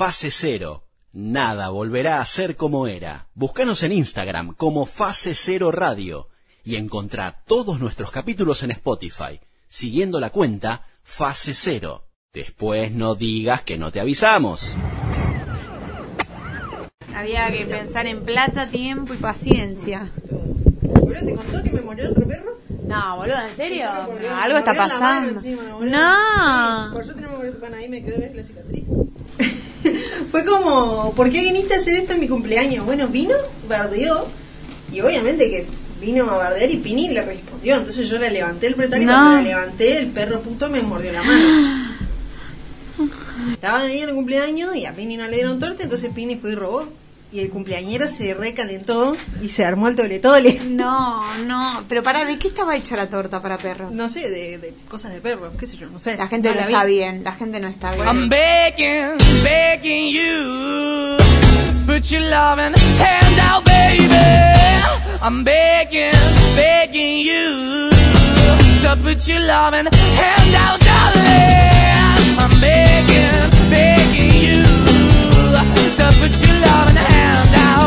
Fase Cero. Nada volverá a ser como era. Búscanos en Instagram como Fase Cero Radio y encontrá todos nuestros capítulos en Spotify, siguiendo la cuenta Fase Cero. Después no digas que no te avisamos. Había que pensar en plata, tiempo y paciencia. ¿Boludo te contó que me murió otro perro? No, boludo, ¿en serio? No, algo está pasando. encima. No. Por suerte no me murió tu pana ahí, me quedó la cicatriz. Fue como, ¿por qué viniste a hacer esto en mi cumpleaños? Bueno, vino, bardeó, y obviamente que vino a bardear y Pini le respondió. Entonces yo le levanté el pretal y No. cuando la levanté, el perro puto me mordió la mano. Estaban ahí en el cumpleaños y a Pini no le dieron torta, entonces Pini fue y robó. Y el cumpleañero se recalentó y se armó el tole tole. No, no. Pero para, ¿de qué estaba hecha la torta para perros? No sé, de, de cosas de perros, qué sé yo, no sé. La gente no, la vi. está bien, la gente no está bien. I'm begging, begging you. Put your loving hand out, baby. I'm begging, begging you. To put your loving hand out, darling. I'm begging, begging you. To put your loving hand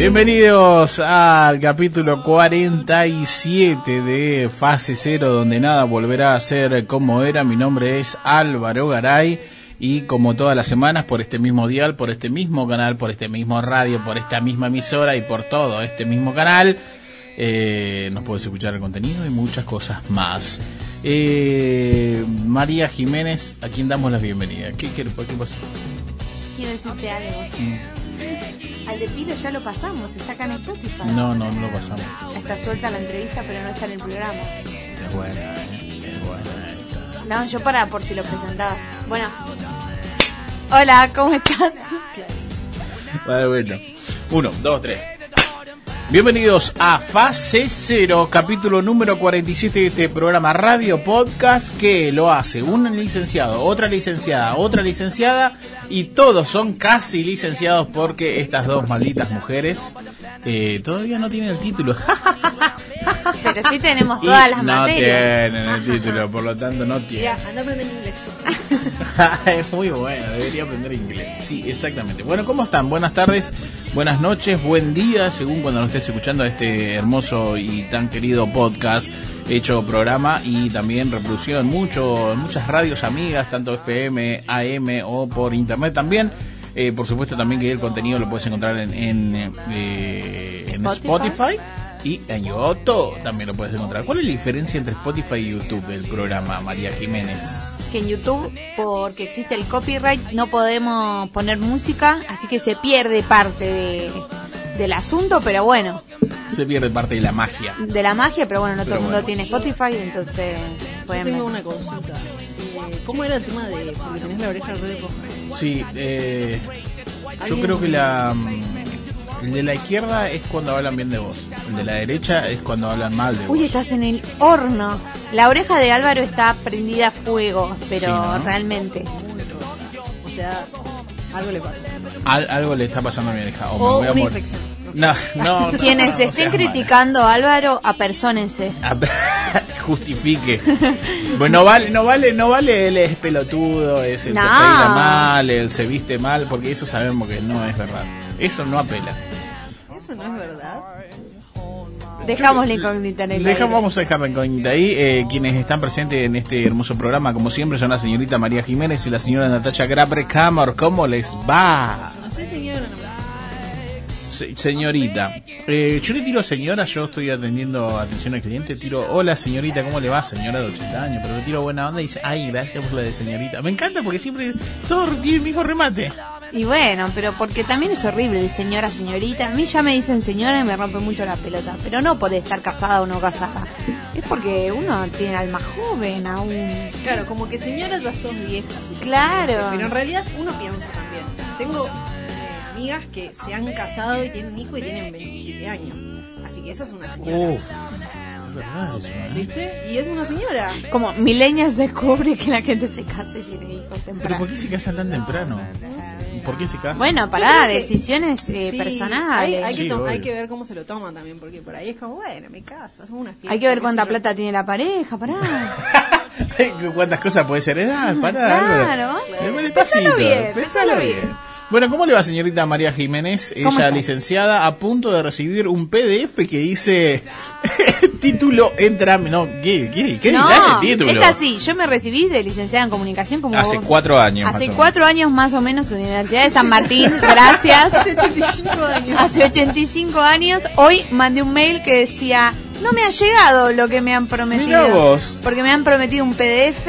Bienvenidos al capítulo 47 de Fase Cero, donde nada volverá a ser como era. Mi nombre es Álvaro Garay y como todas las semanas por este mismo dial, por este mismo canal, por este mismo radio, por esta misma emisora y por todo este mismo canal, eh, nos puedes escuchar el contenido y muchas cosas más. Eh, María Jiménez, a quien damos la bienvenida. ¿Qué, qué, qué pasó? Quiero decirte algo. Al de Pilo ya lo pasamos, está acá en Spotify. No, no, no lo pasamos. Está suelta la entrevista, pero no está en el programa. Es buena, eh, es buena esta. No, yo para por si lo presentabas. Bueno. Hola, ¿cómo estás? Vale, bueno. Uno, dos, tres. Bienvenidos a Fase Cero, capítulo número 47 de este programa Radio Podcast que lo hace un licenciado, otra licenciada, otra licenciada y todos son casi licenciados porque estas dos malditas mujeres eh, todavía no tienen el título. Pero sí tenemos Y todas las no materias. tienen el título, por lo tanto no tienen. Mira, anda a aprender inglés. es muy bueno, debería aprender inglés. Sí, exactamente. Bueno, ¿cómo están? Buenas tardes, buenas noches, buen día, según cuando lo estés escuchando este hermoso y tan querido podcast, hecho programa y también reproducido en mucho, en muchas radios amigas, tanto FM, AM o por internet también. Eh, por supuesto también que el contenido lo puedes encontrar en, en, eh, en Spotify. Spotify y en YouTube también lo puedes encontrar. ¿Cuál es la diferencia entre Spotify y YouTube del programa María Jiménez? Que en YouTube, porque existe el copyright, no podemos poner música, así que se pierde parte de- del asunto, pero bueno, Se pierde parte de la magia. de la magia, pero bueno, no todo el mundo tiene Spotify, entonces Yo pueden tengo ver. una consulta. Eh, ¿Cómo era el tema de porque tenés la oreja re roja? Sí, eh, yo ¿Alguien- creo que la el de la izquierda es cuando hablan bien de vos. El de la derecha es cuando hablan mal de vos. Uy, estás en el horno. La oreja de Álvaro está prendida a fuego, pero Sí, ¿no? realmente. O sea, algo le pasa. Al- algo le está pasando a mi oreja. O, me voy a una morir. infección. No, no, no, Quienes no estén mala. criticando a Álvaro, apersónense. Justifique. Bueno, no vale, no vale, no vale el es pelotudo, es el No. se mal, el se viste mal, porque eso sabemos que no es verdad. Eso no apela. Eso no es verdad. Dejamos la incógnita en el Dejamos, aire. vamos a dejar la incógnita ahí. Eh, quienes están presentes en este hermoso programa, como siempre, son la señorita María Jiménez y la señora Natacha Grabre Camor. ¿Cómo les va? No sé, señora. Se- señorita, eh, yo le tiro señora, yo estoy atendiendo atención al cliente, tiro, hola señorita, ¿cómo le va? Señora de 80 años, pero le tiro buena onda y dice, ay, gracias por la de señorita. Me encanta porque siempre todo tiene el mismo remate. Y bueno, pero porque también es horrible el señora, señorita. A mí ya me dicen señora y me rompe mucho la pelota. Pero no por estar casada o no casada. Es porque uno tiene alma joven aún. Claro, como que señora ya sos vieja. Claro. Pero en realidad uno piensa también. Tengo eh, amigas que se han casado y tienen un hijo y tienen 27 años. Así que esa es una señora. Uf, ¿eh? ¿Viste? Y es una señora. Como millennials descubre que la gente se casa y tiene hijos Pero temprano. ¿por qué se casan tan temprano? ¿Por qué se casan? Bueno, pará, que- decisiones eh, Sí, personales. Hay, Hay, hay que Sí, hay ver cómo se lo toman también, porque por ahí es como, bueno, me caso, hacemos una fiesta. que ver cuánta plata tiene la pareja, pará. ¿Cuántas cosas puedes heredar? Pará, Claro. Claro. Eh, Despacito, Pensalo bien, pensalo pensalo bien. bien. Bueno, ¿cómo le va señorita María Jiménez? ¿Cómo Ella estás? licenciada a punto de recibir un PDF que dice título entra no ¿qué qué qué no, título? es así. Yo me recibí de licenciada en comunicación como Hace vos. cuatro años. más Hace o menos. cuatro años más o menos, Universidad de San Martín, gracias. Hace 85 años. Hace 85 años, hoy mandé un mail que decía, no me ha llegado lo que me han prometido. Mirá vos. Porque me han prometido un PDF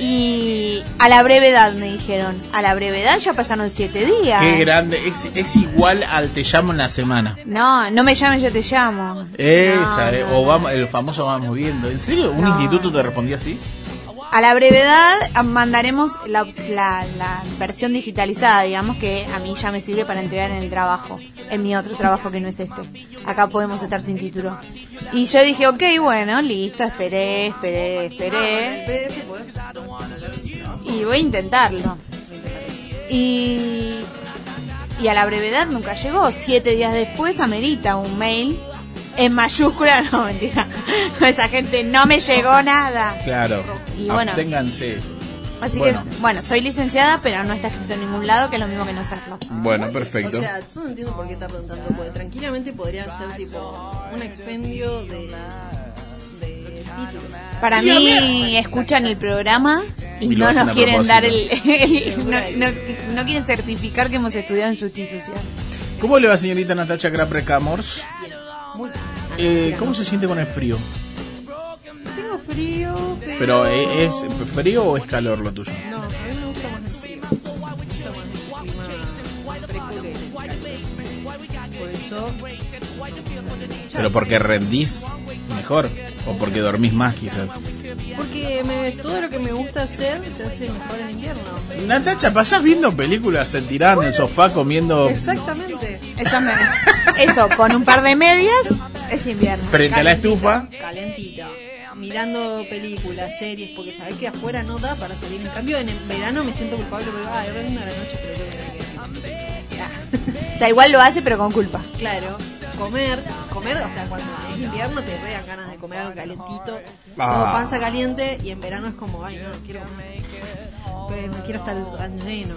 y a la brevedad me dijeron. A la brevedad ya pasaron siete días. Qué grande, es, es igual al te llamo en la semana. No, no me llames, yo te llamo. Esa, No, eh, no, o vamos, el famoso vamos viendo. ¿En serio? ¿Un instituto te respondía así? A la brevedad mandaremos la, la, versión digitalizada, digamos, que a mí ya me sirve para entregar en el trabajo, en mi otro trabajo que no es este. Acá podemos estar sin título. Y yo dije, ok, bueno, listo, esperé, esperé, esperé. Y voy a intentarlo. Y, y a la brevedad nunca llegó. Siete días después amerita un mail en mayúscula. No, mentira. Esa gente no me llegó nada. Claro. Y bueno. Absténganse. Así Bueno. que, bueno, soy licenciada, pero no está escrito en ningún lado, que es lo mismo que no serlo. Bueno, perfecto. O sea, yo no entiendo por qué tardan tanto, porque tranquilamente podrían ser tipo un expendio de, de títulos. Para Sí, mí, escuchan el programa y, no nos quieren dar el, no, no- no quieren certificar que hemos estudiado en su institución. ¿Cómo le va señorita Natacha Craprecamors? Muy Eh, ¿Cómo se siente con el frío? Tengo frío, pero... Pero ¿eh, ¿es frío o es calor lo tuyo? No, a mí me gusta más el frío. Me gusta más el clima fresco que el calor. Por eso... ¿Pero porque rendís mejor? ¿O porque dormís más quizás? Porque me- todo lo que me gusta hacer se hace mejor en invierno. Natacha, pasás viendo películas, se tirás en el sofá comiendo Exactamente. Eso, me- eso, con un par de medias, es invierno. frente a la estufa. Calentita. Mirando películas, series, porque sabes que afuera no da para salir. En cambio, en el verano me siento culpable porque, ay, es linda la noche, pero yo me quedé. O sea, igual lo hace, pero con culpa. Claro, comer, comer, o sea, cuando es invierno te rean ganas de comer algo calentito, Ah. panza caliente, y en verano es como, ay, no, quiero comer. Pues, no quiero estar tan lleno.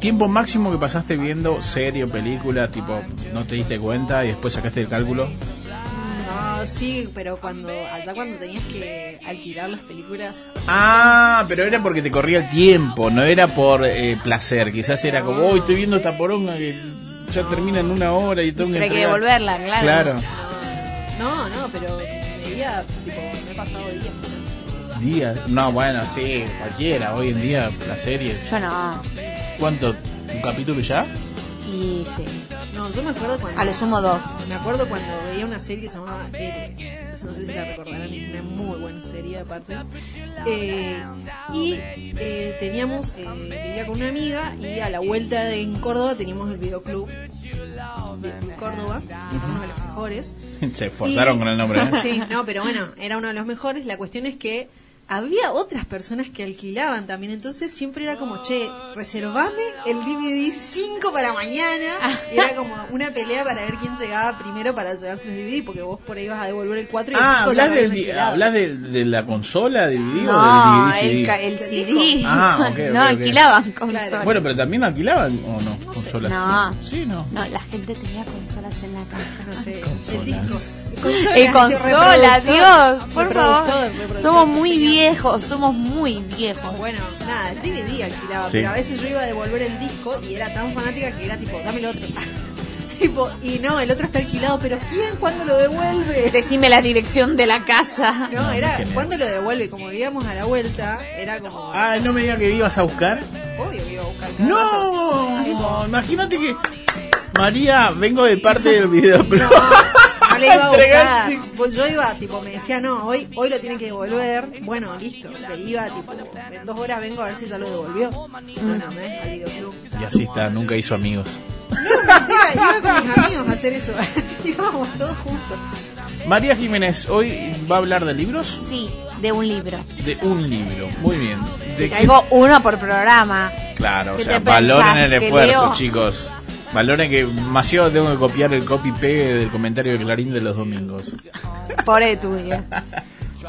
Tiempo máximo que pasaste viendo serie o película, tipo, no te diste cuenta y después sacaste el cálculo. No, sí, pero cuando allá cuando tenías que alquilar las películas, Ah, pero era porque te corría el tiempo, no era por eh, placer. Quizás era como, hoy estoy viendo esta poronga que ya termina en una hora y tengo que hay que entregar". devolverla, claro. Claro. no, no, pero veía, tipo, me he pasado días. Días. No, bueno, sí, cualquiera. Hoy en día las series. Yo no. ¿Cuánto? ¿Un capítulo ya? Y sí. No, yo me acuerdo cuando... A lo sumo dos. Me acuerdo cuando veía una serie que se llamaba Héroes. Esa no sé si la recordarán, es una muy buena serie aparte. Eh, y eh, teníamos, eh, vivía con una amiga y a la vuelta de, en Córdoba teníamos el videoclub de Córdoba, que era uno de los mejores. Se esforzaron Y- con el nombre, ¿eh? Sí, no, pero bueno, era uno de los mejores. La cuestión es que había otras personas que alquilaban también, entonces siempre era como, che, reservame el DVD 5 para mañana. Y era como una pelea para ver quién llegaba primero para llevarse el DVD, porque vos por ahí vas a devolver el 4 y el Ah, 5 ya ¿hablas, del. ¿hablas de, de la consola, del video No, o del DVD? el, ca- el CD. Ah, no ok. alquilaban Claro. consolas. Bueno, pero también alquilaban o no, consolas. No. Sí, no. No, la gente tenía consolas en la casa. No sé, Consolas. el disco. El consola, Dios, por favor. Somos muy Señor. viejos, somos muy viejos. Bueno, nada, el DVD alquilaba, Sí. pero a veces yo iba a devolver el disco y era tan fanática que era tipo, dame el otro. tipo, y no, el otro está alquilado, pero ¿quién cuándo lo devuelve? Decime la dirección de la casa. No, No, era. ¿cuándo lo devuelve? Como vivíamos a la vuelta, era como, Ah, no me digas que ibas a buscar. obvio que iba a buscar rato. No, imagínate que María, vengo de parte del videoclub. No, no le iba a Entregar- buscar. Pues yo iba, tipo, me decía, no, hoy hoy lo tiene que devolver. Bueno, listo. Le iba, tipo, en dos horas vengo a ver si ya lo devolvió. Y así está, nunca hizo amigos. No, mentira, iba con mis amigos a hacer eso. Íbamos todos juntos. María Jiménez, hoy va a hablar de libros. Sí, de un libro. De un libro, muy bien. ¿De traigo uno por programa. Claro, o ¿Qué sea, valoren el esfuerzo, leo? chicos. Valoren que demasiado tengo que copiar el copy-pegue del comentario de Clarín de los domingos. Pobre tuya.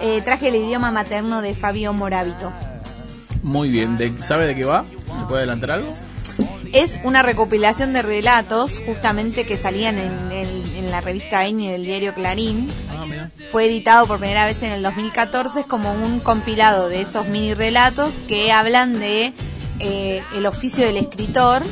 Eh, traje el idioma materno de Fabio Moravito. Muy bien, ¿de- ¿sabe de qué va? ¿Se puede adelantar algo? Es una recopilación de relatos justamente que salían en, el- en la revista Eni del diario Clarín. Ah, mira. Fue editado por primera vez en el 2014. Es como un compilado de esos mini relatos que hablan de eh, el oficio del escritor,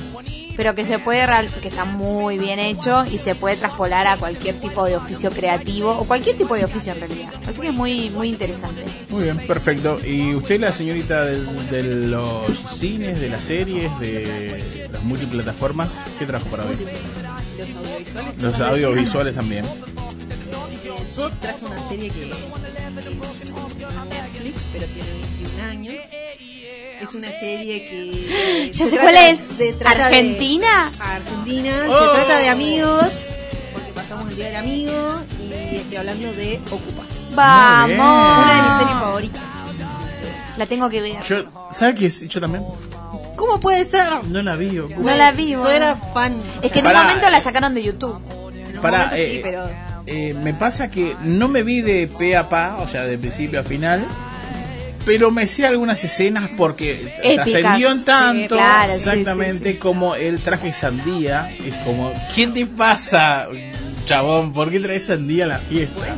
pero que se puede que está muy bien hecho y se puede traspolar a cualquier tipo de oficio creativo o cualquier tipo de oficio en realidad. Así que es muy muy interesante. Muy bien, perfecto. ¿Y usted, la señorita de, los cines, de las series, de las multiplataformas, qué trajo para hoy? Los audiovisuales. Los audiovisuales también. Yo traje una serie que que es Netflix, pero tiene 21 años. Es una serie que. Ya se sé cuál es. de- ¿Argentina? Argentina. Oh. Se trata de amigos, porque pasamos el día del amigo y estoy hablando de Ocupas. Vamos. Una de mis series favoritas. La tengo que ver. Yo, ¿Sabe qué es? Yo también. ¿Cómo puede ser? No la vi. No la vi, Yo era fan. Es que en un Pará, momento eh. la sacaron de YouTube. en un momento sí, eh, pero. eh, me pasa que no me vi de pe a pa, o sea, de principio a final, pero me sé algunas escenas porque trascendió en tanto, Sí, claro, sí, exactamente sí, sí. como el traje sandía. Es como, ¿quién te pasa, chabón? ¿Por qué traes sandía a la fiesta?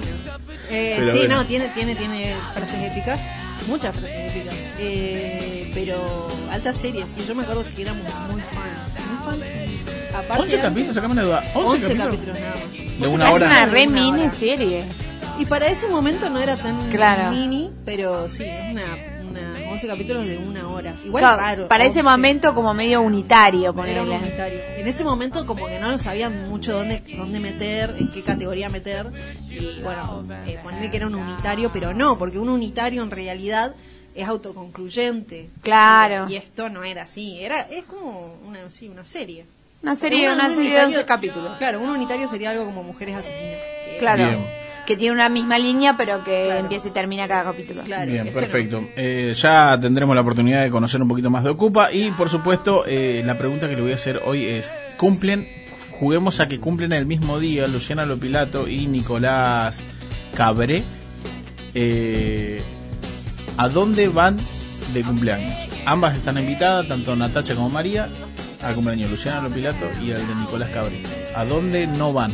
Eh, sí, bueno. no, tiene, tiene, tiene frases épicas, muchas frases épicas. Eh, pero altas series, y yo me acuerdo que éramos muy fan. Muy fan. y Aparte 11 capítulos, sacame una duda. 11, 11 capítulos. capítulos nada más. De una es hora. una De re una mini serie. Y para ese momento no era tan Claro. mini, pero sí, es una, una 11 capítulos de una hora. Igual Claro, raro. para ese 11. momento como medio unitario, Era ponerle. unitario. En ese momento como que no lo sabían mucho dónde, dónde meter, en qué categoría meter. Y bueno, eh, ponerle que era un unitario, pero no, porque un unitario en realidad es autoconcluyente. Claro. Y esto no era así, era es como una, sí, una serie. Una serie, Un- una un serie de unitario- 11 capítulos. Claro, un unitario sería algo como Mujeres Asesinas. Claro. Bien. Que tiene una misma línea, pero que Claro. empieza y termina cada capítulo. Claro, Bien, no. perfecto. Eh, ya tendremos la oportunidad de conocer un poquito más de Ocupa y por supuesto eh, la pregunta que le voy a hacer hoy es, ¿cumplen, juguemos a que cumplen el mismo día Luciana Lopilato y Nicolás Cabré? Eh, ¿A dónde van de cumpleaños? Ambas están invitadas, tanto Natacha como María, al cumpleaños de Luciana Lopilato y al de Nicolás Cabré. ¿A dónde no van?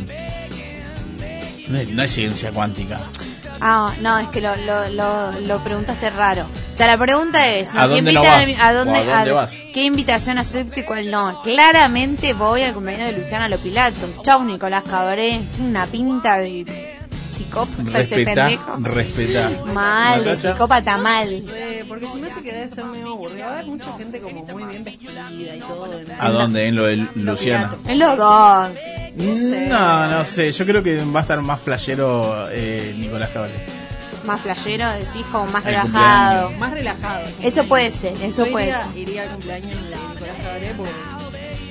No es, no es ciencia cuántica. Ah, no, es que lo, lo, lo, lo preguntaste raro. O sea, la pregunta es, ¿A nos dónde no invitan vas? a, a dónde, ¿O a dónde a- vas? ¿Qué invitación acepto y cuál no? Claramente voy al cumpleaños de Luciana Lopilato. Chau, Nicolás Cabré. Una pinta de psicópata ese pendejo. respetá. Mal, de Natacha. psicópata mal. Eh, porque se me hace que debe ser medio aburrido. Va a haber mucha gente como muy bien vestida y todo. en- ¿A dónde? En lo de Luciana. En los dos. No, no sé. Yo creo que va a estar más flashero eh, Nicolás Cabré. Más flashero, decís, como más El relajado. Más relajado. Eso puede ser, eso Yo puede iría, ser. iría al cumpleaños de Nicolás Cabré porque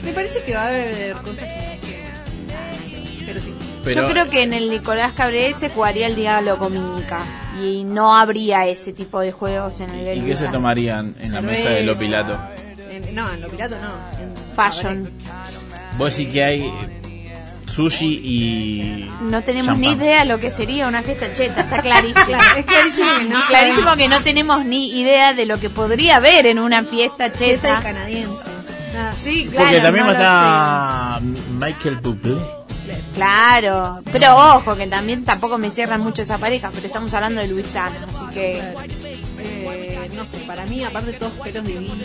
me parece que va a haber cosas que... que- pero sí. Yo creo que en el Nicolás Cabré se jugaría el diálogo mímica y no habría ese tipo de juegos en el ¿Y qué se tomarían en la mesa de Cerveza. Lopilato? En- no, en Lopilato no. En Fashion. Vos decís que hay eh, sushi y. No tenemos ni champán. idea lo que sería una fiesta cheta, está clarísimo. Es clarísimo que no clarísimo que no tenemos ni idea de lo que podría haber en una fiesta Cheta y cheta. canadiense. Ah, Sí, claro. Porque también no está Michael Bublé. Claro, pero ojo que también tampoco me cierran mucho esa pareja, pero estamos hablando de Luisana, así que eh, no sé, para mí, aparte todos pelos divinos.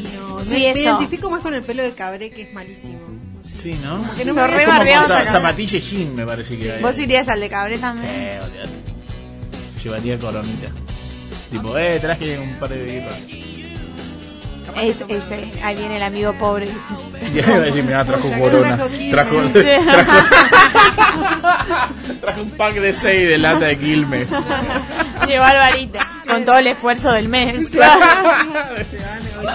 Sí, me, identifico más con el pelo de Cabré, que es malísimo. Sí, ¿no? Que no me re a- zapatilla y jean, me parece que hay. vos irías al de Cabré Sí, también. olvidate. Llevaría coronita. Tipo, eh, traje un par de birras. Es, ese, ahí viene el amigo pobre, dice. Y iba a decir, mira, trajo corona. trajo. Trajo, Sí. trajo, trajo un pack de 6 de lata de Quilmes. Lleva Alvarita, con todo el esfuerzo del mes.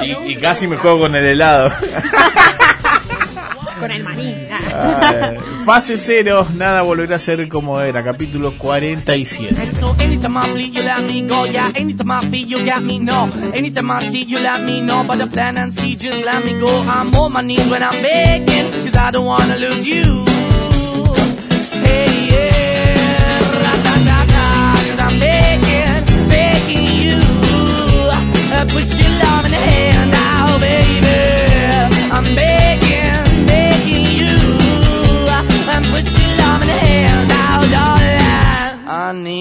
Y, y casi me juego con el helado. Con el maní. Ay, Fase cero, nada volverá a ser como era, capítulo 47. And so anytime I bleed, you let me go. Yeah,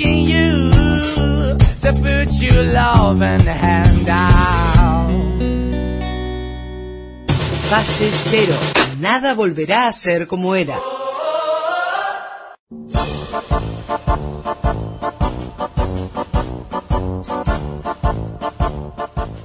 begging you. Fase cero. Nada volverá a ser como era.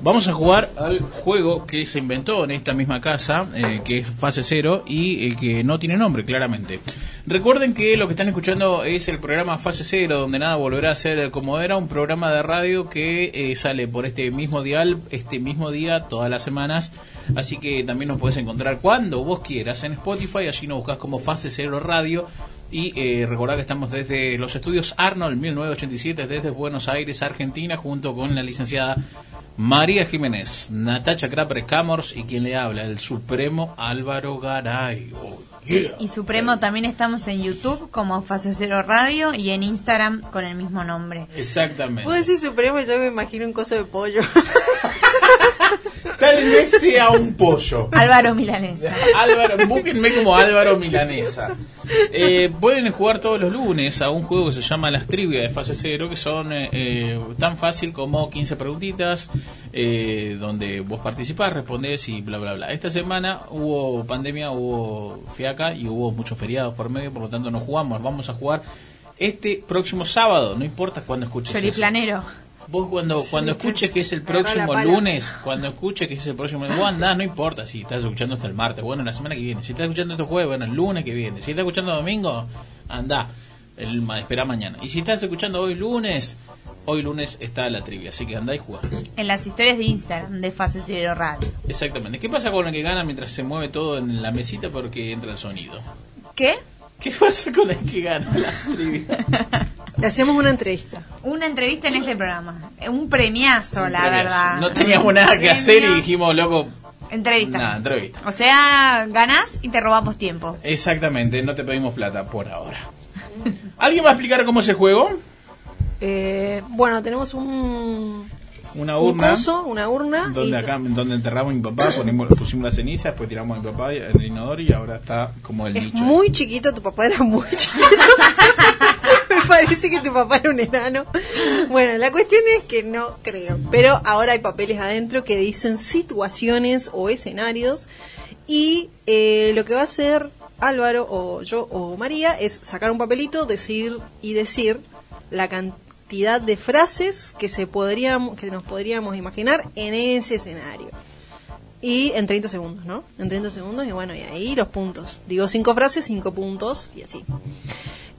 Vamos a jugar al juego que se inventó en esta misma casa, eh, que es fase cero y eh, que no tiene nombre, claramente. Recuerden que lo que están escuchando es el programa Fase Cero, donde nada volverá a ser como era, un programa de radio que eh, sale por este mismo dial, este mismo día, todas las semanas. Así que también nos puedes encontrar cuando vos quieras en Spotify, allí nos buscas como Fase Cero Radio. Y eh, recordad que estamos desde los estudios Arnold 1987, desde Buenos Aires, Argentina, junto con la licenciada María Jiménez, Natacha Crapre Camors y quien le habla, el Supremo Álvaro Garay. Oh, yeah. Y Supremo también estamos en YouTube como Fase Cero Radio y en Instagram con el mismo nombre. Exactamente. Vos decís Supremo y yo me imagino un coso de pollo. Vez sea un pollo. Álvaro Milanesa. Álvaro, búsquenme como Álvaro Milanesa. Eh, pueden jugar todos los lunes a un juego que se llama Las Trivias de Fase Cero, que son eh, eh, tan fácil como 15 preguntitas, eh, donde vos participás, respondés y bla, bla, bla. Esta semana hubo pandemia, hubo fiaca y hubo muchos feriados por medio, por lo tanto no jugamos. Vamos a jugar este próximo sábado, no importa cuándo escuches eso. Vos cuando, cuando escuches que es el próximo lunes, cuando escuches que es el próximo lunes, vos andás, no importa si estás escuchando hasta el martes, bueno, la semana que viene. Si estás escuchando este jueves, bueno, el lunes que viene. Si estás escuchando domingo, andá, el, ma- espera mañana. Y si estás escuchando hoy lunes, hoy lunes está la trivia, así que andá y jugá. En las historias de Instagram de Fase Cero Radio. Exactamente. ¿Qué pasa con el que gana mientras se mueve todo en la mesita porque entra el sonido? ¿Qué? ¿Qué pasa con el que gana la trivia? Le hacemos una entrevista. Una entrevista en este programa. Un premiazo, la verdad. No teníamos nada que hacer y dijimos, loco, Entrevista. nada, entrevista. O sea, ganás y te robamos tiempo. Exactamente, no te pedimos plata por ahora. ¿Alguien va a explicar cómo es el juego? Eh, bueno, tenemos un, Una un urna. coso, una urna. Donde y- acá, donde enterramos a mi papá, ponemos, pusimos la ceniza, después tiramos a mi papá en el inodoro y ahora está como el Es nicho. muy chiquito, tu papá era muy chiquito. Parece que tu papá era un enano. Bueno, la cuestión es que no creo. Pero ahora hay papeles adentro que dicen situaciones o escenarios. Y eh, lo que va a hacer Álvaro o yo o María es sacar un papelito, decir y decir la cantidad de frases que se podríamos, que nos podríamos imaginar en ese escenario. Y en 30 segundos, ¿no? En 30 segundos y bueno, y ahí los puntos. Digo cinco frases, cinco puntos y así.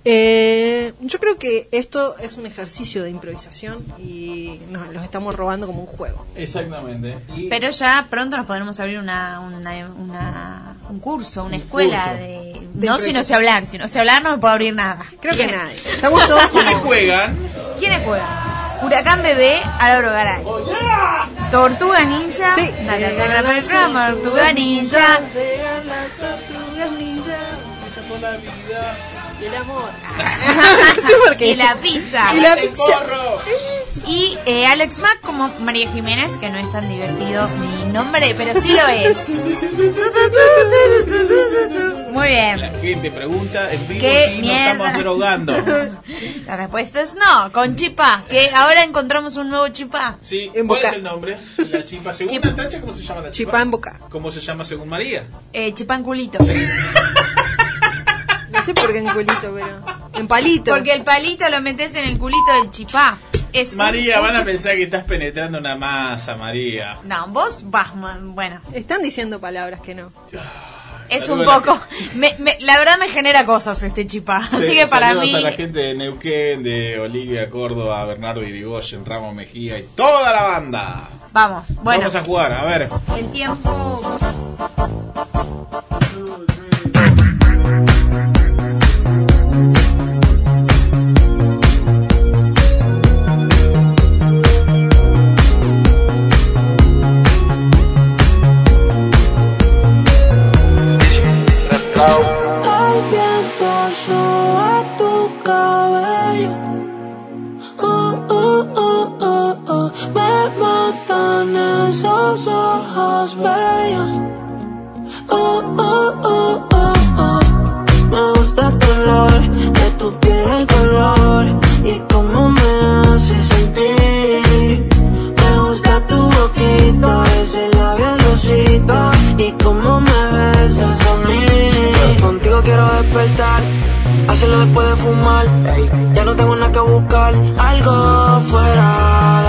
Eh, yo creo que esto es un ejercicio de improvisación y nos los estamos robando como un juego. Exactamente. Y Pero ya pronto nos podremos abrir una, una, una- un curso, una escuela curso. de... De no si no sé hablar, si no sé hablar no me puedo abrir nada. Creo que nadie. Estamos todos ¿Quiénes como... juegan? ¿Quiénes juegan? Huracán Bebé, Álvaro Garay. Tortuga Ninja, Sí. Natalia Graciela, Tortuga Ninja. Llegan las tortugas ninjas. Y el amor. No sé por qué. Y la pizza. Y la ¡El pizza. Y eh, Alex Mack como María Jiménez, que no es tan divertido mi nombre, pero sí lo es. Muy La bien. gente pregunta en vivo ¿Qué si mierda? nos estamos drogando. La respuesta es no, con Chipa, que ahora encontramos un nuevo Chipa. Sí, En ¿cuál Boca. es el nombre? La chipa. Según Chipa. Natacha, ¿cómo se llama la chipa? Chipá en boca. ¿Cómo se llama según María? Eh, Chipa en culito. No sé por qué en culito, pero. En palito. Porque el palito lo metes en el culito del Chipá. Es un- María, un van a chip- pensar que estás penetrando una masa, María. No, vos vas, bueno, Están diciendo palabras que no. es Saludos un la poco... Me, me- la verdad me genera cosas este Chipá. Así que para mí... a la gente de Neuquén, de Olivia, Córdoba, Bernardo Irigoyen, Ramos Mejía y toda la banda. Vamos, bueno, Vamos a jugar, a ver. el tiempo... esos ojos bellos. Uh, uh, uh, uh, uh. Me gusta el color de tu piel, el color y cómo me hace sentir. Me gusta tu boquita, ese labial rosita y cómo me besas a mí. Contigo quiero despertar, hacerlo después de fumar. Ya no tengo nada que buscar, algo fuera de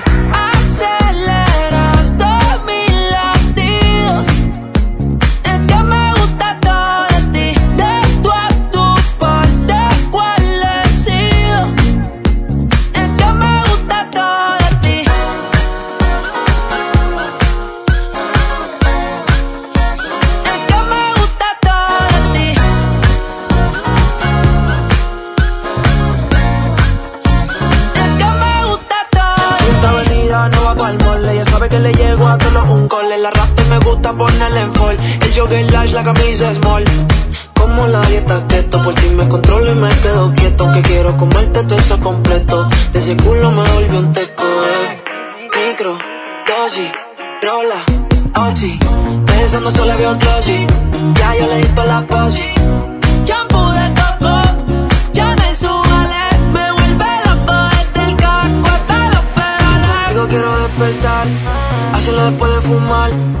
Quiero comerte todo eso completo. De ese culo me volvió un teco, eh. Micro, dosis, rola, oxi. Pensando solo veo glossy. Ya yo le di toda la posi. Shampoo de coco, ya me subale. Me vuelve loco desde el carro hasta los pedales. Digo quiero despertar, hacerlo después de fumar.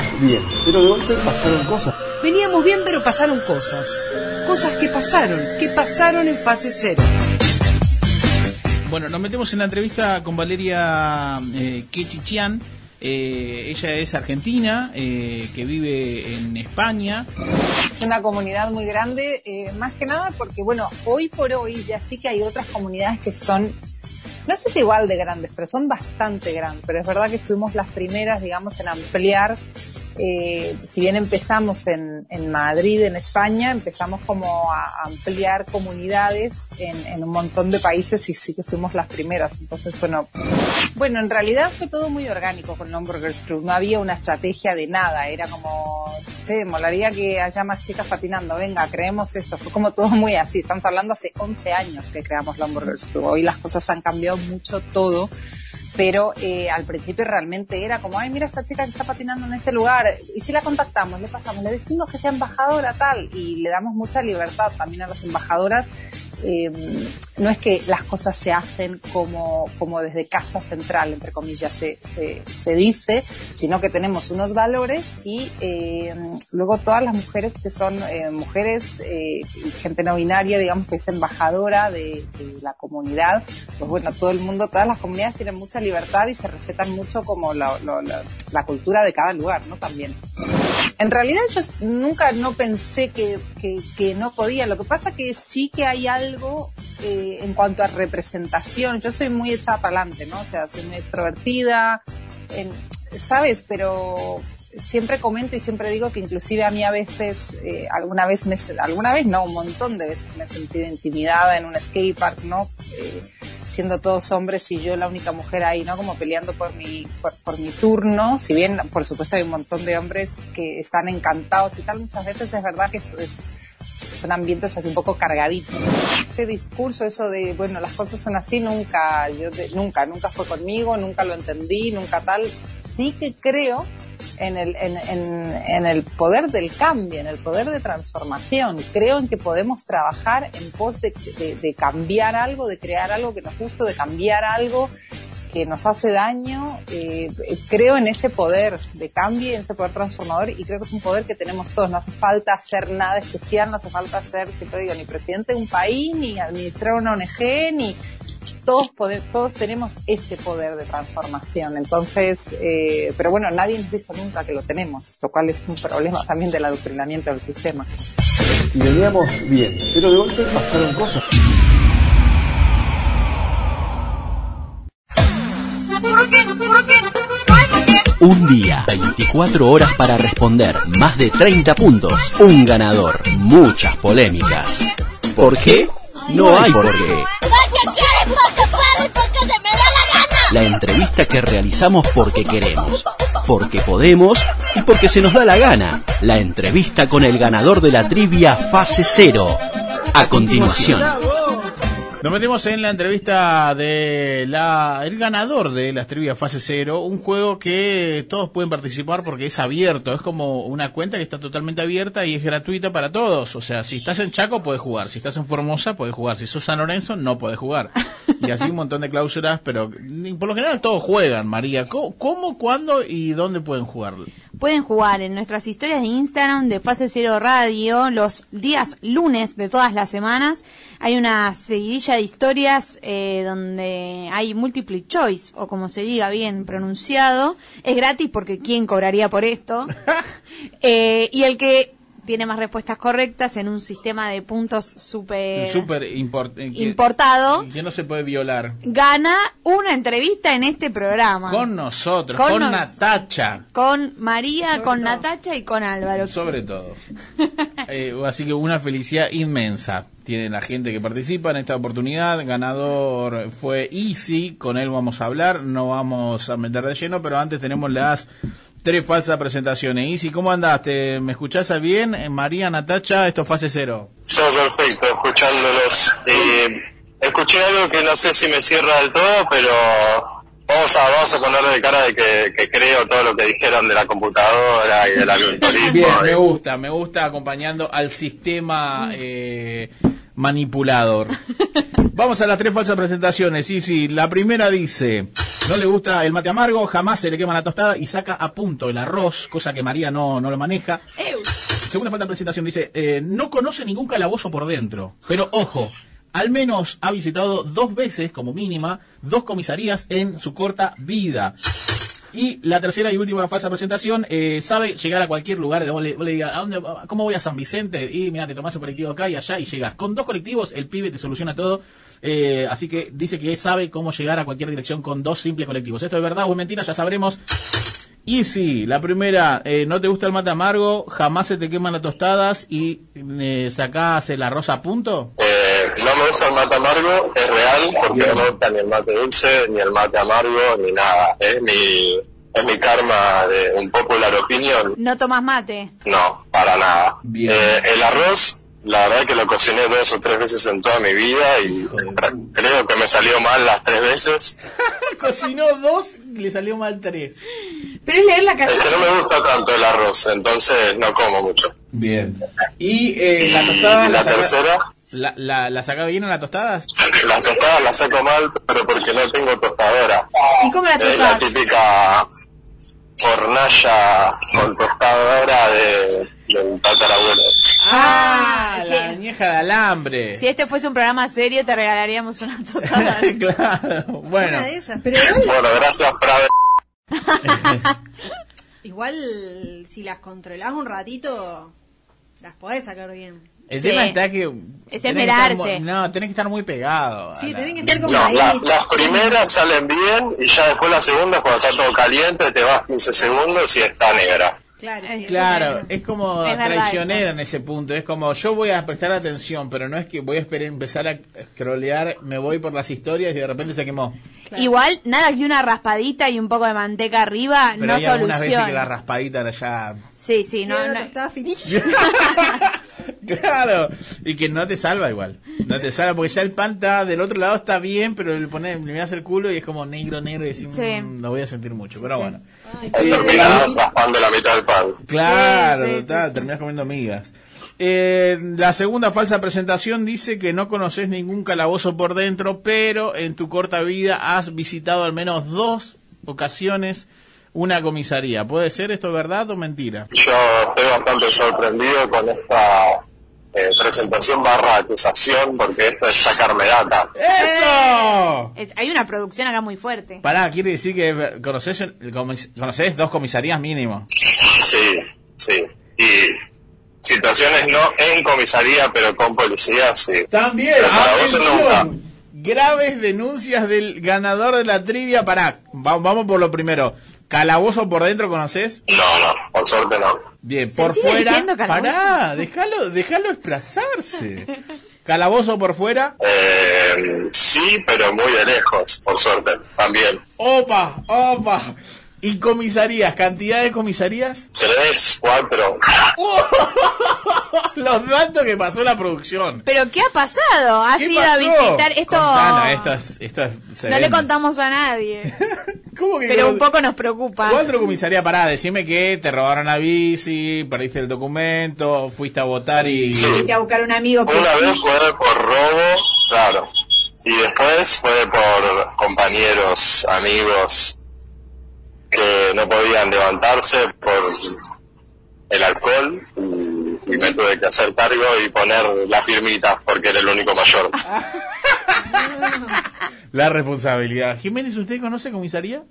Veníamos bien, pero de golpe pasaron cosas. Veníamos bien, pero pasaron cosas. Cosas que pasaron, que pasaron en fase cero. Bueno, nos metemos en la entrevista con Valeria eh, Quechichian. Eh, ella es argentina, eh, que vive en España. Es una comunidad muy grande, eh, más que nada porque, bueno, hoy por hoy ya sí que hay otras comunidades que son, no sé si igual de grandes, pero son bastante grandes. Pero es verdad que fuimos las primeras, digamos, en ampliar eh, si bien empezamos en, en, Madrid, en España, empezamos como a ampliar comunidades en, en, un montón de países y sí que fuimos las primeras. Entonces, bueno, bueno, en realidad fue todo muy orgánico con Lomburgers Club. No había una estrategia de nada. Era como, che, molaría que haya más chicas patinando. Venga, creemos esto. Fue como todo muy así. Estamos hablando hace 11 años que creamos Lomburgers Club. Hoy las cosas han cambiado mucho todo pero eh, al principio realmente era como, ay, mira esta chica que está patinando en este lugar, y si la contactamos, le pasamos, le decimos que sea embajadora tal, y le damos mucha libertad también a las embajadoras eh, no es que las cosas se hacen como, como desde casa central, entre comillas, se, se, dice, sino que tenemos unos valores y eh, luego todas las mujeres que son eh, mujeres y gente no binaria, digamos que es embajadora de, la comunidad, pues bueno, todo el mundo, todas las comunidades tienen mucha libertad y se respetan mucho como la, la cultura de cada lugar, ¿no? También. En realidad yo nunca no pensé que, que, que no podía, lo que pasa que sí que hay algo eh, en cuanto a representación. Yo soy muy echada para adelante, ¿no? O sea, soy muy extrovertida, en, ¿sabes? Pero siempre comento y siempre digo que inclusive a mí a veces, eh, alguna vez me, alguna vez no, un montón de veces me he sentido intimidada en un skatepark, ¿no? Eh, siendo todos hombres y yo la única mujer ahí, ¿no? Como peleando por mi, por, por, mi turno. Si bien, por supuesto, hay un montón de hombres que están encantados y tal, muchas veces es verdad que eso es, son ambientes así un poco cargaditos. Ese discurso, eso de, bueno, las cosas son así, nunca, yo de, nunca, nunca fue conmigo, nunca lo entendí, nunca tal. Sí que creo en el, en, en, en, el poder del cambio, en el poder de transformación. Creo en que podemos trabajar en pos de, de, de cambiar algo, de crear algo que nos guste, de cambiar algo que nos hace daño, eh, creo en ese poder de cambio, en ese poder transformador y creo que es un poder que tenemos todos. No hace falta hacer nada especial, no hace falta ser, si te digo, ni presidente de un país, ni administrar una ONG, ni todos todos tenemos ese poder de transformación. Entonces, eh, pero bueno, nadie nos dijo nunca que lo tenemos, lo cual es un problema también del adoctrinamiento del sistema. Y veníamos bien, pero de golpe pasaron cosas. Un día, 24 horas para responder, más de 30 puntos, un ganador, muchas polémicas. ¿Por qué? No hay por qué. Porque quiere, porque puede, porque se me da la gana. La entrevista que realizamos porque queremos, porque podemos y porque se nos da la gana. La entrevista con el ganador de la trivia fase cero. A continuación. Nos metemos en la entrevista de la el ganador de las trivias fase cero, un juego que todos pueden participar porque es abierto, es como una cuenta que está totalmente abierta y es gratuita para todos. O sea, si estás en Chaco puedes jugar, si estás en Formosa puedes jugar, si sos San Lorenzo no puedes jugar. Y así un montón de cláusulas, pero por lo general todos juegan, María. ¿Cómo, cómo cuándo y dónde pueden jugar? Pueden jugar en nuestras historias de Instagram de Fase Cero Radio los días lunes de todas las semanas. Hay una seguidilla de historias eh, donde hay multiple choice, o como se diga bien pronunciado. Es gratis porque ¿quién cobraría por esto? eh, y el que tiene más respuestas correctas en un sistema de puntos súper super import importado que, que, no se puede violar. Gana una entrevista en este programa. Con nosotros, con, con nos, Natacha. Con María, Sobre con todo. Natacha y con Álvaro. Sobre todo. eh, así que una felicidad inmensa tiene la gente que participa en esta oportunidad. Ganador fue Easy, con él vamos a hablar, no vamos a meter de lleno, pero antes tenemos las Tres falsas presentaciones. Isi, ¿cómo andaste? ¿Me escuchás bien? María, Natacha, esto fase cero. Todo perfecto, escuchándolos. Eh, escuché algo que no sé si me cierra del todo, pero vamos a, vamos a poner de cara de que, que, creo todo lo que dijeron de la computadora y del algoritmo. Bien, me gusta, me gusta acompañando al sistema eh, manipulador. Vamos a las tres falsas presentaciones. Sí, sí, la primera dice... No le gusta el mate amargo, jamás se le quema la tostada y saca a punto el arroz, cosa que María no, no lo maneja. Segunda falta de presentación, dice, eh, no conoce ningún calabozo por dentro, pero ojo, al menos ha visitado dos veces, como mínima, dos comisarías en su corta vida. Y la tercera y última falsa presentación, eh, sabe llegar a cualquier lugar, vos le, vos le digas, ¿a dónde, ¿cómo voy a San Vicente? Y mira, te tomás un colectivo acá y allá y llegas. Con dos colectivos el pibe te soluciona todo. Eh, así que dice que sabe cómo llegar a cualquier dirección con dos simples colectivos. ¿Esto es verdad o es mentira? Ya sabremos. Y sí, la primera, eh, no te gusta el mate amargo, jamás se te queman las tostadas y eh, sacás el arroz a punto. Eh, no me gusta el mate amargo, es real, porque no me gusta ni el mate dulce, ni el mate amargo, ni nada. Es mi, es mi karma de un popular opinion. No tomas mate. No, para nada. Eh, el arroz, la verdad que lo cociné dos o tres veces en toda mi vida y creo que me salió mal las tres veces. Cocinó dos y le salió mal tres. Pero es leer la Es que no me gusta tanto el arroz, entonces no como mucho. Bien. ¿Y eh, la tostada La saca- tercera, ¿La, la, la saca bien en las tostadas? la tostada la saco mal, pero porque no tengo tostadora. ¿Y cómo la Es la típica hornalla con tostadora de, tatarabuelo. Ah, la añeja de alambre. Si este fuese un programa serio, te regalaríamos una tostada. claro, bueno. Una de esas, pero igual, Bueno, gracias, Frade. igual si las controlás un ratito, las podés sacar bien. El Sí. tema está que... Es tenés que estar esmerarse. no, tenés que estar muy pegado. Sí, la- tenés que estar como No, ahí. la- las primeras salen bien y ya después las segundas, cuando está todo caliente, te vas 15 segundos y está negra. Claro, sí, Claro, es como Es traicionera en ese punto. Es como yo voy a prestar atención, pero no es que voy a esperar, empezar a scrollear, me voy por las historias y de repente se quemó. Igual, nada que una raspadita y un poco de manteca arriba Pero no hay algunas veces que la soluciona. raspadita ya... Sí, sí, no, no. finita. Claro, y que no te salva igual. No te salva porque ya el pan está del otro lado está bien, pero le pones, le miras el culo y es como negro, negro y decís, Sí. "Mm, no voy a sentir mucho. Pero bueno. Terminás raspando la mitad del pan. Claro, Sí, terminás comiendo migas. Eh, la segunda falsa presentación dice que no conoces ningún calabozo por dentro, pero en tu corta vida has visitado al menos dos ocasiones una comisaría. ¿Puede ser esto verdad o mentira? Yo estoy bastante sorprendido con esta eh, presentación barra acusación, porque esto es sacarme data. ¡Eso! Es- hay una producción acá muy fuerte. Pará, quiere decir que conoces, conoces dos comisarías mínimo. Sí, sí. Y situaciones no en comisaría, pero con policía, sí. También, atención, graves denuncias del ganador de la trivia. Pará, va- vamos por lo primero. ¿Calabozo por dentro conoces? No, no, por suerte no. Bien, ¿Se por fuera. diciendo calabozo? Pará, déjalo, déjalo expresarse. ¿Calabozo por fuera? Eh, sí, pero muy de lejos, por suerte, también. Opa, opa. ¿Y comisarías? ¿Cantidad de comisarías? Tres, cuatro. Los datos que pasó la producción. ¿Pero qué ha pasado? ¿Has ¿Qué ido a visitar esto? Contanos, esto es, esto es- se No le contamos a nadie. ¿Cómo que Pero un poco nos preocupa. Cuatro comisaría, pará, decime que te robaron la bici, perdiste el documento, fuiste a votar y... Fuiste a buscar un amigo que Una sí. vez fue por robo, claro. Y después fue por compañeros, amigos que no podían levantarse por el alcohol y, me tuve que hacer cargo y poner la firmita porque era el único mayor. La responsabilidad. Jiménez, ¿usted conoce comisaría?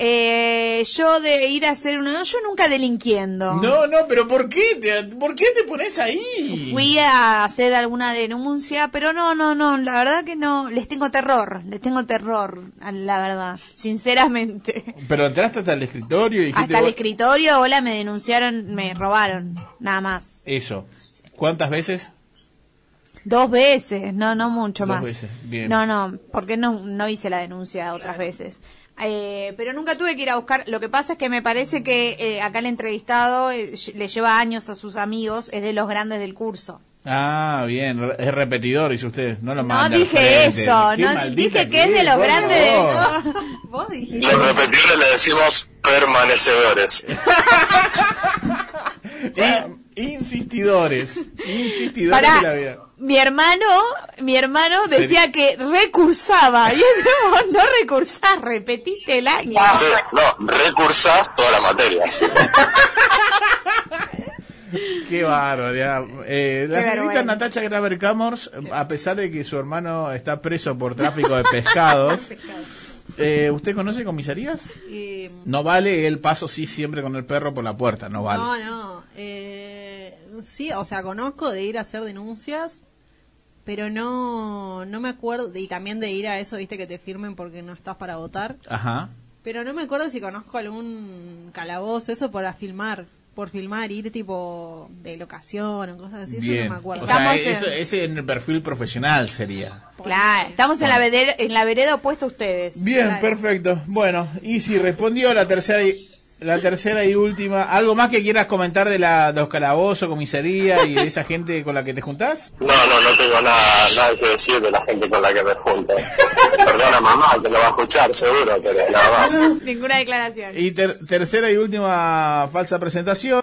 Eh, yo de ir a hacer una... Yo nunca delinquiendo. No, no, pero ¿por qué te, por qué te pones ahí? Fui a hacer alguna denuncia, pero no, no, no, la verdad que no, les tengo terror, les tengo terror, la verdad, sinceramente. Pero entraste hasta el escritorio y dijiste... Hasta el vos- escritorio, hola, me denunciaron, me robaron, nada más. Eso. ¿Cuántas veces? Dos veces, no, no mucho Dos más. veces, bien. No, no, porque no, no hice la denuncia otras veces. Eh, pero nunca tuve que ir a buscar. Lo que pasa es que me parece que eh, acá el entrevistado eh, le lleva años a sus amigos, es de los grandes del curso. Ah, bien, es repetidor, dice usted. No lo No dije eso, Qué no dije que es de los grandes. Vos dijiste. Los repetidores le decimos permanecedores. Insistidores. Insistidores Pará. de la vida. mi hermano, mi hermano decía que recursaba. Y es como, no recursás, repetiste el año. Sí, no, recursás todas las materias. Qué barbaridad. Eh, la Qué señorita. Natacha Graver Camors, a pesar de que su hermano está preso por tráfico de pescados, eh, ¿usted conoce comisarías? Eh, No vale el paso sí siempre con el perro por la puerta, no vale. No, no. Eh, sí, o sea, conozco de ir a hacer denuncias, pero no, no me acuerdo, y también de ir a eso, viste, que te firmen porque no estás para votar. Ajá. Pero no me acuerdo si conozco algún calabozo, eso para filmar, por filmar, ir tipo de locación o cosas así, eso Bien. no me acuerdo. O sea, Estamos en- eso- ese en el perfil profesional sería. Claro, estamos en la vereda, en la vereda opuesta a ustedes. Bien, Claro. perfecto. Bueno, y si respondió la tercera la tercera y última, ¿algo más que quieras comentar de la de los calabozos, comisaría y de esa gente con la que te juntás? No, no, no tengo nada, nada que decir de la gente con la que me junto. Perdona mamá, que lo va a escuchar seguro, pero nada más. Ninguna declaración. Y ter- tercera y última falsa presentación.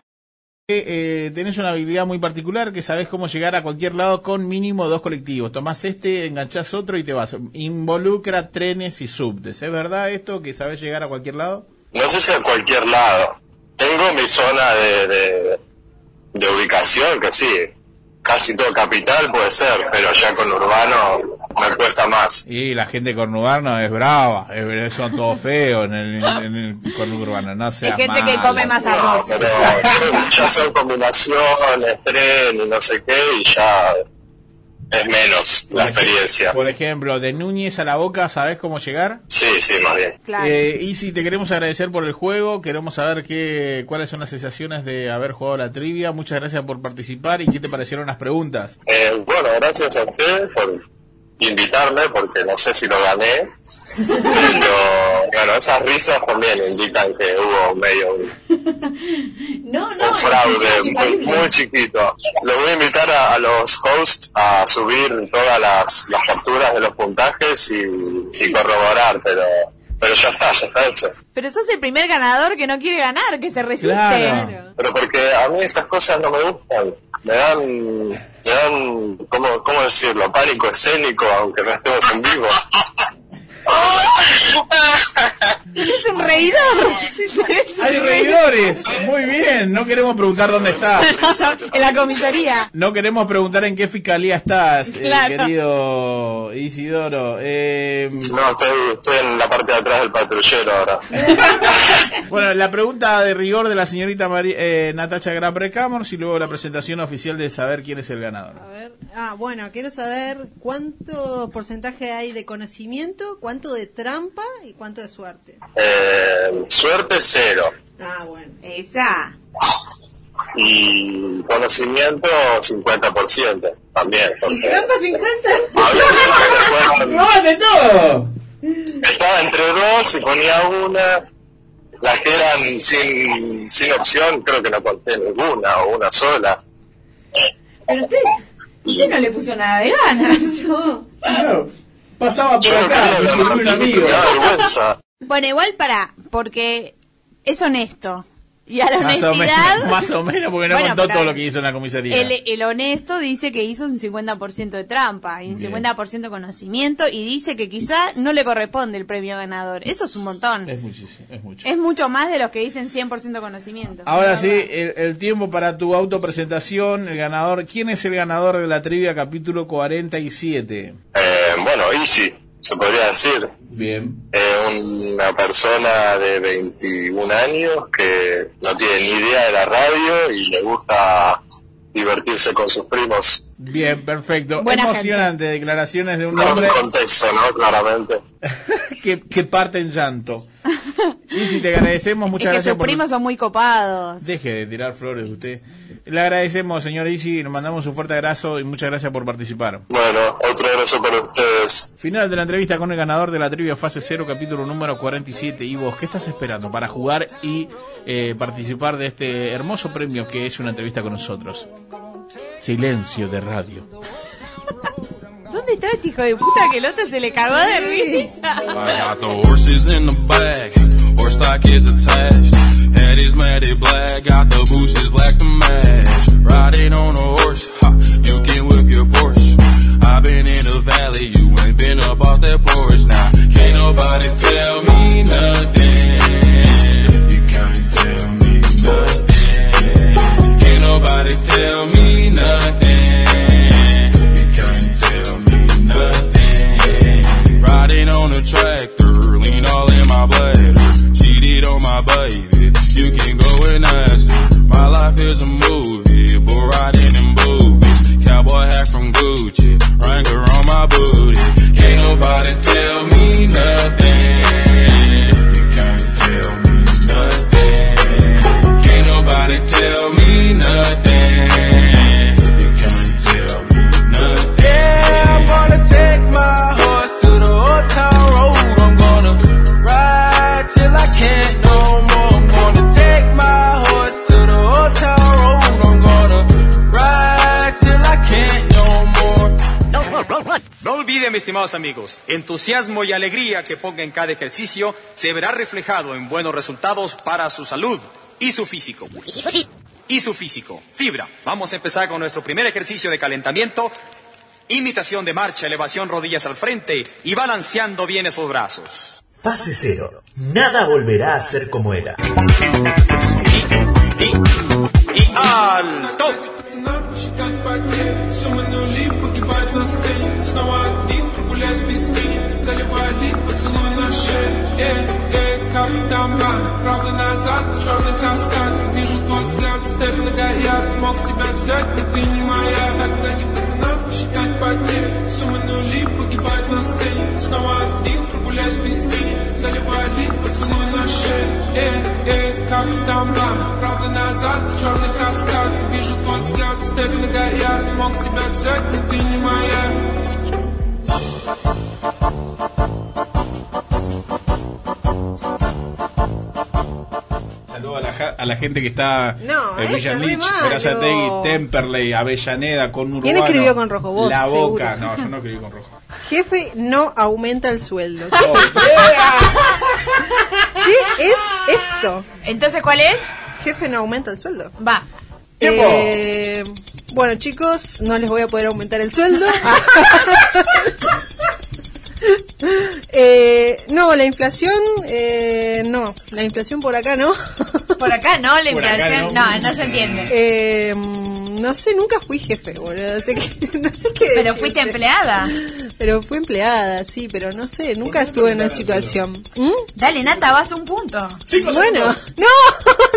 que, eh, tenés una habilidad muy particular que sabés cómo llegar a cualquier lado con mínimo dos colectivos. Tomás este, enganchás otro y te vas. Involucra trenes y subtes. ¿Es verdad esto que sabés llegar a cualquier lado? No sé si a cualquier lado. Tengo mi zona de, de, de ubicación, que sí, casi todo capital puede ser, pero ya con urbano me cuesta más. Y la gente conurbana es brava, es- son todos feos en el, en el conurbano, no seas gente que come más No, arroz. pero son- ya son combinaciones, tren y no sé qué, y ya es menos la Por experiencia. Por ejemplo, de Núñez a la Boca, ¿sabés cómo llegar? Sí, sí, más bien. Claro. Eh, y si te queremos agradecer por el juego, queremos saber qué, cuáles son las sensaciones de haber jugado la trivia. Muchas gracias por participar y qué te parecieron las preguntas. Eh, bueno, gracias a usted por invitarme, porque no sé si lo gané. Pero, bueno, esas risas también indican que hubo medio un, No, un fraude muy, muy chiquito. Lo voy a invitar a, a los hosts a subir todas las, las capturas de los puntajes y, y corroborar, pero, pero ya está, ya está hecho. Pero sos el primer ganador que no quiere ganar, que se resiste. Claro. Pero porque a mí estas cosas no me gustan. Me dan, me dan, ¿cómo, cómo decirlo? Pánico escénico, aunque no estemos en vivo. Es un reidor. Un ¡Hay reidores! Muy bien, no queremos preguntar dónde estás. en la comisaría. No queremos preguntar en qué fiscalía estás, eh, Claro. querido Isidoro. Eh, No, estoy, estoy en la parte de atrás del patrullero ahora. bueno, la pregunta de rigor de la señorita Mari- eh, Natacha y luego la presentación oficial de saber quién es el ganador. A ver, ah, bueno, quiero saber cuánto porcentaje hay de conocimiento, cuánto de trampa y cuánto de suerte. Eh, suerte cero. Ah, bueno. Esa. Y conocimiento 50% también. Porque ¿Trampa 50? había gente que fueron- ¡No, de todo! estaba entre dos y ponía una. Las que eran sin, sin opción, creo que no conté ninguna o una sola. Pero usted, usted no le puso nada de ganas. Claro, pasaba por Yo acá, me un me amigo. da vergüenza. Bueno, igual para, porque es honesto. Y a la Más o, honestidad, menos, más o menos, porque no Bueno, contó todo lo que hizo en la comisaría. el, el honesto dice que hizo un 50% de trampa y un Bien. 50% de conocimiento y dice que quizá no le corresponde el premio ganador. Eso es un montón. Es muchísimo, es mucho. Es mucho más de los que dicen 100% conocimiento. Ahora sí, el, el tiempo para tu autopresentación, el ganador. ¿Quién es el ganador de la trivia capítulo 47? Bueno, easy, se podría decir. Bien. Eh, una persona de 21 años que no tiene ni idea de la radio y le gusta divertirse con sus primos. Bien, perfecto. Buena Emocionante declaraciones de un hombre contexto, ¿no? Claramente. que, que parte en llanto. Y si te agradecemos, es muchas que gracias sus por... primos son muy copados. Deje de tirar flores usted. Le agradecemos, señor Isi, nos mandamos un fuerte abrazo y muchas gracias por participar. Bueno, otro abrazo para ustedes. Final de la entrevista con el ganador de la trivia fase 0, capítulo número 47. Y vos, ¿qué estás esperando para jugar y eh, participar de este hermoso premio que es una entrevista con nosotros? Silencio de radio. ¿Dónde está este hijo de puta que el otro se le cagó de risa? I horse stock is attached. Head is matted black, got the bushes black to match. Riding on a horse, ha, you can whip your Porsche. I've been in the valley, you ain't been up off that porch now. Can't nobody tell me nothing. You can't tell me nothing. Can't nobody tell me nothing. You can't tell me nothing. Riding on a tractor, lean all in my bladder. Cheated on my baby, you can go and ask her. My life is a movie, but riding in boobies. Cowboy hat from Gucci, Wrangler on my booty. Can't nobody tell me nothing. estimados amigos, entusiasmo y alegría que ponga en cada ejercicio se verá reflejado en buenos resultados para su salud y su físico. Y su físico. Fibra. Vamos a empezar con nuestro primer ejercicio de calentamiento. Imitación de marcha, elevación rodillas al frente y balanceando bien esos brazos. Pase cero. Nada volverá a ser como era. Y, y, y alto. Прогуляюсь без тени Заливая лид, поцелуй на шее Эй, эй, капитан Блан Правда назад, черный каскад. Вижу твой взгляд, степ на горят Мог тебя взять, но ты не моя. Тогда не знал, считать потери. Суммы нули погибают на сцене. Снова один, прогуляюсь без тени Заливая лид, поцелуй на шее Эй, эй, капитан Блан Правда назад, черный каскад. Вижу твой взгляд, степ на горят Мог тебя взять, но ты не моя Saludo a la, ja- a la gente que está No, en Villa es re Lich, malo. Berazategui, Temperley, Avellaneda, con Urbano. ¿Quién escribió con rojo? Vos, La seguro. Boca. No, yo no escribí con rojo. Jefe no aumenta el sueldo. Oh, ¿Qué es esto? Entonces, ¿cuál es? Jefe no aumenta el sueldo. Va. Eh, bueno, chicos, no les voy a poder aumentar el sueldo. Eh, no, la inflación, eh, no, la inflación por acá no. Por acá no, la inflación. no. No, no se entiende. Eh, no sé, nunca fui jefe, boludo. Así que, no sé qué Pero decirte. fuiste empleada. Pero fui empleada, sí, pero no sé, nunca estuve en una situación. ¿Mm? Dale, Nata, vas a un punto. Bueno, no,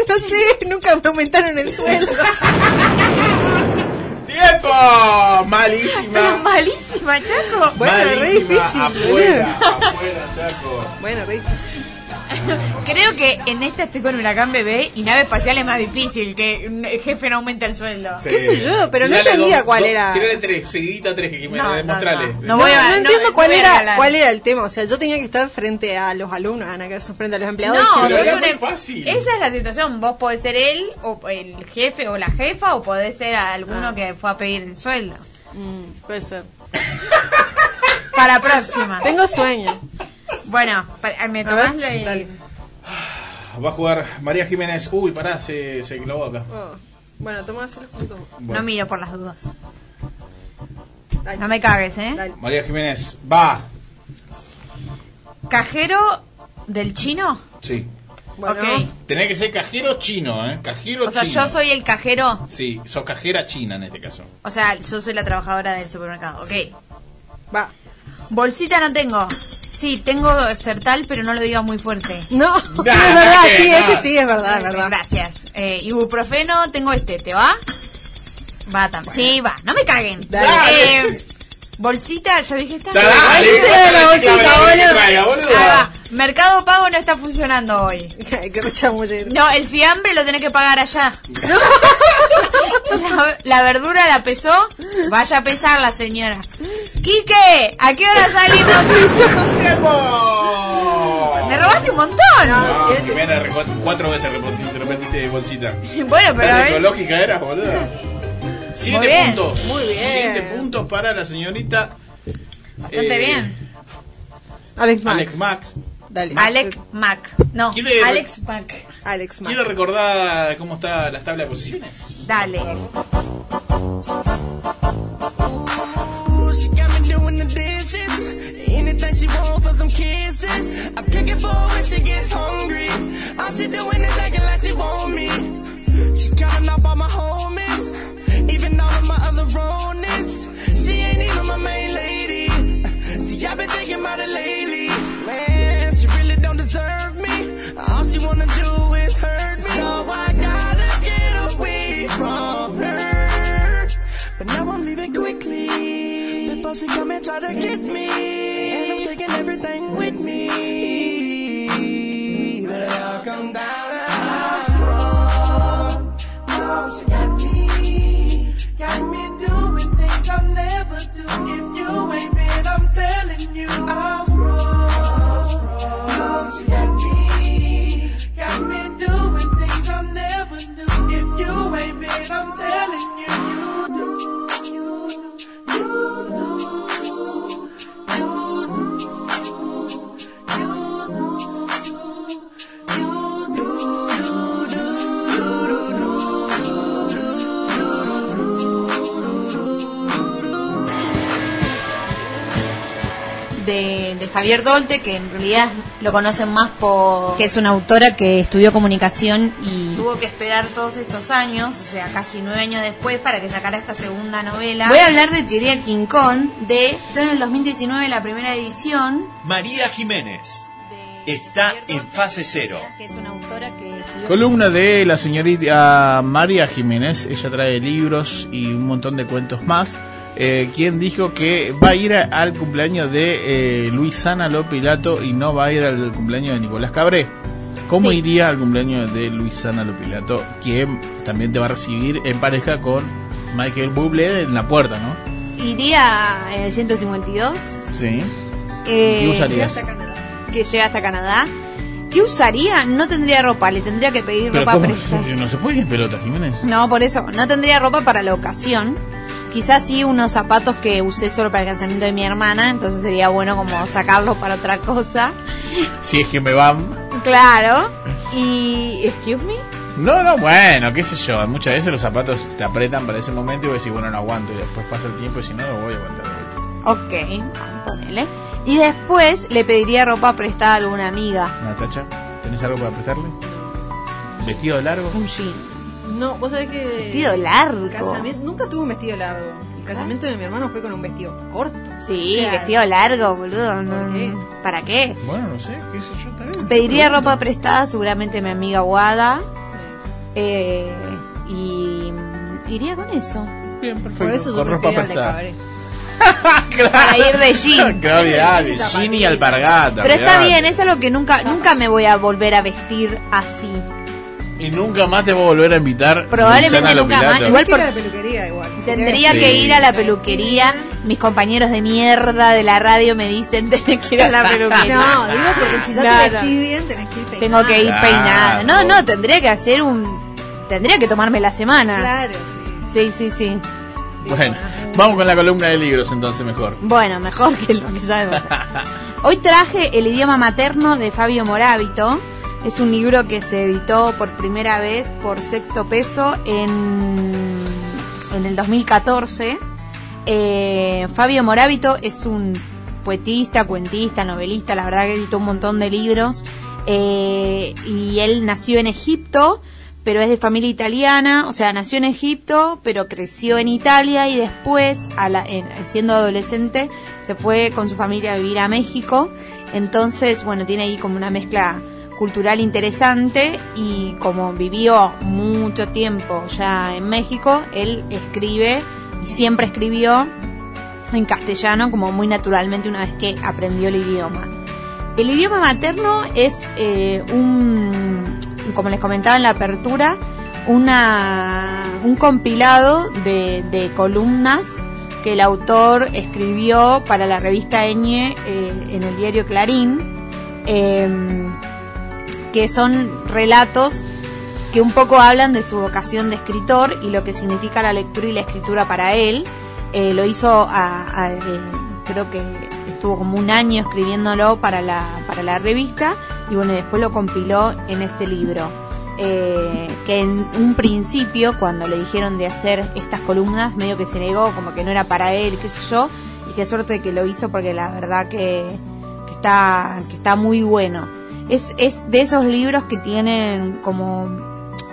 no sé, nunca me aumentaron el sueldo. ¡Tiempo! Malísima. Pero malísima, Chaco. Bueno, re Malísima. difícil. Afuera, afuera, Chaco. Bueno, re difícil. Creo que en esta estoy con Huracán Bebé y nave espacial es más difícil, que un jefe no aumenta el sueldo. ¿Qué sé yo? Pero no entendía dos- cuál dos- era. Tirale tres, seguidita tres, que me No, no, demostrale. no. No, voy a- no no- entiendo no cuál era cuál era el tema. O sea, yo tenía que estar frente a los alumnos, Ana, que frente a los empleados. No, pero es es muy fácil. Esa es la situación. Vos podés ser él, o el jefe o la jefa, o podés ser alguno Ah. que fue a pedir el sueldo. Mm, puede ser. Para próxima. Tengo sueño. Bueno, pa- me tomás ver, la- dale. Va a jugar María Jiménez. Uy, pará, se, se clavó acá. Oh. Bueno, toma los puntos. No miro por las dudas. No me cagues, ¿eh? María Jiménez, va. ¿Cajero del chino? Sí. Bueno, Ok. Tenés que ser cajero chino, ¿eh? Cajero O sea, chino. yo soy el cajero. Sí, sos cajera china en este caso. O sea, yo soy la trabajadora del supermercado. Ok. Va. Bolsita no tengo. Sí, tengo Sertal, pero no lo digas muy fuerte. No, es verdad, que sí, no. ese sí es verdad, es verdad. Gracias. Eh, ibuprofeno, tengo este. ¿Te va? Va también. Sí, va. No me caguen. Dale. Eh, bolsita, ya dije esta. Dale, la bolsita, boludo. boludo. Ahí va. Mercado Pago no está funcionando hoy. Qué. No, el fiambre lo tenés que pagar allá. La, la verdura la pesó. Vaya a pesar la señora. Quique, ¿a qué hora salimos? Montón. No, Jimena, cuatro veces repetiste, repetiste bolsita. Bueno, pero a ¿Tan ver. ecológica eras, boludo? Siete Muy bien. puntos. Muy bien. Siete puntos para la señorita. Bastante eh, bien. Alex Mac. Alex Max. Dale. Alex Mac. No, ¿Quiere- Alex Mac. Alex Mac. Quiero recordar cómo está la tabla de posiciones. Dale. She got me doing the dishes. Anything she want for some kisses. I cook it for her when she gets hungry. All she doing is acting like she want me. She counting off all my homies, even all of my other ronies. She ain't even my main lady. See, I've been thinking about it lately. She come and try to get me. And I'm taking everything with me. But I'll come down to got me. Got me doing things I'll never do. If you ain't I'm telling you. I'm wrong. No, she Javier Dolte, que en realidad lo conocen más por... Que es una autora que estudió comunicación y... Tuvo que esperar todos estos años, o sea, casi nueve años después, para que sacara esta segunda novela. Voy a hablar de Teoría King Kong, de... En el 2019 la primera edición, María Jiménez está en fase cero. Columna de la señorita María Jiménez, ella trae libros y un montón de cuentos más. Eh, quien dijo que va a ir a- al cumpleaños de eh, Luisana Lopilato y no va a ir al cumpleaños de Nicolás Cabré. ¿Cómo Sí. iría al cumpleaños de Luisana Lopilato? Quien también te va a recibir en pareja con Michael Bublé en la puerta, ¿no? Iría en el 152. Sí. eh, ¿Qué usarías? Que llega hasta Canadá. ¿Qué usaría? No tendría ropa, le tendría que pedir Pero ropa prestada. No se puede ir en pelota, Jiménez. No, por eso, no tendría ropa para la ocasión. Quizás sí unos zapatos que usé solo para el casamiento de mi hermana, entonces sería bueno como sacarlos para otra cosa. Si es que me van. Claro. Y... ¿Excuse me? No, no, bueno, qué sé yo. Muchas veces los zapatos te apretan para ese momento y vos decís, bueno, no aguanto. Y después pasa el tiempo y si no, lo voy a aguantar. Ok, ponele. Y después le pediría ropa prestada a alguna amiga. Natacha, ¿tenés algo para prestarle? ¿Vestido largo? Un jean. No, vos sabés que. Vestido largo. Casamiento, nunca tuve un vestido largo. El casamiento de mi hermano fue con un vestido corto. Sí, O sea, vestido largo, boludo. no- qué? ¿Para qué? Bueno, no sé, qué sé yo, también. Pediría ropa prestada seguramente a mi amiga Wada. Eh, y iría con eso. Bien, perfecto. Por eso Con ropa de prestada. cabaret. Para ir de jean. Claro, olvidate, jean y alpargata. Pero está bien, es algo que nunca nunca me voy a volver a vestir así. Y nunca más te voy a volver a invitar. Probablemente nunca más. Igual por- a la peluquería igual. Tendría Sí. que ir a la peluquería. Mis compañeros de mierda de la radio me dicen tenés que ir a la peluquería. No, digo porque si ya No, te no. vestís bien, tenés que ir peinada. Tengo que ir Claro. peinada. No, no, tendría que hacer un. Tendría que tomarme la semana. Claro, Sí, sí, sí. Bueno, vamos con la columna de libros entonces mejor. Bueno, mejor que lo que sabes. Hoy traje El idioma materno de Fabio Morábito. Es un libro que se editó por primera vez por sexto peso en, en el 2014. Eh, Fabio Morábito es un poetista, cuentista, novelista, la verdad que editó un montón de libros. Eh, y él nació en Egipto, pero es de familia italiana, o sea, nació en Egipto, pero creció en Italia y después, a la- en- siendo adolescente, se fue con su familia a vivir a México. Entonces, bueno, tiene ahí como una mezcla cultural interesante y como vivió mucho tiempo ya en México, él escribe y siempre escribió en castellano como muy naturalmente una vez que aprendió el idioma. El idioma materno es eh, un, como les comentaba en la apertura, una, un compilado de, columnas que el autor escribió para la revista Eñe eh, en el diario Clarín, em, que son relatos que un poco hablan de su vocación de escritor y lo que significa la lectura y la escritura para él. Eh, lo hizo, a, eh, creo que estuvo como un año escribiéndolo para la, para la revista y bueno, después lo compiló en este libro. Eh, que en un principio, cuando le dijeron de hacer estas columnas, medio que se negó, como que no era para él, qué sé yo, y qué suerte que lo hizo porque la verdad que está, que está muy bueno. Es, es de esos libros que tienen como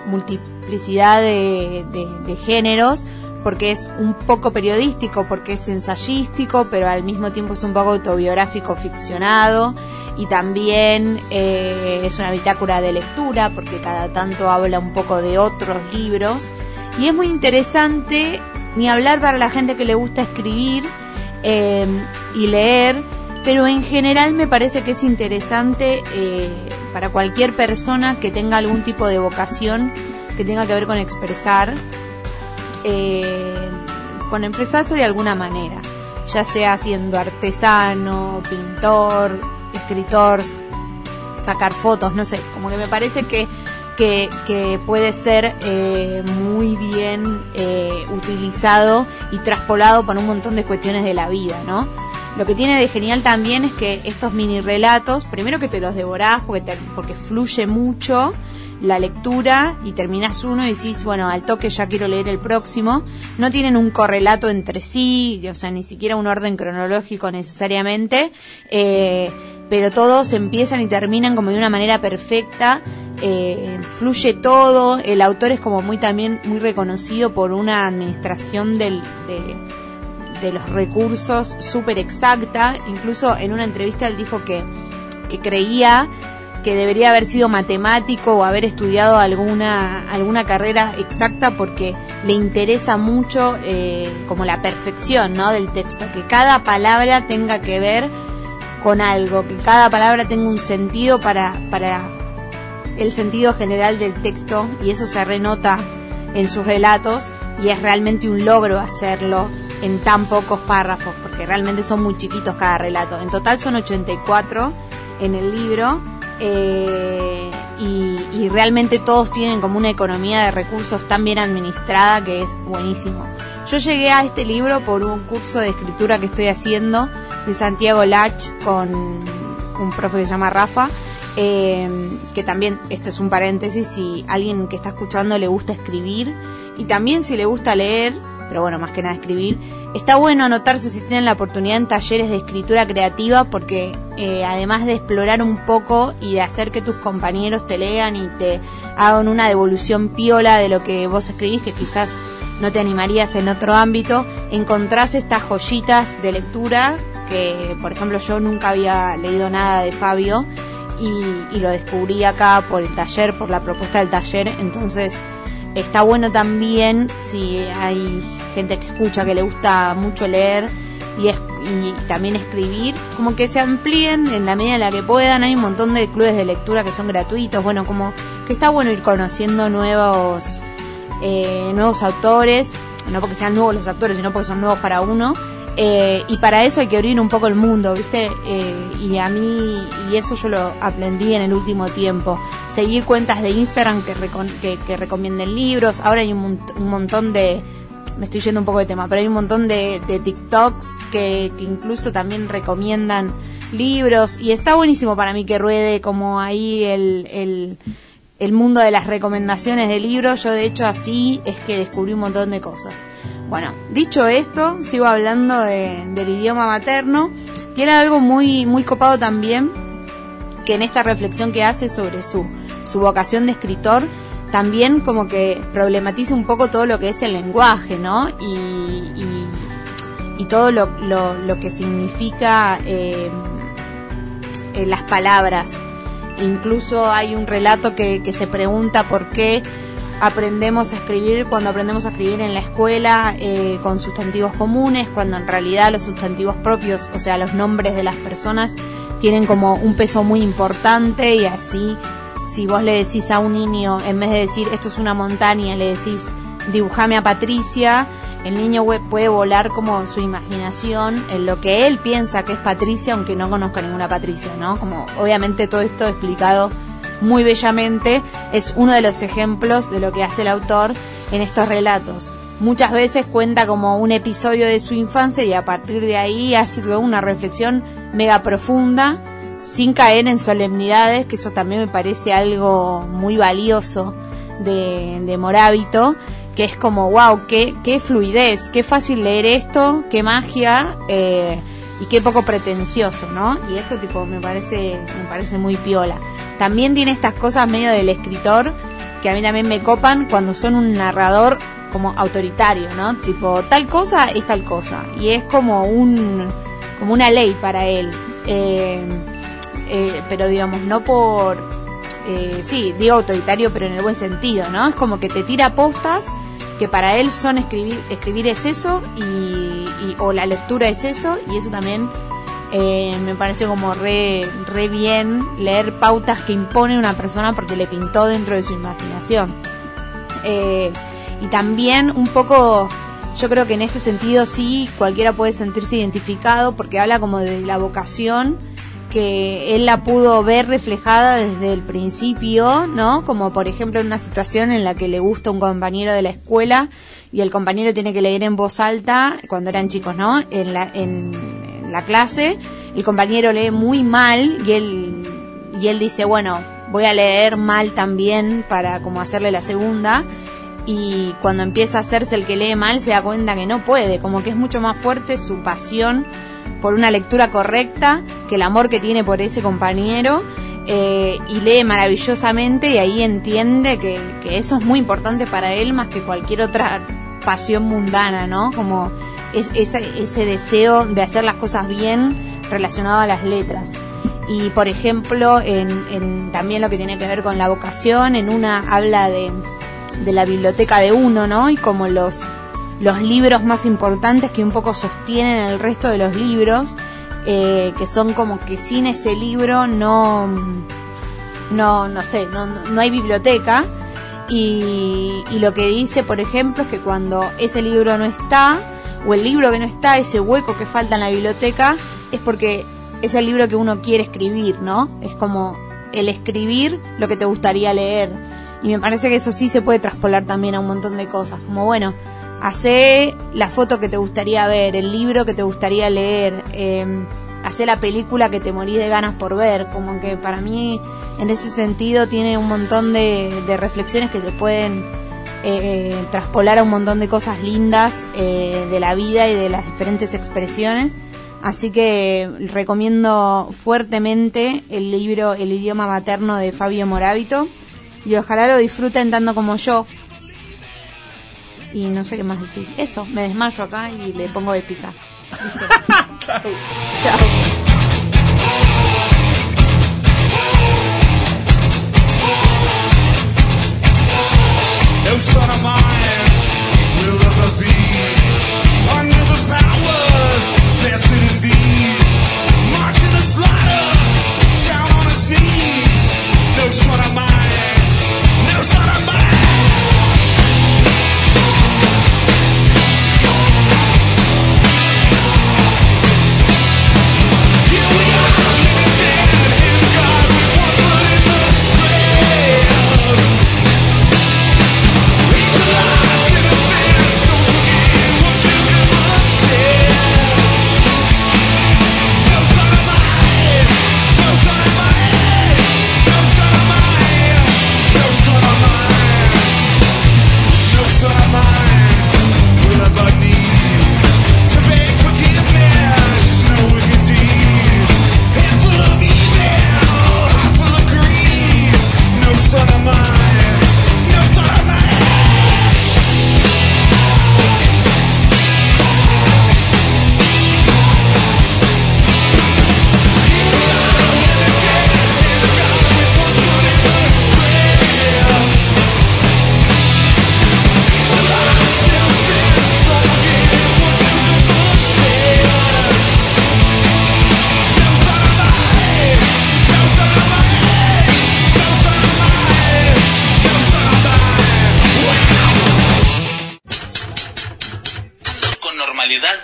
multiplicidad de, de- géneros, porque es un poco periodístico, porque es ensayístico, pero al mismo tiempo es un poco autobiográfico ficcionado, y también eh, es una bitácora de lectura, porque cada tanto habla un poco de otros libros, y es muy interesante, ni hablar para la gente que le gusta escribir eh, y leer, pero en general me parece que es interesante eh, para cualquier persona que tenga algún tipo de vocación que tenga que ver con expresar, eh, con expresarse de alguna manera, ya sea siendo artesano, pintor, escritor, sacar fotos, no sé, como que me parece que, que, puede ser eh, muy bien eh, utilizado y traspolado por un montón de cuestiones de la vida, ¿no? Lo que tiene de genial también es que estos mini relatos, primero que te los devorás porque, te- porque fluye mucho la lectura y terminas uno y decís, bueno, al toque ya quiero leer el próximo. No tienen un correlato entre sí, o sea, ni siquiera un orden cronológico necesariamente, eh, pero todos empiezan y terminan como de una manera perfecta. eh, fluye todo, el autor es como muy también muy reconocido por una administración del, de, de los recursos súper exacta. Incluso en una entrevista él dijo que, que creía que debería haber sido matemático o haber estudiado alguna, alguna carrera exacta porque le interesa mucho eh, como la perfección ¿no? del texto, que cada palabra tenga que ver con algo, que cada palabra tenga un sentido para, para el sentido general del texto y eso se renota en sus relatos y es realmente un logro hacerlo en tan pocos párrafos porque realmente son muy chiquitos cada relato. En total son 84 en el libro eh, y, realmente todos tienen como una economía de recursos tan bien administrada que es buenísimo. Yo llegué a este libro por un curso de escritura que estoy haciendo de Santiago Lach con un profe que se llama Rafa, eh, que también, este es un paréntesis, si alguien que está escuchando le gusta escribir y también si le gusta leer, pero bueno, más que nada escribir, está bueno anotarse si tienen la oportunidad en talleres de escritura creativa porque eh, además de explorar un poco y de hacer que tus compañeros te lean y te hagan una devolución piola de lo que vos escribís, que quizás no te animarías en otro ámbito, encontrás estas joyitas de lectura que, por ejemplo, yo nunca había leído nada de Fabio y, y lo descubrí acá por el taller, por la propuesta del taller, entonces está bueno también si hay gente que escucha que le gusta mucho leer y, es- y también escribir, como que se amplíen en la medida en la que puedan. Hay un montón de clubes de lectura que son gratuitos, bueno, como que está bueno ir conociendo nuevos, eh, nuevos autores, no porque sean nuevos los autores, sino porque son nuevos para uno. Eh, y para eso hay que abrir un poco el mundo, ¿viste? Eh, y a mí, y eso yo lo aprendí en el último tiempo. Seguir cuentas de Instagram que, recomienden libros. Ahora hay un, mont- un montón de. Me estoy yendo un poco de tema, pero hay un montón de, TikToks que, que incluso también recomiendan libros. Y está buenísimo para mí que ruede como ahí el, el, el mundo de las recomendaciones de libros. Yo, de hecho, así es que descubrí un montón de cosas. Bueno, dicho esto, sigo hablando de- del idioma materno. Tiene algo muy, muy copado también, que en esta reflexión que hace sobre su, su vocación de escritor, también como que problematiza un poco todo lo que es el lenguaje, ¿no? Y, y, todo lo, lo, lo que significa eh, eh, las palabras. Incluso hay un relato que, que se pregunta por qué aprendemos a escribir cuando aprendemos a escribir en la escuela eh, con sustantivos comunes, cuando en realidad los sustantivos propios, o sea, los nombres de las personas, tienen como un peso muy importante y así, si vos le decís a un niño, en vez de decir esto es una montaña, le decís dibujame a Patricia, el niño puede volar como su imaginación en lo que él piensa que es Patricia, aunque no conozca ninguna Patricia, ¿no? Como obviamente todo esto explicado muy bellamente, es uno de los ejemplos de lo que hace el autor en estos relatos. Muchas veces cuenta como un episodio de su infancia y a partir de ahí hace una reflexión mega profunda, sin caer en solemnidades, que eso también me parece algo muy valioso de, de Morábito, que es como, wow, qué, qué fluidez, qué fácil leer esto, qué magia eh, y qué poco pretencioso, ¿no? Y eso tipo me parece, me parece muy piola. También tiene estas cosas medio del escritor que a mí también me copan cuando son un narrador como autoritario, ¿no? Tipo, tal cosa es tal cosa. Y es como un como una ley para él. Eh, eh, pero digamos, no por... eh, sí, digo autoritario, pero en el buen sentido, ¿no? Es como que te tira postas que para él son escribir, escribir es eso y, y- o la lectura es eso y eso también eh, me parece como re, re bien leer pautas que impone una persona porque le pintó dentro de su imaginación. Eh, y también un poco, yo creo que en este sentido sí cualquiera puede sentirse identificado porque habla como de la vocación que él la pudo ver reflejada desde el principio, ¿no? Como por ejemplo en una situación en la que le gusta un compañero de la escuela y el compañero tiene que leer en voz alta cuando eran chicos, ¿no? En la, en, la clase, el compañero lee muy mal y él, y él dice, bueno, voy a leer mal también para como hacerle la segunda y cuando empieza a hacerse el que lee mal se da cuenta que no puede, como que es mucho más fuerte su pasión por una lectura correcta que el amor que tiene por ese compañero eh, y lee maravillosamente y ahí entiende que, eso es muy importante para él más que cualquier otra pasión mundana, ¿no? Como es, ese deseo de hacer las cosas bien relacionado a las letras. Y por ejemplo, en, en también lo que tiene que ver con la vocación, en una habla de, de la biblioteca de uno, ¿no? Y como los, los libros más importantes que un poco sostienen el resto de los libros, eh, que son como que sin ese libro no, no, no sé, no, no hay biblioteca. Y, y lo que dice, por ejemplo, es que cuando ese libro no está, o el libro que no está, ese hueco que falta en la biblioteca, es porque es el libro que uno quiere escribir, ¿no? Es como el escribir lo que te gustaría leer. Y me parece que eso sí se puede traspolar también a un montón de cosas. Como bueno, hace la foto que te gustaría ver, el libro que te gustaría leer, eh, hace la película que te morís de ganas por ver. Como que para mí, en ese sentido, tiene un montón de, de reflexiones que se pueden eh, traspolar a un montón de cosas lindas eh, de la vida y de las diferentes expresiones. Así que recomiendo fuertemente el libro El idioma materno de Fabio Morábito y ojalá lo disfruten tanto como yo. Y no sé qué más decir. Eso, me desmayo acá y le pongo épica. Chao. Chao. No son of mine will ever be under the powers vested. Marching the slaughter down on his knees. No son of mine, no son of mine.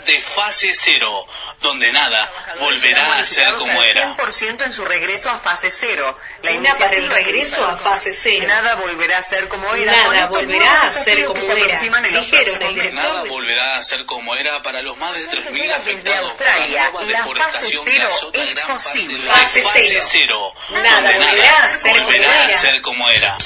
De fase cero, donde nada volverá a ser como era. 100% en su regreso a fase cero. La Una iniciativa para el regreso a fase cero. Nada volverá a ser como era. Nada volverá a ser como era. Dijeron el meses. Nada volverá a ser como era para los más de 3.000 Desde afectados Australia, por la la nueva fase deforestación que cero azota es gran parte posible. de la Fase cero. Nada volverá a ser como volverá a era. ser como era.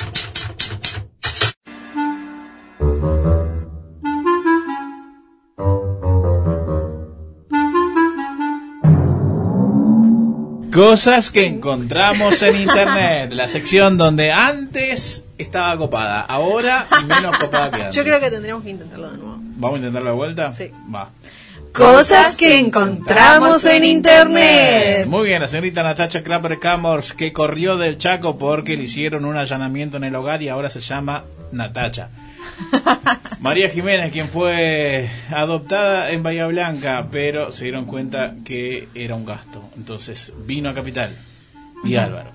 Cosas que encontramos en internet, la sección donde antes estaba copada, ahora menos copada que antes. Yo creo que tendríamos que intentarlo de nuevo. ¿Vamos a intentarlo de vuelta? Sí. Va. Cosas que encontramos en internet. Muy bien, la señorita Natacha Clapper Camors que corrió del Chaco porque le hicieron un allanamiento en el hogar y ahora se llama Natacha. María Jiménez, quien fue adoptada en Bahía Blanca, pero se dieron cuenta que era un gasto. Entonces vino a Capital. Y Álvaro,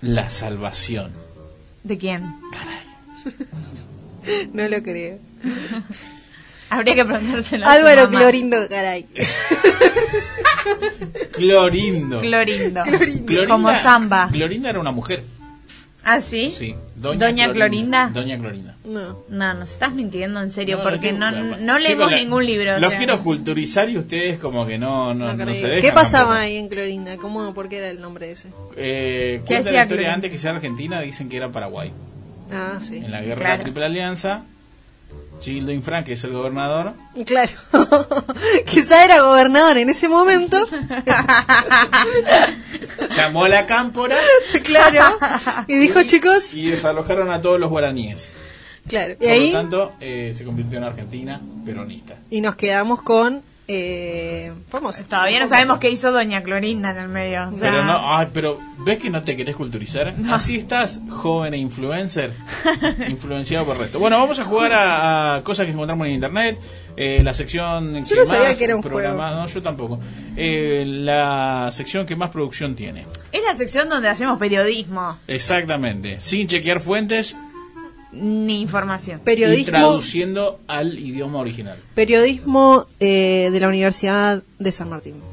la salvación. ¿De quién? No lo creo. Habría que preguntárselo. a su Álvaro mamá. Clorindo, caray. Clorindo. Clorindo. Clorinda- Como samba. Clorinda era una mujer. ¿Ah, sí? Sí. Doña Clorinda. Doña Clorinda. No. No, nos estás mintiendo en serio, No, porque no, no, no, leemos Chicos, ningún libro. o Los sea. quiero culturizar y ustedes como que no, no, no se dejan. ¿Qué pasaba tampoco. ahí en Clorinda? ¿Cómo, ¿Por qué era el nombre ese? Eh, ¿Qué cuenta hacía la historia Clorinda? antes que sea Argentina, dicen que era Paraguay. Ah, sí. En la guerra de Claro. la Triple Alianza, Gildo Infran, que es el gobernador, Claro. Quizá era gobernador en ese momento. llamó a la cámpora claro. Y dijo, chicos. y desalojaron a todos los guaraníes. Claro. Y Por ahí. lo tanto, eh, se convirtió en Argentina peronista. Y nos quedamos con. Eh, famoso. Todavía no sabemos qué hizo Doña Clorinda en el medio. o sea, Pero no, ay, pero ¿ves que no te querés culturizar? Así estás, joven e influencer, influenciado por el resto. Bueno, vamos a jugar a, a cosas que encontramos en internet. Eh, la sección Yo que no sabía más que era un programa- No, yo tampoco. Eh, la sección que más producción tiene. Es la sección donde hacemos periodismo, Exactamente. Sin chequear fuentes ni información. y Periodismo, traduciendo al idioma original. periodismo eh, de la Universidad de San Martín.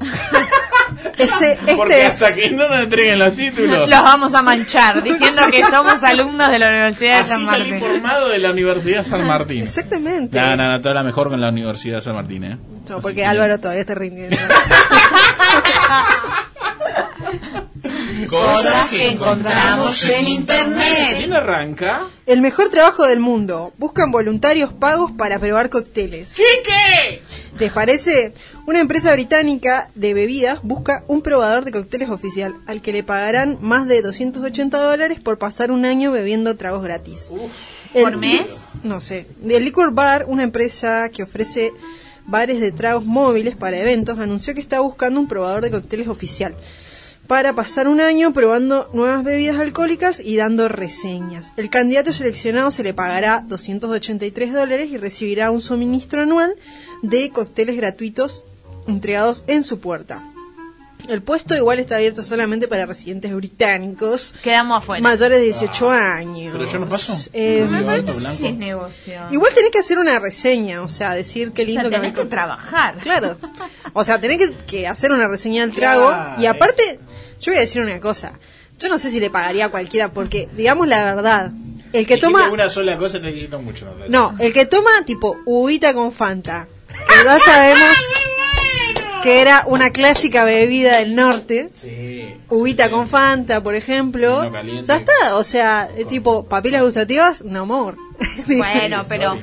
Ese, este Porque es- hasta que no nos entreguen los títulos. Los vamos a manchar diciendo que somos alumnos de la Universidad de San Así salí Martín. formado de la Universidad San Martín. Exactamente. No, no, no, toda la mejor con la Universidad San Martín, ¿eh? No, porque Álvaro todavía está rindiendo. Cosas que encontramos en internet. ¿Quién arranca? El mejor trabajo del mundo. Buscan voluntarios pagos para probar cócteles. ¿Qué qué? ¿Les parece? Una empresa británica de bebidas busca un probador de cócteles oficial al que le pagarán más de 280 dólares por pasar un año bebiendo tragos gratis. ¿Por mes? No sé. El Liquor Bar, una empresa que ofrece bares de tragos móviles para eventos, anunció que está buscando un probador de cócteles oficial para pasar un año probando nuevas bebidas alcohólicas y dando reseñas. El candidato seleccionado se le pagará 283 dólares y recibirá un suministro anual de cócteles gratuitos entregados en su puerta. El puesto igual está abierto solamente para residentes británicos Quedamos afuera. mayores de 18 años. ¿Pero yo no paso? Eh, ¿Rubio, Me alto, parece que es negocio. Igual tenés que hacer una reseña, o sea, decir qué O sea, lindo que tenés me- que trabajar. Claro. O sea, tenés que, que hacer una reseña del trago. Claro. Y aparte, yo voy a decir una cosa. Yo no sé si le pagaría a cualquiera, porque, digamos la verdad, el que toma. una sola cosa te necesito mucho. No, el que toma tipo uvita con Fanta, que ya sabemos que era una clásica bebida del norte. Sí. Uvita con Fanta, por ejemplo. Ya está, o sea, tipo papilas gustativas, no more. Bueno, pero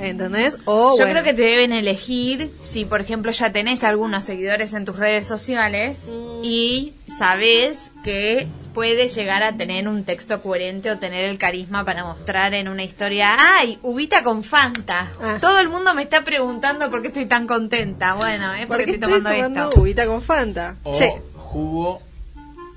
¿Entendés? O yo bueno. creo que te deben elegir si, por ejemplo, ya tenés algunos seguidores en tus redes sociales y sabés que puede llegar a tener un texto coherente o tener el carisma para mostrar en una historia, ay, ubita con Fanta. Ah. Todo el mundo me está preguntando por qué estoy tan contenta. Bueno, es ¿Por porque qué estoy tomando, esto. uvita con Fanta? O Sí. jugo.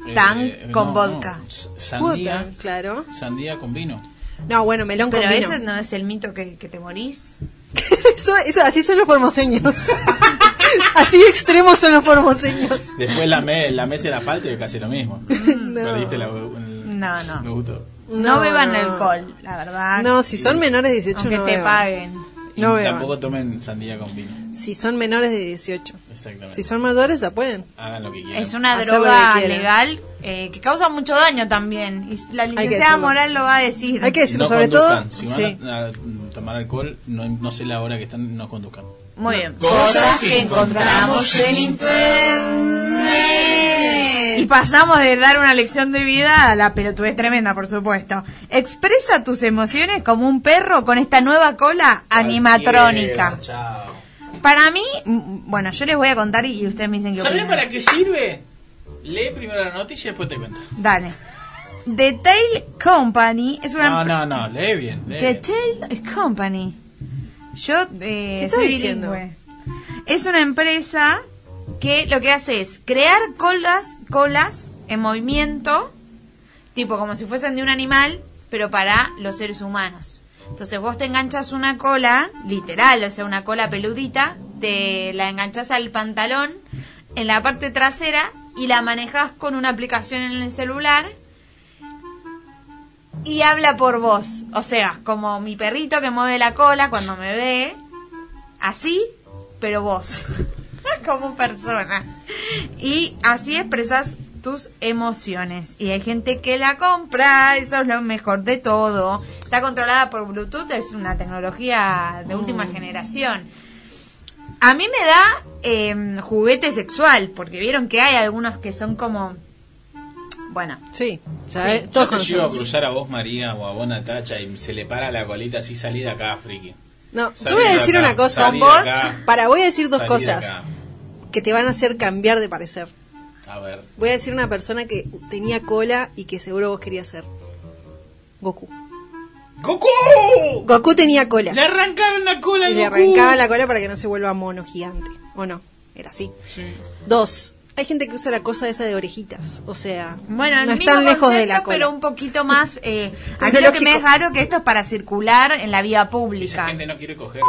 eh, Tan con no, vodka. no, Sandía, claro. sandía con vino. No, bueno, melón Pero con vino. ese no es el mito que, que te morís. Eso, eso- así son los formoseños. así extremos son los formoseños. Después la, me, la mesa la falta y casi lo mismo. Perdiste la, el, No, no. No, No, beban no. alcohol, la verdad. No, si son menores de 18 Aunque no te beban. paguen. Y No beban. tampoco tomen sandía con vino. Si son menores de 18. Exactamente. Si son mayores ya pueden. Hagan lo que quieran. Es una droga que legal eh, que causa mucho daño también. Y la licenciada. Moral lo va a decir. Hay que decirlo, no sobre conduzcan. todo. Si van sí. a, a tomar alcohol, no, no sé la hora que están, no conduzcan. Muy bien. Cosas que encontramos en internet. Y pasamos de dar una lección de vida a la pelotudez tremenda, por supuesto. Expresa tus emociones como un perro con esta nueva cola animatrónica. Chao. Para mí, bueno, yo les voy a contar y ustedes me dicen que ¿Sabés opinan. para qué sirve? Lee primero la noticia y después te cuento. Dale. The Tail Company es una No, no, no, lee bien. lee The bien. Tail Company. Yo eh, ¿Qué estás soy diciendo? bilingüe. Es una empresa que lo que hace es crear colas, colas en movimiento, tipo como si fuesen de un animal, pero para los seres humanos. Entonces vos te enganchas una cola, literal, o sea, una cola peludita, te la enganchas al pantalón en la parte trasera y la manejas con una aplicación en el celular y habla por vos. O sea, como mi perrito que mueve la cola cuando me ve, así, pero vos, como persona. Y así expresas tus emociones. Y hay gente que la compra, eso es lo mejor de todo. Está controlada por Bluetooth, es una tecnología de última generación. A mí me da em, juguete sexual, porque vieron que hay algunos que son como... Bueno. Sí, ya, eh, Yo te llevo a cruzar a vos, María, o a vos, Natacha, y se le para la colita así, salí de acá, friki. No, Salí yo voy a de decir acá, una cosa. Vos, acá. para, voy a decir dos de cosas que te van a hacer cambiar de parecer. A ver. Voy a decir una persona que tenía cola y que seguro vos querías ser. Goku. ¡Goku! Goku tenía cola. Le arrancaron la cola Y al le Goku. arrancaban la cola para que no se vuelva mono gigante. ¿O no? Era así. Dos. Hay gente que usa la cosa esa de orejitas. O sea, Bueno, el no mismo están lejos de la cola. pero un poquito más... Eh, a mí lo que me es raro que esto es para circular en la vía Esa pública. gente no quiere coger.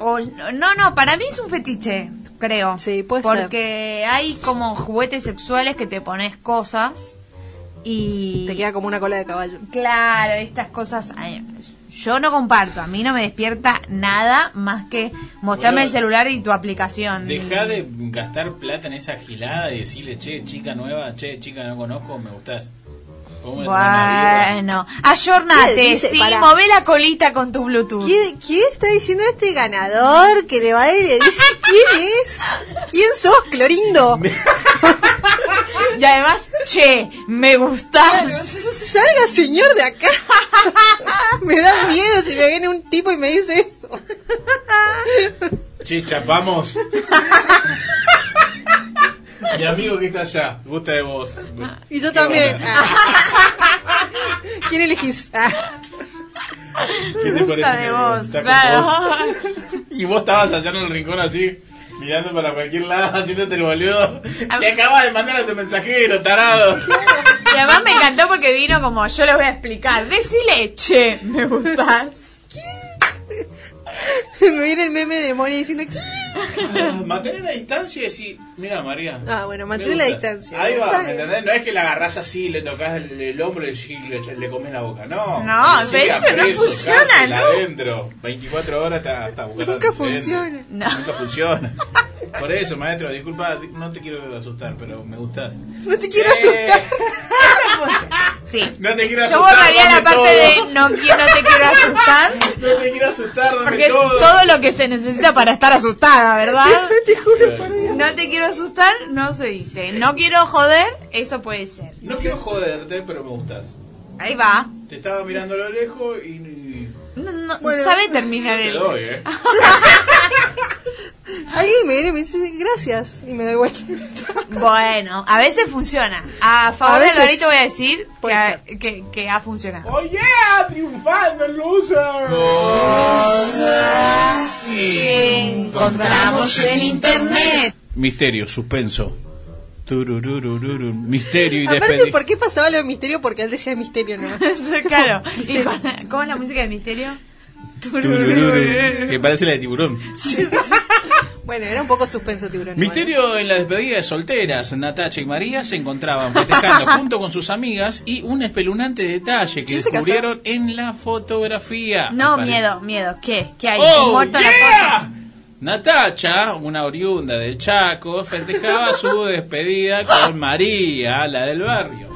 O, no, no, para mí es un fetiche, creo. Sí, puede Porque hay como juguetes sexuales que te pones cosas y... Te queda como una cola de caballo. Claro, estas cosas... ay, yo no comparto, a mí no me despierta nada más que mostrarme el celular y tu aplicación. Deja de gastar plata en esa gilada y decirle, che, chica nueva, che, chica no conozco, me gustás. Bueno, ayornate, sí, Pará. mové la colita con tu Bluetooth. ¿Quién, quién está diciendo este ganador que le va a ir y le dice quién es? ¿Quién sos, Clorindo? Y además, che, me gustás. Salga señor de acá. me da miedo si me viene un tipo y me dice esto. Che, chapamos. Mi amigo que está allá, gusta de vos. Y yo también. ¿Quién elegís? Ah. ¿Qué te Gusta parece? de vos, claro. vos? Y vos estabas allá en el rincón así, mirando para cualquier lado, haciéndote el boludo. Te acabas de mandar a tu mensajero, tarado. Y además me encantó porque vino como, yo lo voy a explicar. Decile, che, me gustás. me viene el meme de Moni diciendo ¿qué? Mantener la distancia y decir, mira María. Ah, bueno, mantener la gustas". distancia. Ahí va, Está ¿me entendés? No es que la agarrás así, le tocas el, el hombro y le, le comes la boca. No, No, eso no funciona, cárcel, ¿no? adentro. 24 horas hasta buscar Nunca funciona. No. Nunca funciona. Por eso, maestro, disculpa, no te quiero asustar, pero me gustas. No te quiero Eh, asustar. Sí. No te quiero Yo asustar. borraría la parte todo. de no, quiero, no te quiero asustar. No te quiero asustar, dame Porque es todo. todo lo que se necesita para estar asustada, ¿verdad? Te juro por Dios. No te quiero asustar, no se dice. No quiero joder, eso puede ser. No quiero joderte, pero me gustas. Ahí va. Te estaba mirando a lo lejos y... No, no, Bueno. sabe terminar Te el... doy, eh. Alguien me viene y me dice gracias y me da igual. Bueno, a veces funciona. A favor A de veces Alvarito voy a decir que ha, que, que ha funcionado. ¡Oh yeah! ¡Triunfando el loser! Encontramos en internet. Misterio, suspenso. Misterio y Aparte. ¿por qué pasaba lo de misterio? Porque él decía misterio, ¿no? claro. ¿Y con- ¿Cómo es la música de misterio? Que parece la de tiburón. Bueno, era un poco suspenso tiburón. Misterio en la despedida de solteras. Natacha y María se encontraban festejando junto con sus amigas y un espeluznante detalle que ¿Quién se descubrieron en la fotografía. No, miedo, miedo. ¿Qué? ¿Qué hay? ¡Oh, ¿Muerto la foto? Natacha, una oriunda del Chaco, festejaba su despedida con María, la del barrio.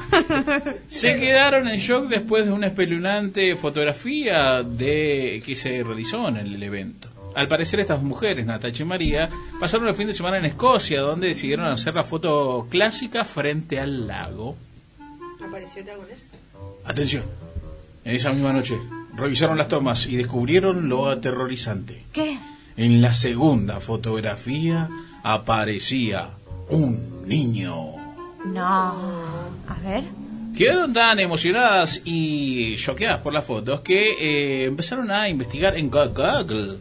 Se quedaron en shock después de una espeluznante fotografía de que se realizó en el evento. Al parecer estas mujeres, Natacha y María, pasaron el fin de semana en Escocia, donde decidieron hacer la foto clásica frente al lago. ¿Apareció el lago Ness? Atención, en esa misma noche revisaron las tomas y descubrieron lo aterrorizante. ¿Qué? En la segunda fotografía aparecía un niño. No. A ver. Quedaron tan emocionadas y choqueadas por las fotos que eh, empezaron a investigar en Go- Google.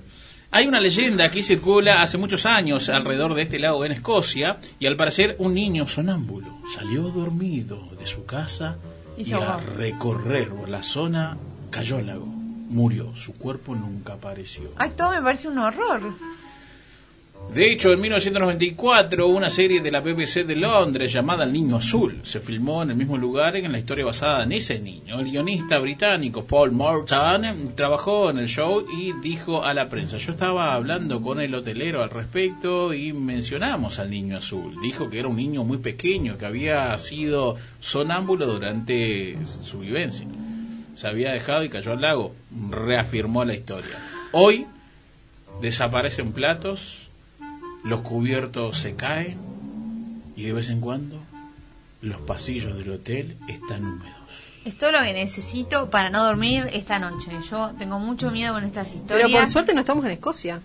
Hay una leyenda que circula hace muchos años alrededor de este lago en Escocia y al parecer un niño sonámbulo salió dormido de su casa Y ahogó. recorrer la zona cayó al lago. Murió, su cuerpo nunca apareció. Ay, todo me parece un horror. De hecho, en 1994, una serie de la BBC de Londres llamada El Niño Azul se filmó en el mismo lugar en la historia basada en ese niño. El guionista británico Paul Morton trabajó en el show y dijo a la prensa, yo estaba hablando con el hotelero al respecto y mencionamos al Niño Azul. Dijo que era un niño muy pequeño, que había sido sonámbulo durante su vivencia. Se había dejado y cayó al lago. Reafirmó la historia. Hoy desaparecen platos, los cubiertos se caen y de vez en cuando los pasillos del hotel están húmedos. Es todo lo que necesito para no dormir esta noche. Yo tengo mucho miedo con estas Pero historias. por suerte no estamos en Escocia.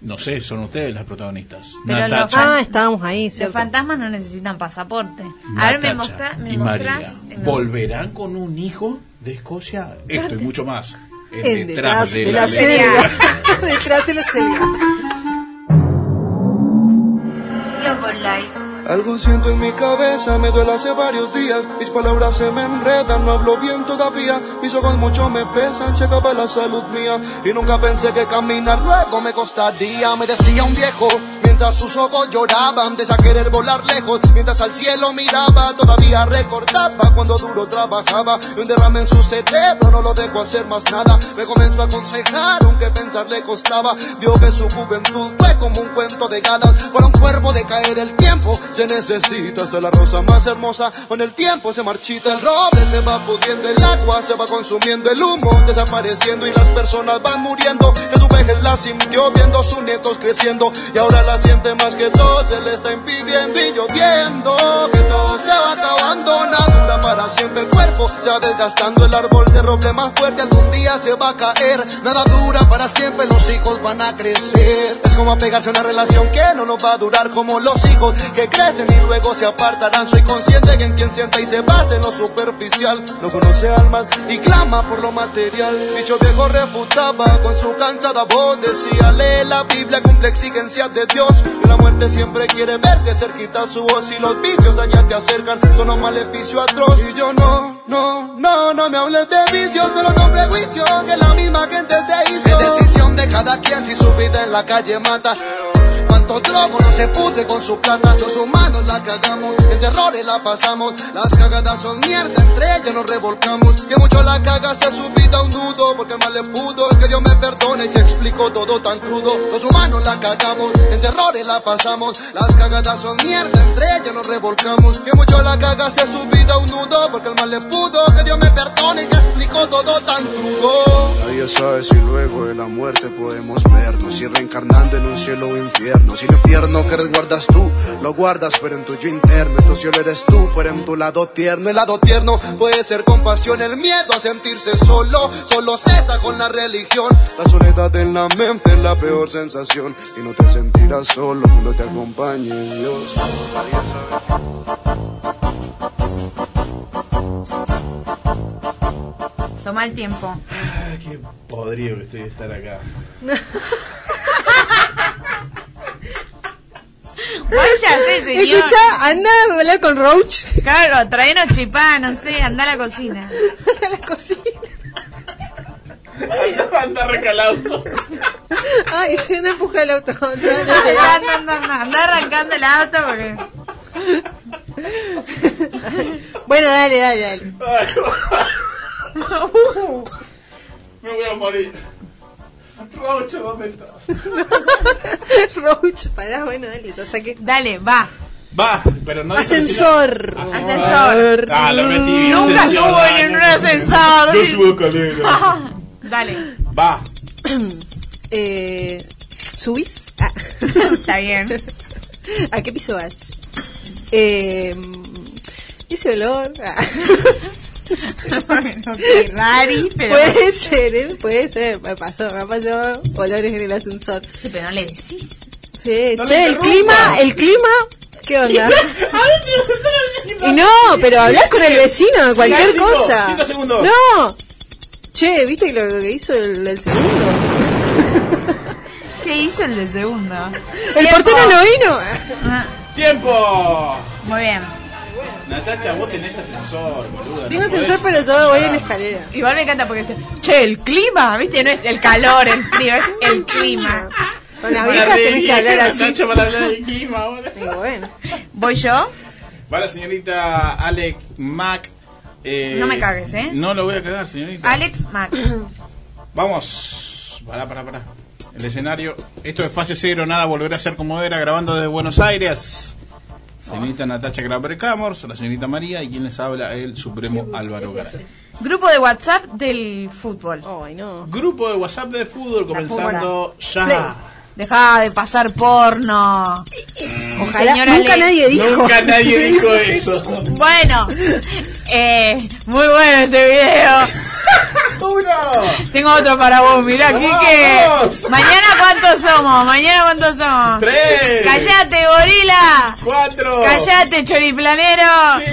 No sé, son ustedes las protagonistas. Pero los Natacha Ah, estábamos ahí, Los fantasmas no necesitan pasaporte. A ver, me, Natacha mostra, me y mostrás. María. me- ¿Volverán con un hijo de Escocia? Esto y mucho más. en En detrás, de, la, ley. selva. detrás de la selva. Algo siento en mi cabeza, me duele hace varios días. Mis palabras se me enredan, no hablo bien todavía. Mis ojos mucho me pesan, se acaba la salud mía. Y nunca pensé que caminar luego me costaría. Me decía un viejo, mientras sus ojos lloraban, de querer volar lejos. Mientras al cielo miraba, todavía recordaba cuando duro trabajaba. Y un derrame en su cerebro no lo dejó hacer más nada. Me comenzó a aconsejar, aunque pensar le costaba. Dijo que su juventud fue como un cuento de gadas. Para un cuervo de caer el tiempo, se necesita ser la rosa más hermosa. Con el tiempo se marchita el roble, se va pudiendo el agua, se va consumiendo el humo, desapareciendo y las personas van muriendo. Que su vejez la sintió viendo sus nietos creciendo y ahora la siente más que todo, se le está impidiendo y lloviendo. Que todo se va acabando, nada dura para siempre el cuerpo, se va desgastando el árbol de roble más fuerte, algún día se va a caer. Nada dura para siempre, los hijos van a crecer. Es como apegarse a una relación que no nos va a durar como los hijos que y luego se apartarán. Soy consciente que en quien sienta y se basa en lo superficial no conoce almas y clama por lo material. Dicho viejo refutaba con su cansada voz, decía lee la Biblia, cumple exigencias de Dios. Y la muerte siempre quiere verte cerquita su voz y los vicios allá te acercan, son un maleficio atroz. Y yo no, no, no, no me hables de vicios, solo son prejuicios que la misma gente se hizo. Es decisión de cada quien si su vida en la calle mata. Cuánto drogo no se pudre con su plata. Los humanos la cagamos, en terrores la pasamos. Las cagadas son mierda, entre ellas nos revolcamos. Que mucho la caga se su vida un nudo, porque mal le pudo. Que Dios me perdone y se explicó todo tan crudo. Los humanos la cagamos, en terrores la pasamos. Las cagadas son mierda, entre ellas nos revolcamos. Que mucho la caga se su vida un nudo, porque el mal le pudo. Que Dios me perdone y explicó todo tan crudo. Nadie sabe si luego de la muerte podemos vernos, si reencarnando en un cielo o infierno. Si el infierno que resguardas tú, lo guardas pero en tuyo interno. Tu cielo eres tú, pero en tu lado tierno. El lado tierno puede ser compasión, el miedo a sentirse solo, solo cesa con la religión. La soledad en la mente es la peor sensación y no te sentirás solo cuando te acompañe Dios. Toma el tiempo. Qué podrido que estoy de estar acá. Váyase, señor. Escucha, anda a hablar con Roach. Claro, traenos chipá, no sé, anda a la cocina. a la cocina. Anda recalado. Ay, se me empuja el auto. Ya, Anda, ya, ya. anda, anda, anda, anda arrancando el auto porque... Bueno, dale, dale, dale. Me voy a morir. Rocho, ¿dónde estás? Roach, pará, bueno, dale, ya saqué. Dale, va. Va, pero no. Ascensor. Ascensor. Ah, lo metí. Nunca ascensor, estuvo ah, en un no. ascensor. No subo calera. Dale. Va. eh, ¿Subís? Ah. Está bien. ¿A qué piso vas? Eh, ese olor. Ah. Pero... Puede ser, ¿eh? puede ser. Me pasó, me pasó olores en el ascensor. Sí, pero no le decís. Sí, No che, el clima, el clima ¿Qué onda? Y no, pero hablas con el vecino de cualquier Cinco, cosa. cinco segundos. No. Che, ¿viste lo que hizo el, el segundo? ¿Qué hizo el de segunda? El portero no vino. ¡Tiempo! Muy bien. Natacha, vos tenés ascensor, boludo. Tengo no ascensor, podés- pero yo voy en escalera. Igual me encanta porque che, el clima, ¿viste? No es el calor, el frío, es el clima. Con viejas de tenés que hablar vieja, así. Natacha, para hablar del clima, boludo. Bueno. ¿Voy yo? Va la señorita Alex Mac. eh, No me cagues, ¿eh? No lo voy a cagar, señorita. Alex Mac. Vamos. Pará, pará, pará. El escenario. Esto es fase cero, nada volverá a ser como era, grabando desde Buenos Aires. Señorita Natacha Graber Camors, la señorita María y quien les habla, el supremo Álvaro Garay. Grupo de WhatsApp del fútbol. Ay, no. Grupo de WhatsApp de fútbol comenzando ya. Deja de pasar porno. Ojalá, Señora nunca Le- nadie dijo. Nunca nadie dijo eso. Bueno, eh, muy bueno este video. ¡Uno! Tengo otro para vos, mirá. Quique. Mañana cuántos somos, mañana cuántos somos. ¡Tres! Callate, gorila. ¡Cuatro! Callate, choriplanero.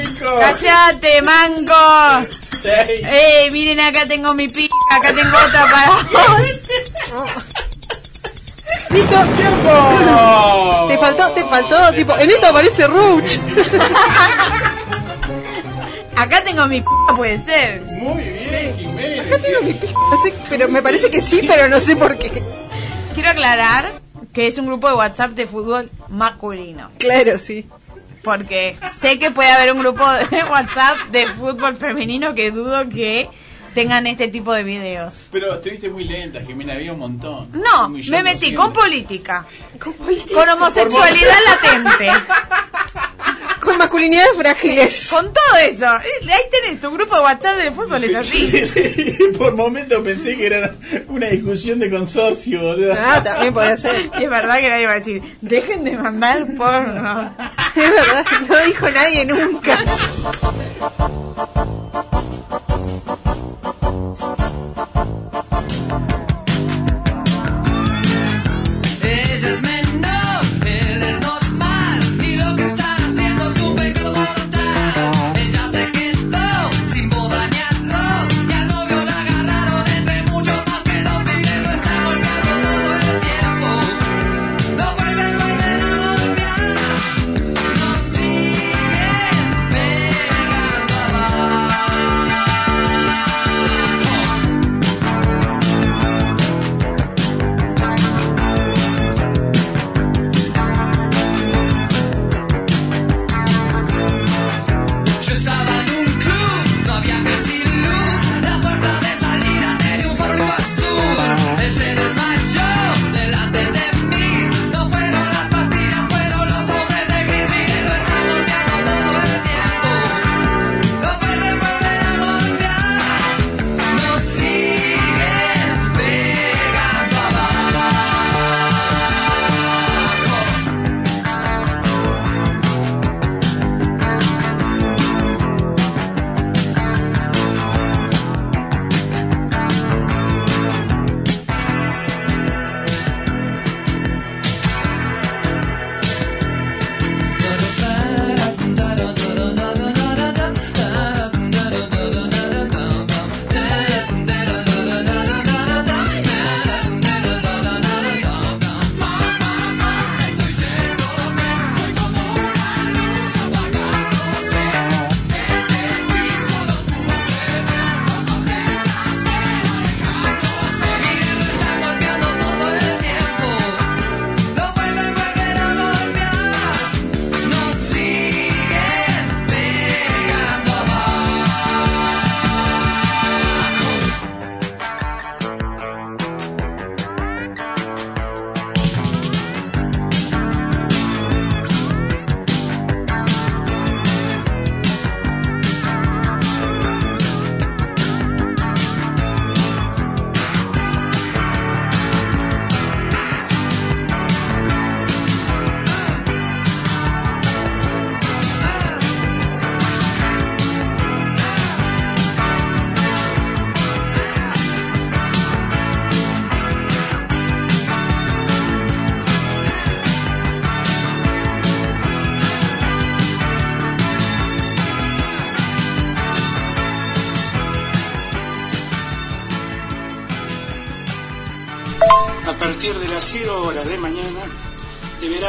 ¡Cinco! Callate, manco. ¡Seis! Eh, miren acá tengo mi pica, acá tengo otra para vos. Listo. ¡Tiempo! Te faltó, te faltó, tipo, en esto aparece Roach. Acá tengo mi pica, puede ser. Muy bien, Jiménez. Acá tengo mi p- no sé, pero me parece que sí, pero no sé por qué. Quiero aclarar que es un grupo de WhatsApp de fútbol masculino. Claro, sí. Porque sé que puede haber un grupo de WhatsApp de fútbol femenino que dudo que tengan este tipo de videos. Pero estuviste muy lenta, Jimena, había un montón. No, Un me metí doscientos. con política, con homosexualidad latente, Con masculinidades frágiles. con todo eso. Ahí tenés tu grupo de WhatsApp de fútbol, es así. Sí, sí, Por momento pensé que era una discusión de consorcio, boludo. Ah, también podía ser. Y es verdad que nadie va a decir, dejen de mandar porno. Es verdad, no dijo nadie nunca.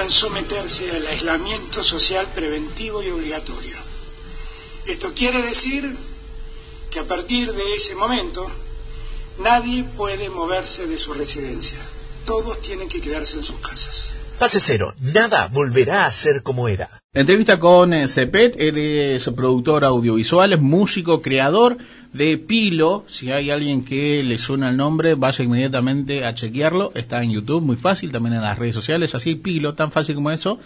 deberán someterse al aislamiento social preventivo y obligatorio. Esto quiere decir que a partir de ese momento nadie puede moverse de su residencia. Todos tienen que quedarse en sus casas. Fase cero, nada volverá a ser como era. Entrevista con eh, Cepet, él es productor audiovisual, es músico, creador de Pilo. Si hay alguien que le suena el nombre, vaya inmediatamente a chequearlo. Está en YouTube, muy fácil, también en las redes sociales, así Pilo, tan fácil como eso.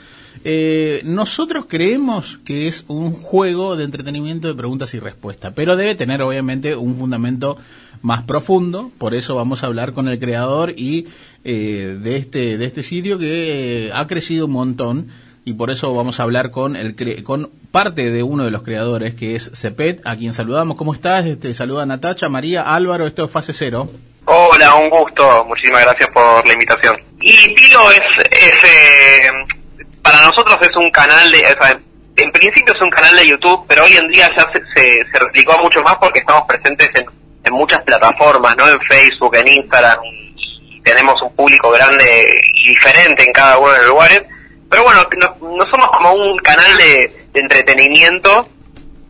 Eh, nosotros creemos que es un juego de entretenimiento de preguntas y respuestas, pero debe tener obviamente un fundamento más profundo. Por eso vamos a hablar con el creador y eh, de este de este sitio que eh, ha crecido un montón y por eso vamos a hablar con el con parte de uno de los creadores que es Cepet, a quien saludamos. ¿Cómo estás? Este, saluda Natacha, María, Álvaro, esto es Fase Cero. Hola, un gusto. Muchísimas gracias por la invitación. Y Pilo es, es eh, para nosotros es un canal de, o sea, en principio es un canal de YouTube, pero hoy en día ya se, se, replicó mucho más porque estamos presentes en, en muchas plataformas, ¿no? En Facebook, en Instagram, tenemos un público grande y diferente en cada uno de los lugares. Pero bueno, no, no somos como un canal de, de entretenimiento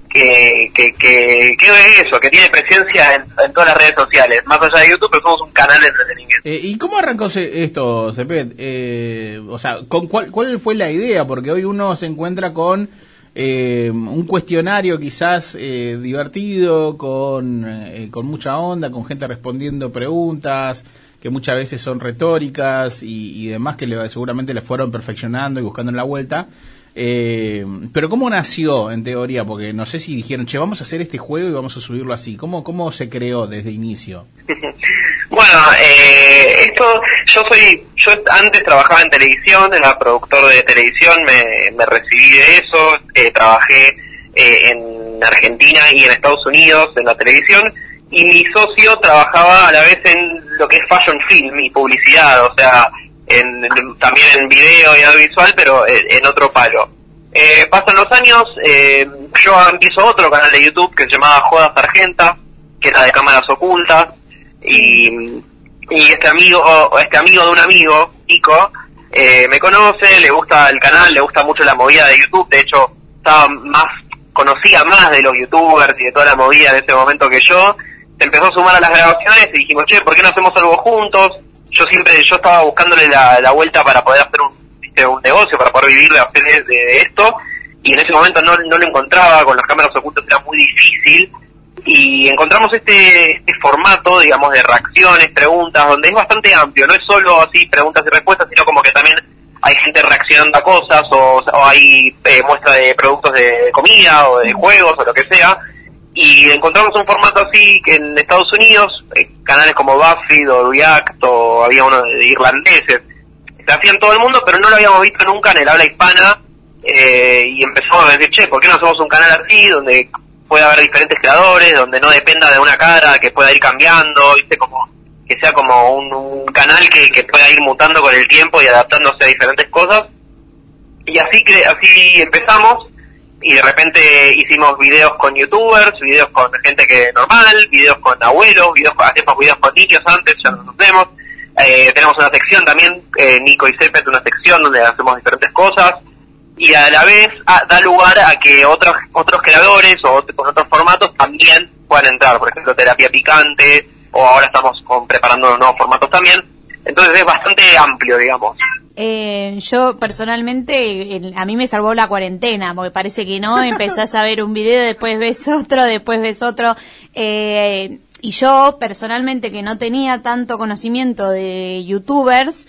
que, que, que, es eso, que tiene presencia en, todas las redes sociales, más allá de YouTube, pero somos un canal de entretenimiento. Eh, ¿Y cómo arrancó esto, Cepet? Eh, o sea, ¿con cuál, ¿cuál fue la idea? Porque hoy uno se encuentra con eh, un cuestionario quizás eh, divertido, con, eh, con mucha onda, con gente respondiendo preguntas que muchas veces son retóricas y, y demás que le- seguramente le fueron perfeccionando y buscando en la vuelta. Eh, pero ¿cómo nació en teoría? Porque no sé si dijeron, che, vamos a hacer este juego y vamos a subirlo así. ¿Cómo, cómo se creó desde inicio? Bueno, eh, esto, yo soy, yo antes trabajaba en televisión, era productor de televisión, me, recibí de eso, eh, trabajé eh, en Argentina y en Estados Unidos en la televisión, y mi socio trabajaba a la vez en lo que es fashion film y publicidad, o sea, en, también en video y audiovisual, pero en, en otro palo. Eh, pasan los años, eh, yo empiezo otro canal de YouTube que se llamaba Jodas Argenta, que era de cámaras ocultas, y, y este amigo, este amigo de un amigo, Nico, eh, me conoce, le gusta el canal, le gusta mucho la movida de YouTube, de hecho estaba más, conocía más de los youtubers y de toda la movida en ese momento que yo, se empezó a sumar a las grabaciones y dijimos, che, ¿por qué no hacemos algo juntos? Yo siempre, yo estaba buscándole la, la vuelta para poder hacer un, un negocio, para poder vivir de, de esto, y en ese momento no, no lo encontraba, con las cámaras ocultas era muy difícil, y encontramos este, este formato, digamos, de reacciones, preguntas, donde es bastante amplio, no es solo así preguntas y respuestas, sino como que también hay gente reaccionando a cosas, o, o hay eh, muestra de productos de comida, o de juegos, o lo que sea, y encontramos un formato así que en Estados Unidos, eh, canales como BuzzFeed o React, o había uno de irlandeses, se hacía en todo el mundo, pero no lo habíamos visto nunca en el habla hispana, eh, y empezamos a decir, che, ¿por qué no hacemos un canal así, donde pueda haber diferentes creadores, donde no dependa de una cara, que pueda ir cambiando, viste, como que sea como un, un canal que, que pueda ir mutando con el tiempo y adaptándose a diferentes cosas. Y así que así empezamos y de repente hicimos videos con youtubers, videos con gente que normal, videos con abuelos, videos hacemos videos con niños antes, ya nos hacemos. Eh, tenemos una sección también, eh, Nico y Cepet, una sección donde hacemos diferentes cosas y a la vez ah, da lugar a que otros otros creadores o con otros formatos también puedan entrar, por ejemplo terapia picante o ahora estamos con- preparando nuevos formatos también, entonces es bastante amplio digamos. Eh, yo personalmente, a mí me salvó la cuarentena, porque parece que no, empezás a ver un video, después ves otro, después ves otro. Eh, y yo personalmente, que no tenía tanto conocimiento de youtubers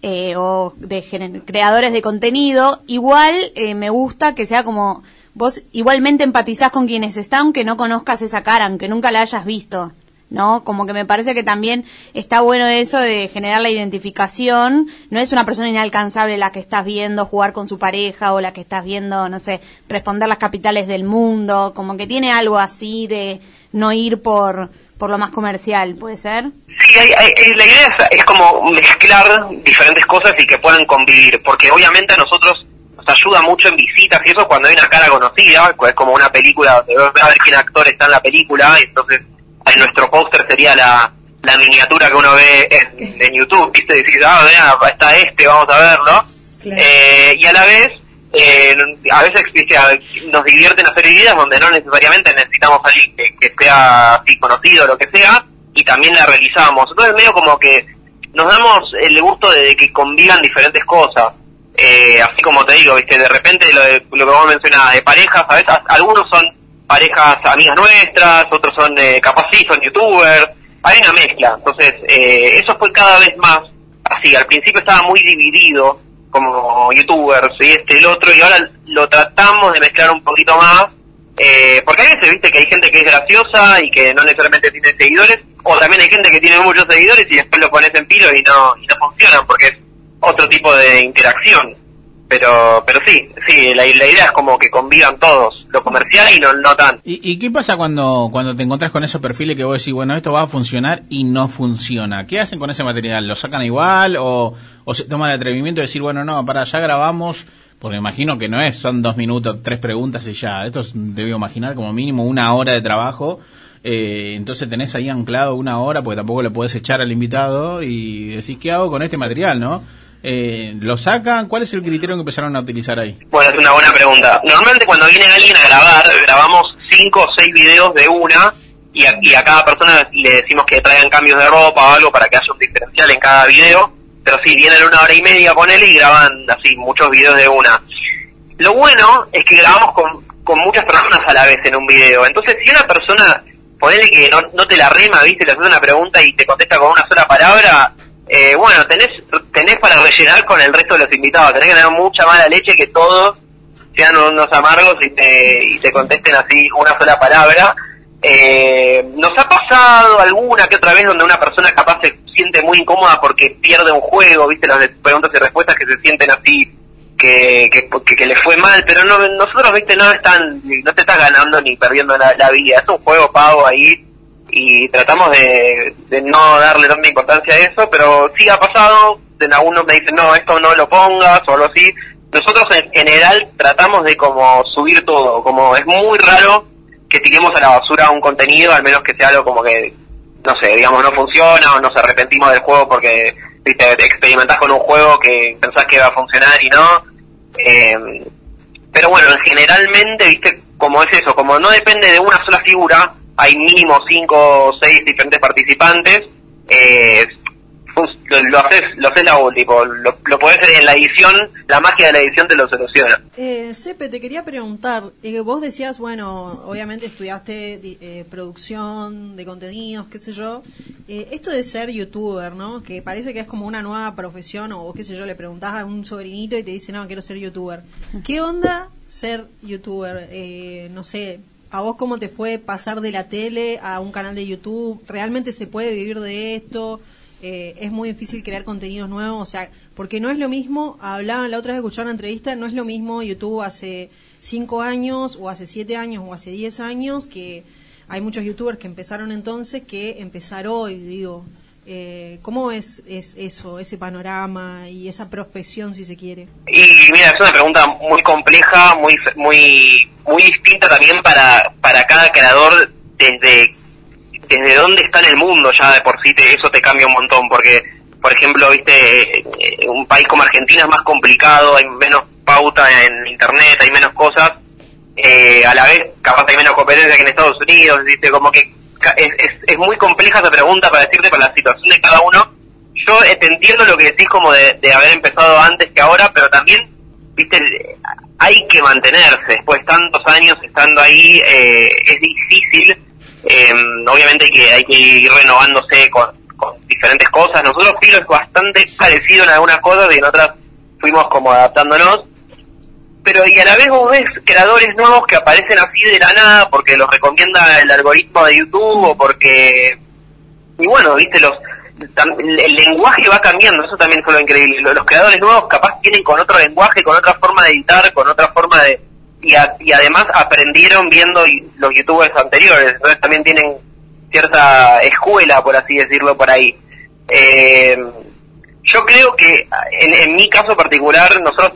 eh, o de creadores de contenido, igual eh, me gusta que sea como vos igualmente empatizás con quienes están, aunque no conozcas esa cara, aunque nunca la hayas visto. ¿No? Como que me parece que también está bueno eso de generar la identificación. No es una persona inalcanzable la que estás viendo jugar con su pareja o la que estás viendo, no sé, responder las capitales del mundo. Como que tiene algo así de no ir por, por lo más comercial, ¿puede ser? Sí, hay- hay- eh, la idea es, es como mezclar diferentes cosas y que puedan convivir, porque obviamente a nosotros nos ayuda mucho en visitas y eso cuando hay una cara conocida, es como una película donde ves a ver quién actor está en la película, y entonces en nuestro póster sería la, la miniatura que uno ve en, en YouTube, ¿viste? Decís, ah, vea, está este, vamos a verlo. Eh, y a la vez, eh, a veces nos divierten hacer videos donde no necesariamente necesitamos alguien que, que sea así conocido o lo que sea, y también la realizamos. Entonces medio como que nos damos el gusto de, de que convivan diferentes cosas. Eh, así como te digo, viste, de repente lo, de- lo que vos mencionabas de parejas, a veces algunos son parejas amigas nuestras, otros son eh, capaz sí, son youtubers, hay una mezcla. Entonces, eh, eso fue cada vez más así. Al principio estaba muy dividido como youtubers y este el otro, y ahora lo tratamos de mezclar un poquito más. Eh, porque hay veces, viste, que hay gente que es graciosa y que no necesariamente tiene seguidores, o también hay gente que tiene muchos seguidores y después lo pones en pilo y no, y no funcionan porque es otro tipo de interacción. Pero, pero sí, sí, la, la idea es como que convivan todos, lo comercial y no, no tanto. ¿Y, y qué pasa cuando, cuando te encontrás con esos perfiles que vos decís, bueno, esto va a funcionar y no funciona? ¿Qué hacen con ese material? ¿Lo sacan igual o, o se toman el atrevimiento de decir, bueno, no, para, ya grabamos? Porque imagino que no es, son dos minutos, tres preguntas y ya. Esto es, debo imaginar como mínimo una hora de trabajo. Eh, entonces tenés ahí anclado una hora, porque tampoco le podés echar al invitado y decís, ¿qué hago con este material, no? Eh, ¿Lo sacan? ¿Cuál es el criterio que empezaron a utilizar ahí? Bueno, es una buena pregunta. Normalmente cuando viene alguien a grabar, grabamos cinco o seis videos de una y a, y a cada persona le decimos que traigan cambios de ropa o algo para que haya un diferencial en cada video. Pero sí, vienen una hora y media con él y graban así muchos videos de una. Lo bueno es que grabamos con, con muchas personas a la vez en un video. Entonces, si una persona, ponele que no, no te la rema, viste, le haces una pregunta y te contesta con una sola palabra, eh, bueno, tenés, tenés para rellenar con el resto de los invitados. Tenés que tener mucha mala leche que todos sean unos amargos y te, y te contesten así una sola palabra. Eh, nos ha pasado alguna que otra vez donde una persona capaz se siente muy incómoda porque pierde un juego, viste, las preguntas y respuestas que se sienten así que, que, que, que le fue mal, pero no, nosotros, viste, no están, no te estás ganando ni perdiendo la, la vida, es un juego pago ahí y tratamos de, no darle tanta importancia a eso, pero sí ha pasado, en algunos me dicen, no, esto no lo pongas o algo así. Nosotros en general tratamos de como subir todo, como es muy raro que tiremos a la basura un contenido, al menos que sea algo como que, no sé, digamos, no funciona o nos arrepentimos del juego porque, viste, experimentás con un juego que pensás que va a funcionar y no. Eh, pero bueno, generalmente, viste, como es eso, como no depende de una sola figura, hay mínimo cinco o seis diferentes participantes, eh, lo, haces, lo haces la tipo, lo, lo podés en la edición, la magia de la edición te lo soluciona. Eh, Sepe, te quería preguntar, eh, vos decías, bueno, obviamente estudiaste di- eh, producción de contenidos, qué sé yo, eh, esto de ser youtuber, ¿no? Que parece que es como una nueva profesión o qué sé yo, le preguntás a un sobrinito y te dice, no, quiero ser youtuber. ¿Qué onda ser youtuber? Eh, no sé, ¿a vos cómo te fue pasar de la tele a un canal de YouTube? ¿Realmente se puede vivir de esto? eh, es muy difícil crear contenidos nuevos, o sea, porque no es lo mismo, hablaban la otra vez, escucharon una entrevista, no es lo mismo YouTube hace cinco años, o hace siete años, o hace diez años, que hay muchos youtubers que empezaron entonces que empezar hoy, digo. Eh, ¿Cómo es, es eso, ese panorama y esa profesión, si se quiere? Y mira, es una pregunta muy compleja, muy muy muy distinta también para, para cada creador desde desde dónde está en el mundo ya de por sí te, eso te cambia un montón porque por ejemplo viste eh, un país como Argentina es más complicado hay menos pauta en internet hay menos cosas eh, a la vez capaz hay menos competencia que en Estados Unidos viste como que es, es, es muy compleja esa pregunta para decirte para la situación de cada uno yo eh, te entiendo lo que decís como de, de haber empezado antes que ahora pero también viste hay que mantenerse después de tantos años estando ahí eh, es difícil eh, obviamente que hay que ir renovándose con, con diferentes cosas. Nosotros Filo es bastante parecido en algunas cosas y en otras fuimos como adaptándonos. Pero y a la vez vos ves creadores nuevos que aparecen así de la nada porque los recomienda el algoritmo de YouTube o porque... Y bueno, viste, los el lenguaje va cambiando, eso también fue lo increíble. Lo- Los creadores nuevos capaz vienen con otro lenguaje, con otra forma de editar, con otra forma de... Y, a- y además aprendieron viendo los youtubers anteriores, entonces también tienen cierta escuela, por así decirlo, por ahí. Eh, yo creo que en, en mi caso particular, nosotros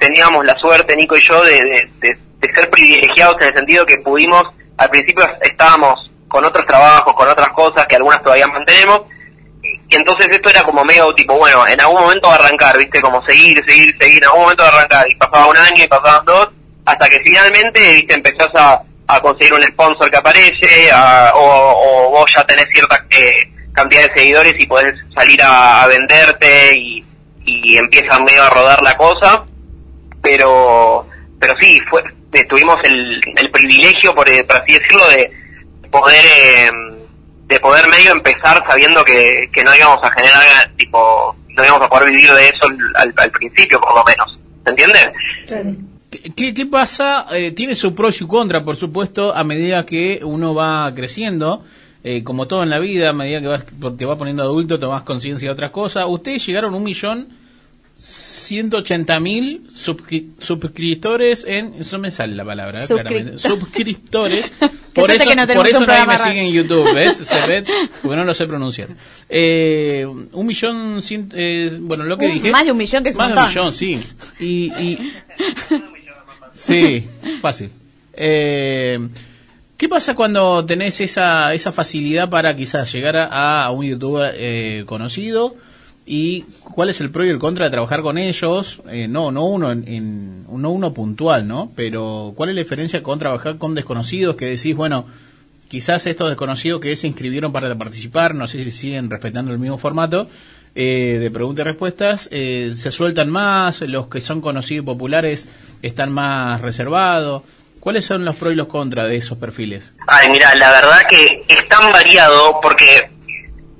teníamos la suerte, Nico y yo, de, de- de- ser privilegiados en el sentido que pudimos, al principio estábamos con otros trabajos, con otras cosas que algunas todavía mantenemos. Y entonces esto era como medio tipo, bueno, en algún momento arrancar, ¿viste? Como seguir, seguir, seguir, en algún momento arrancar. Y pasaba un año y pasaban dos, hasta que finalmente, ¿viste? Empezás a, a conseguir un sponsor que aparece, a- o, o vos ya tenés cierta eh, cantidad de seguidores y podés salir a, a venderte y, y empieza medio a rodar la cosa. Pero, pero sí, fue, eh, tuvimos el, el privilegio, por, eh, por así decirlo, de poder eh, de poder medio empezar sabiendo que, que no íbamos a generar tipo no íbamos a poder vivir de eso al, al principio por lo menos ¿se entiende? ¿Qué, qué pasa? Eh, tiene su pro y su contra, por supuesto, a medida que uno va creciendo. eh, como todo en la vida, a medida que vas, te va poniendo adulto, tomas conciencia de otras cosas. Ustedes llegaron a un millón ciento ochenta mil suscri- suscriptores en... Eso me sale la palabra, eh, claramente. Suscriptores. Por eso, que no por eso nadie me sigue en YouTube, ¿ves? Se ve, porque no lo sé pronunciar. Eh, un millón... cien- eh, bueno, lo que Un- dije... más de un millón, que es un Más de un millón, sí. Y... y Sí, fácil. Eh, ¿Qué pasa cuando tenés esa, esa facilidad para quizás llegar a, a un youtuber eh, conocido? ¿Y cuál es el pro y el contra de trabajar con ellos? Eh, no, no uno en, no uno puntual, ¿no? Pero ¿cuál es la diferencia con trabajar con desconocidos que decís, bueno, quizás estos desconocidos que se inscribieron para participar, no sé si siguen respetando el mismo formato eh, de preguntas y respuestas, eh, se sueltan más, los que son conocidos y populares están más reservados. ¿Cuáles son los pros y los contras de esos perfiles? Ay, mira, la verdad que es tan variado porque,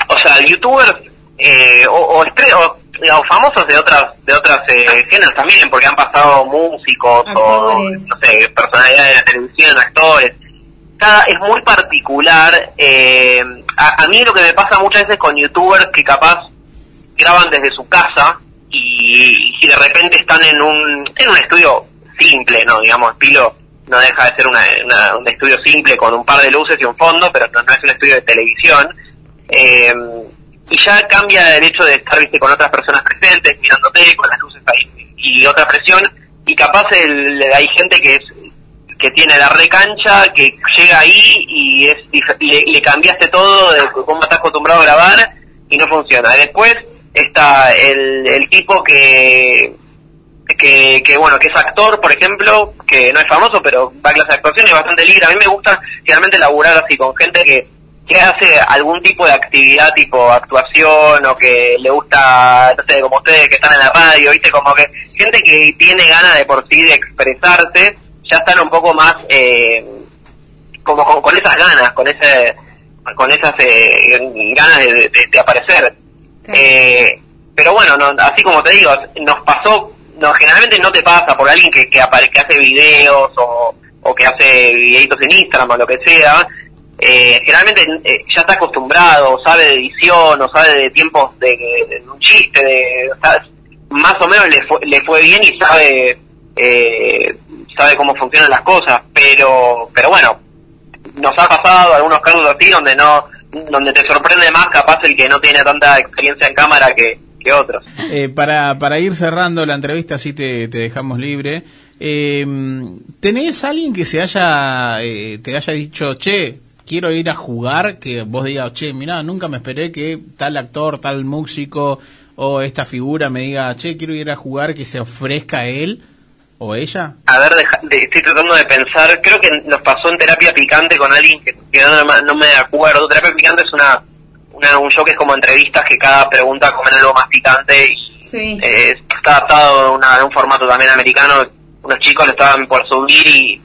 o sea, youtubers eh, o, o, o, digamos, famosos de otras de otras eh, géneros también, porque han pasado músicos Actores. o, no sé, personalidades de la televisión, actores. Cada, es muy particular. eh, a, a mí lo que me pasa muchas veces con youtubers que capaz graban desde su casa y, y de repente están en un, en un estudio simple, ¿no? Digamos, estilo, no deja de ser una, una- un estudio simple con un par de luces y un fondo, pero no, no es un estudio de televisión. Eh, y ya cambia el hecho de estar, viste, con otras personas presentes, mirándote, con las luces ahí y otra presión, y capaz el- hay gente que es que tiene la recancha, que llega ahí y es dif- le, le cambiaste todo de cómo estás acostumbrado a grabar y no funciona. Después está el, el tipo que, que, que, bueno, que es actor, por ejemplo, que no es famoso, pero va a clase de actuación y es bastante libre. A mí me gusta generalmente laburar así con gente que, que hace algún tipo de actividad tipo actuación o que le gusta, no sé, como ustedes que están en la radio, viste, como que gente que tiene ganas de por sí de expresarse, ya están un poco más eh, como con, con esas ganas, con ese con esas eh, ganas de, de- de aparecer. Eh, pero bueno, no, así como te digo, nos pasó, no, generalmente no te pasa por alguien que, que, apare- que hace videos o, o que hace videitos en Instagram o lo que sea. Eh, generalmente eh, ya está acostumbrado, sabe de edición o sabe de tiempos de, un chiste, de, sea, más o menos le fue, le fue bien y sabe eh, sabe cómo funcionan las cosas, pero pero bueno, nos ha pasado algunos casos así donde no donde te sorprende más capaz el que no tiene tanta experiencia en cámara que, que otros. Eh, para, para ir cerrando la entrevista, así te, te dejamos libre. Eh, ¿Tenés alguien que se haya, eh, te haya dicho, che, quiero ir a jugar? Que vos digas, che, mira, nunca me esperé que tal actor, tal músico o esta figura me diga, che, quiero ir a jugar, que se ofrezca él o ella. A ver, deja- de- estoy tratando de pensar, creo que nos pasó en terapia picante con alguien que, que no, me- no me acuerdo. Terapia picante es una, una un show que es como entrevistas que cada pregunta comen algo más picante y Sí. eh, está adaptado a, una- a un formato también americano. Unos chicos lo estaban por subir y,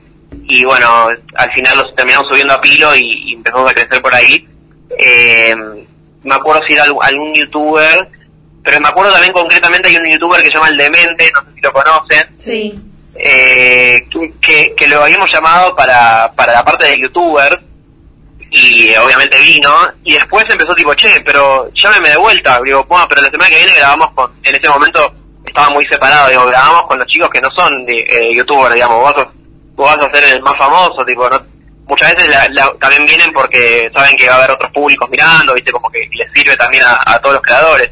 y bueno, al final los terminamos subiendo a pilo y, y empezamos a crecer por ahí. Eh, me acuerdo si era algún, youtuber, pero me acuerdo también concretamente hay un youtuber que se llama El Demente, no sé si lo conocen Sí. eh, que, que lo habíamos llamado para, para la parte de youtuber y eh, obviamente vino y después empezó tipo che pero llámeme de vuelta digo bueno pero la semana que viene grabamos con en ese momento estaba muy separado digo grabamos con los chicos que no son de, eh, youtubers digamos vos, sos- vos vas a ser el más famoso tipo no muchas veces la- la- también vienen porque saben que va a haber otros públicos mirando viste como que les sirve también a, a todos los creadores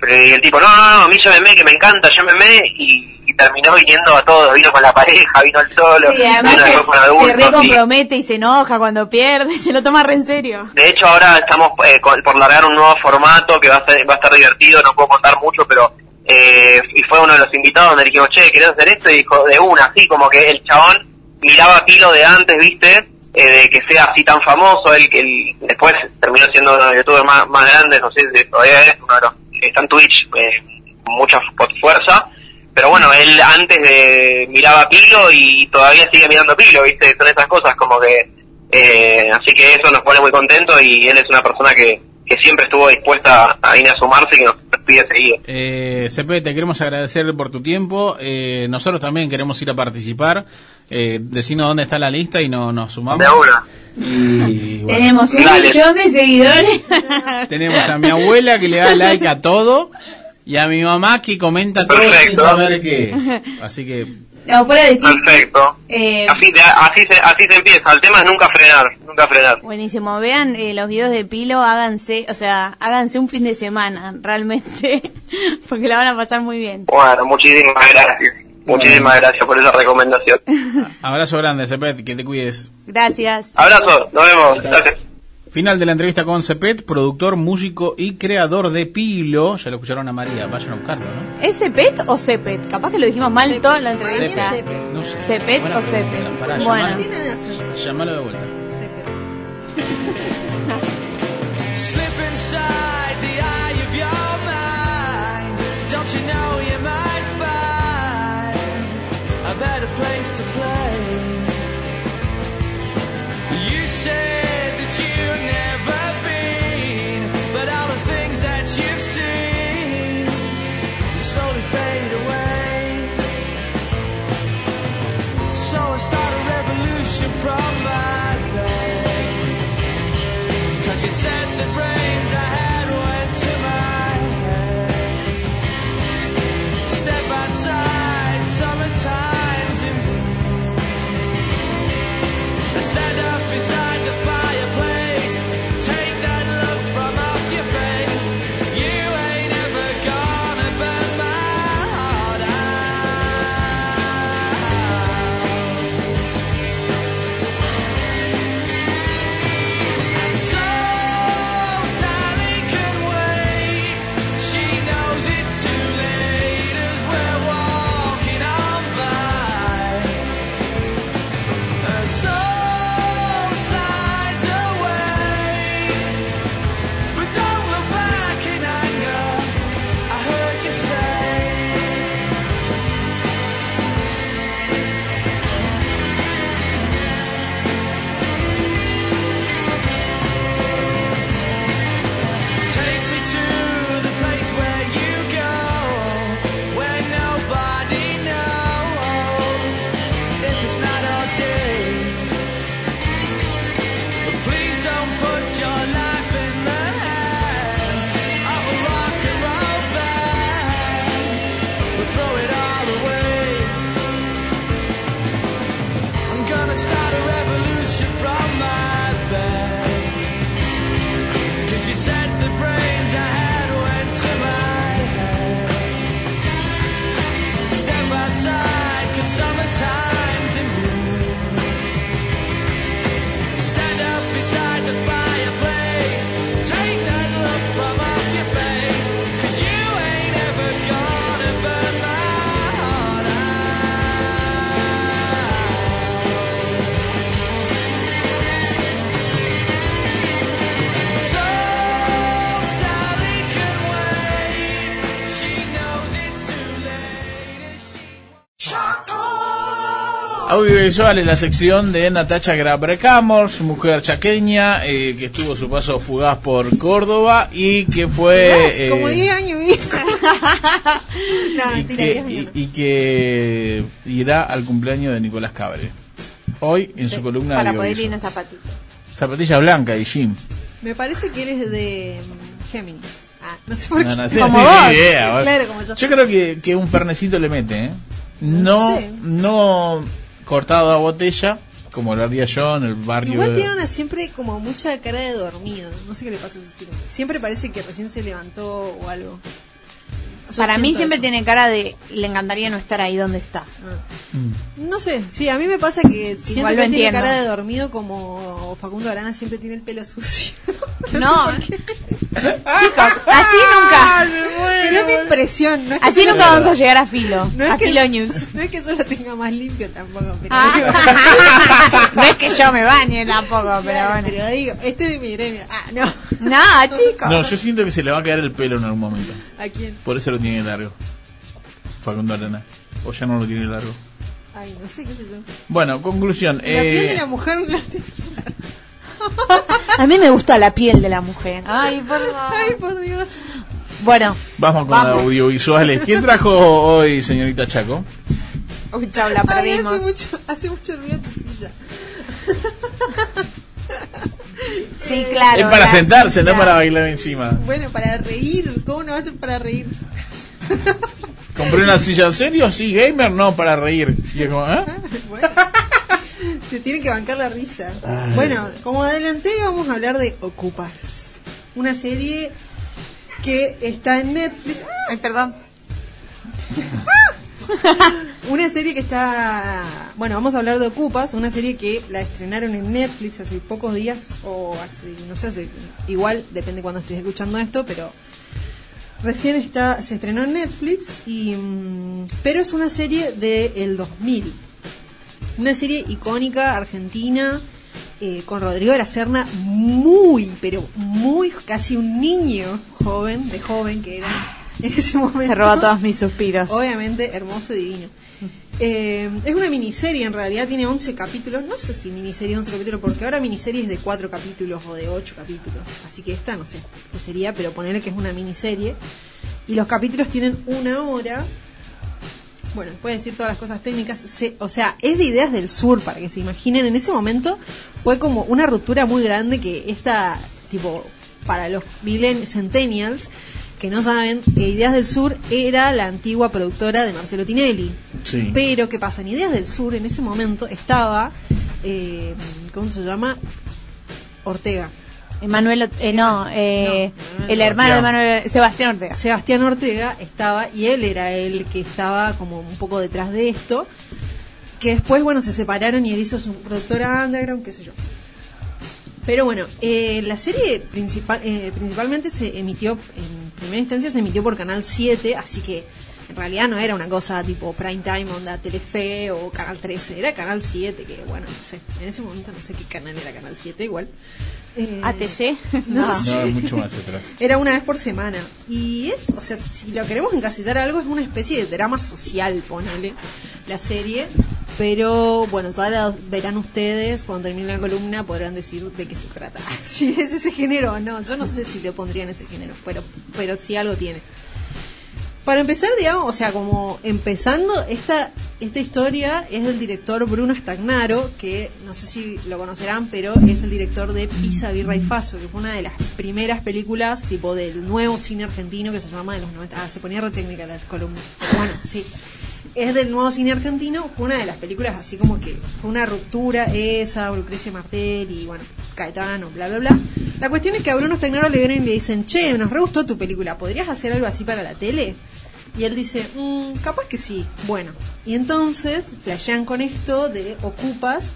pero y el tipo, no, no, no, a mí llámeme, que me encanta, llámeme, y, y y terminó viniendo a todos, vino con la pareja, vino el solo, Sí, además vino con se adultos. y- recompromete y se enoja cuando pierde, se lo toma re en serio. De hecho, ahora estamos eh, con- por largar un nuevo formato que va a, ser, va a estar divertido, no puedo contar mucho, pero eh, y fue uno de los invitados donde dijimos, che, ¿querés hacer esto? Y dijo, de una, así como que el chabón miraba a Pilo de antes, ¿viste? Eh, de que sea así tan famoso, él, él después terminó siendo uno de los youtubers más, grandes, no sé si todavía es uno está en Twitch, eh, mucha fu- fuerza, pero bueno, él antes de miraba a Pilo y todavía sigue mirando a Pilo, ¿viste? Son esas cosas como que... Eh, así que eso nos pone muy contentos y él es una persona que, que siempre estuvo dispuesta a ir a sumarse y que nos, pide seguir. Eh, Cepe, te queremos agradecer por tu tiempo. Eh, nosotros también queremos ir a participar. Eh, decinos dónde está la lista y no, nos sumamos. De una. Y, bueno, Tenemos un Dale. millón de seguidores. tenemos a mi abuela que le da like a todo y a mi mamá que comenta todo sin Perfecto. saber qué es. Así que No, fuera de chiste. Perfecto. Eh, Así, de- así, se, así se empieza. El tema es nunca frenar, nunca frenar. Buenísimo, vean eh, los videos de Pilo, háganse, o sea, háganse un fin de semana, realmente, porque la van a pasar muy bien. Bueno, muchísimas gracias. Muchísimas gracias por esa recomendación. abrazo grande, Cepet, que te cuides. Gracias. Abrazo, nos vemos. Gracias. Final de la entrevista con Cepet, productor, músico y creador de Pilo. Ya lo escucharon a María, vayan a buscarlo, ¿no? ¿Es Cepet o Cepet? Capaz que lo dijimos mal toda la entrevista. Cepet. No sé. ¿Cepet o. Cepet? Bueno. llamalo- llamalo de vuelta. Audiovisual en la sección de Natacha Grabracamos, mujer chaqueña, eh, que estuvo su paso fugaz por Córdoba y que fue... eh, Como 10 años, no, y, mentira, que, 10 años. y- y que irá al cumpleaños de Nicolás Cabre. Hoy en su columna Para de poder ir en zapatito. Zapatilla blanca y Jim. Me parece que él es de mm, Géminis. Ah, no sé por No, qué. no Como ni vos. idea, vos. Claro, como yo. Yo creo que, que un fernecito le mete, ¿eh? No, sé. no cortado a botella, como lo haría yo en el barrio. Igual tiene una siempre como mucha cara de dormido. No sé qué le pasa a ese chico. Siempre parece que recién se levantó o algo. Para mí siempre eso. tiene cara de le encantaría no estar ahí donde está. No sé, sí, a mí me pasa que siento Igual que lo tiene cara de dormido como Facundo Arana siempre tiene el pelo sucio. No, chicos, así nunca. Pero es mi impresión. No es que Así nunca vamos a llegar a filo. No es, a que, Filo News. no es que eso lo tenga más limpio tampoco, pero Ah. no es que yo me bañe tampoco, pero Claro, bueno. pero digo, este es de mi gremio. Ah, no. No, chicos. No, yo siento que se le va a caer el pelo en algún momento. ¿A quién? Por eso lo tiene largo. Facundo Arana. O ya no lo tiene largo. Ay, no sé qué sé yo. Bueno, conclusión. La piel de eh, la mujer no la tenía. A mí me gusta la piel de la mujer. Ay, por Ay, por Dios. Bueno, Vamos con Vamos. audiovisuales. ¿Quién trajo hoy, señorita Chaco? uy, chau, la Ay, perdimos. hace mucho, hace mucho ruido tu silla. Sí, claro. es para la sentarse, no para bailar encima. Bueno, para reír. ¿Cómo no hacen para reír? Compré una silla en serio, sí, gamer, no, para reír. Y es como, ¿eh? Bueno, se tiene que bancar la risa. Bueno, como adelanté, vamos a hablar de Ocupas. Una serie que está en Netflix. Ay, perdón. Una serie que está. Bueno, vamos a hablar de Ocupas, una serie que la estrenaron en Netflix hace pocos días, o hace, no sé, hace, igual, depende cuando estés escuchando esto, pero recién está se estrenó en Netflix, y, mm, pero es una serie del 2000. Una serie icónica argentina, eh, con Rodrigo de la Serna, muy, pero muy, casi un niño joven, de joven que era en ese momento. Se roba todos mis suspiros. Obviamente, hermoso y divino. Eh, es una miniserie, en realidad tiene 11 capítulos. No sé si miniserie 11 capítulos, porque ahora miniserie es de 4 capítulos o de 8 capítulos. Así que esta no sé qué sería, pero ponerle que es una miniserie. Y los capítulos tienen una hora. Bueno, puede decir todas las cosas técnicas. Se- o sea, es de ideas del sur, para que se imaginen. En ese momento fue como una ruptura muy grande que esta, tipo, para los millen centennials que no saben, que Ideas del Sur era la antigua productora de Marcelo Tinelli. Sí. Pero, ¿qué pasa? En Ideas del Sur, en ese momento, estaba, eh, ¿cómo se llama? Ortega. Emanuel, eh, no, eh, No, el hermano de Sebastián. Manuel, Sebastián Ortega. Sebastián Ortega estaba, y él era el que estaba como un poco detrás de esto, que después, bueno, se separaron y él hizo su productora underground, qué sé yo. Pero bueno, eh, la serie principal, eh, principalmente se emitió, en primera instancia se emitió por Canal 7, así que en realidad no era una cosa tipo prime time, onda Telefe o Canal 13, era Canal 7, que bueno, no sé, en ese momento no sé qué canal era Canal 7 igual. Eh, ATC. No, No, sé. es mucho más atrás. Era una vez por semana. Y es, o sea, si lo queremos encasillar algo, es una especie de drama social, ponele, la serie. Pero bueno, todas las verán ustedes, cuando termine la columna podrán decir de qué se trata. si es ese género o no. Yo no sé si le pondrían ese género, pero, pero sí algo tiene. Para empezar, digamos, o sea, como empezando, esta, esta historia es del director Bruno Stagnaro, que no sé si lo conocerán, pero es el director de Pisa, Birra y Faso, que fue una de las primeras películas tipo del nuevo cine argentino que se llama de los 90. Ah, se ponía re técnica la columna. Bueno, sí. Es del nuevo cine argentino, fue una de las películas así como que fue una ruptura esa, Lucrecia Martel y bueno, Caetano, bla, bla, bla. La cuestión es que a Bruno Stagnaro le vienen y le dicen, che, nos re gustó tu película, ¿podrías hacer algo así para la tele? Y él dice, "Mm, capaz que sí. Bueno, y entonces flashean con esto de Ocupas,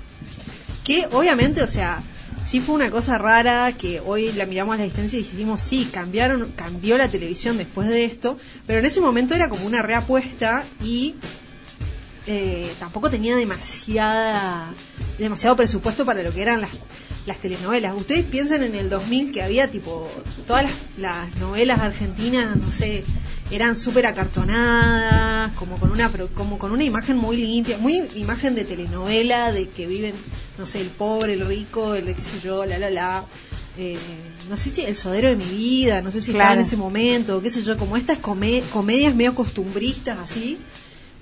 que obviamente, o sea, sí fue una cosa rara que hoy la miramos a la distancia y dijimos, sí, cambiaron, cambió la televisión después de esto, pero en ese momento era como una reapuesta y eh, tampoco tenía demasiada demasiado presupuesto para lo que eran las, las telenovelas. Ustedes piensan en el 2000 que había tipo todas las, las novelas argentinas, no sé, eran súper acartonadas, como con una como con una imagen muy limpia, muy imagen de telenovela de que viven, no sé, el pobre, el rico, el de qué sé yo, la la la. Eh, no sé si el sodero de mi vida, no sé si estaba Claro. en ese momento, qué sé yo, como estas come- comedias medio costumbristas así.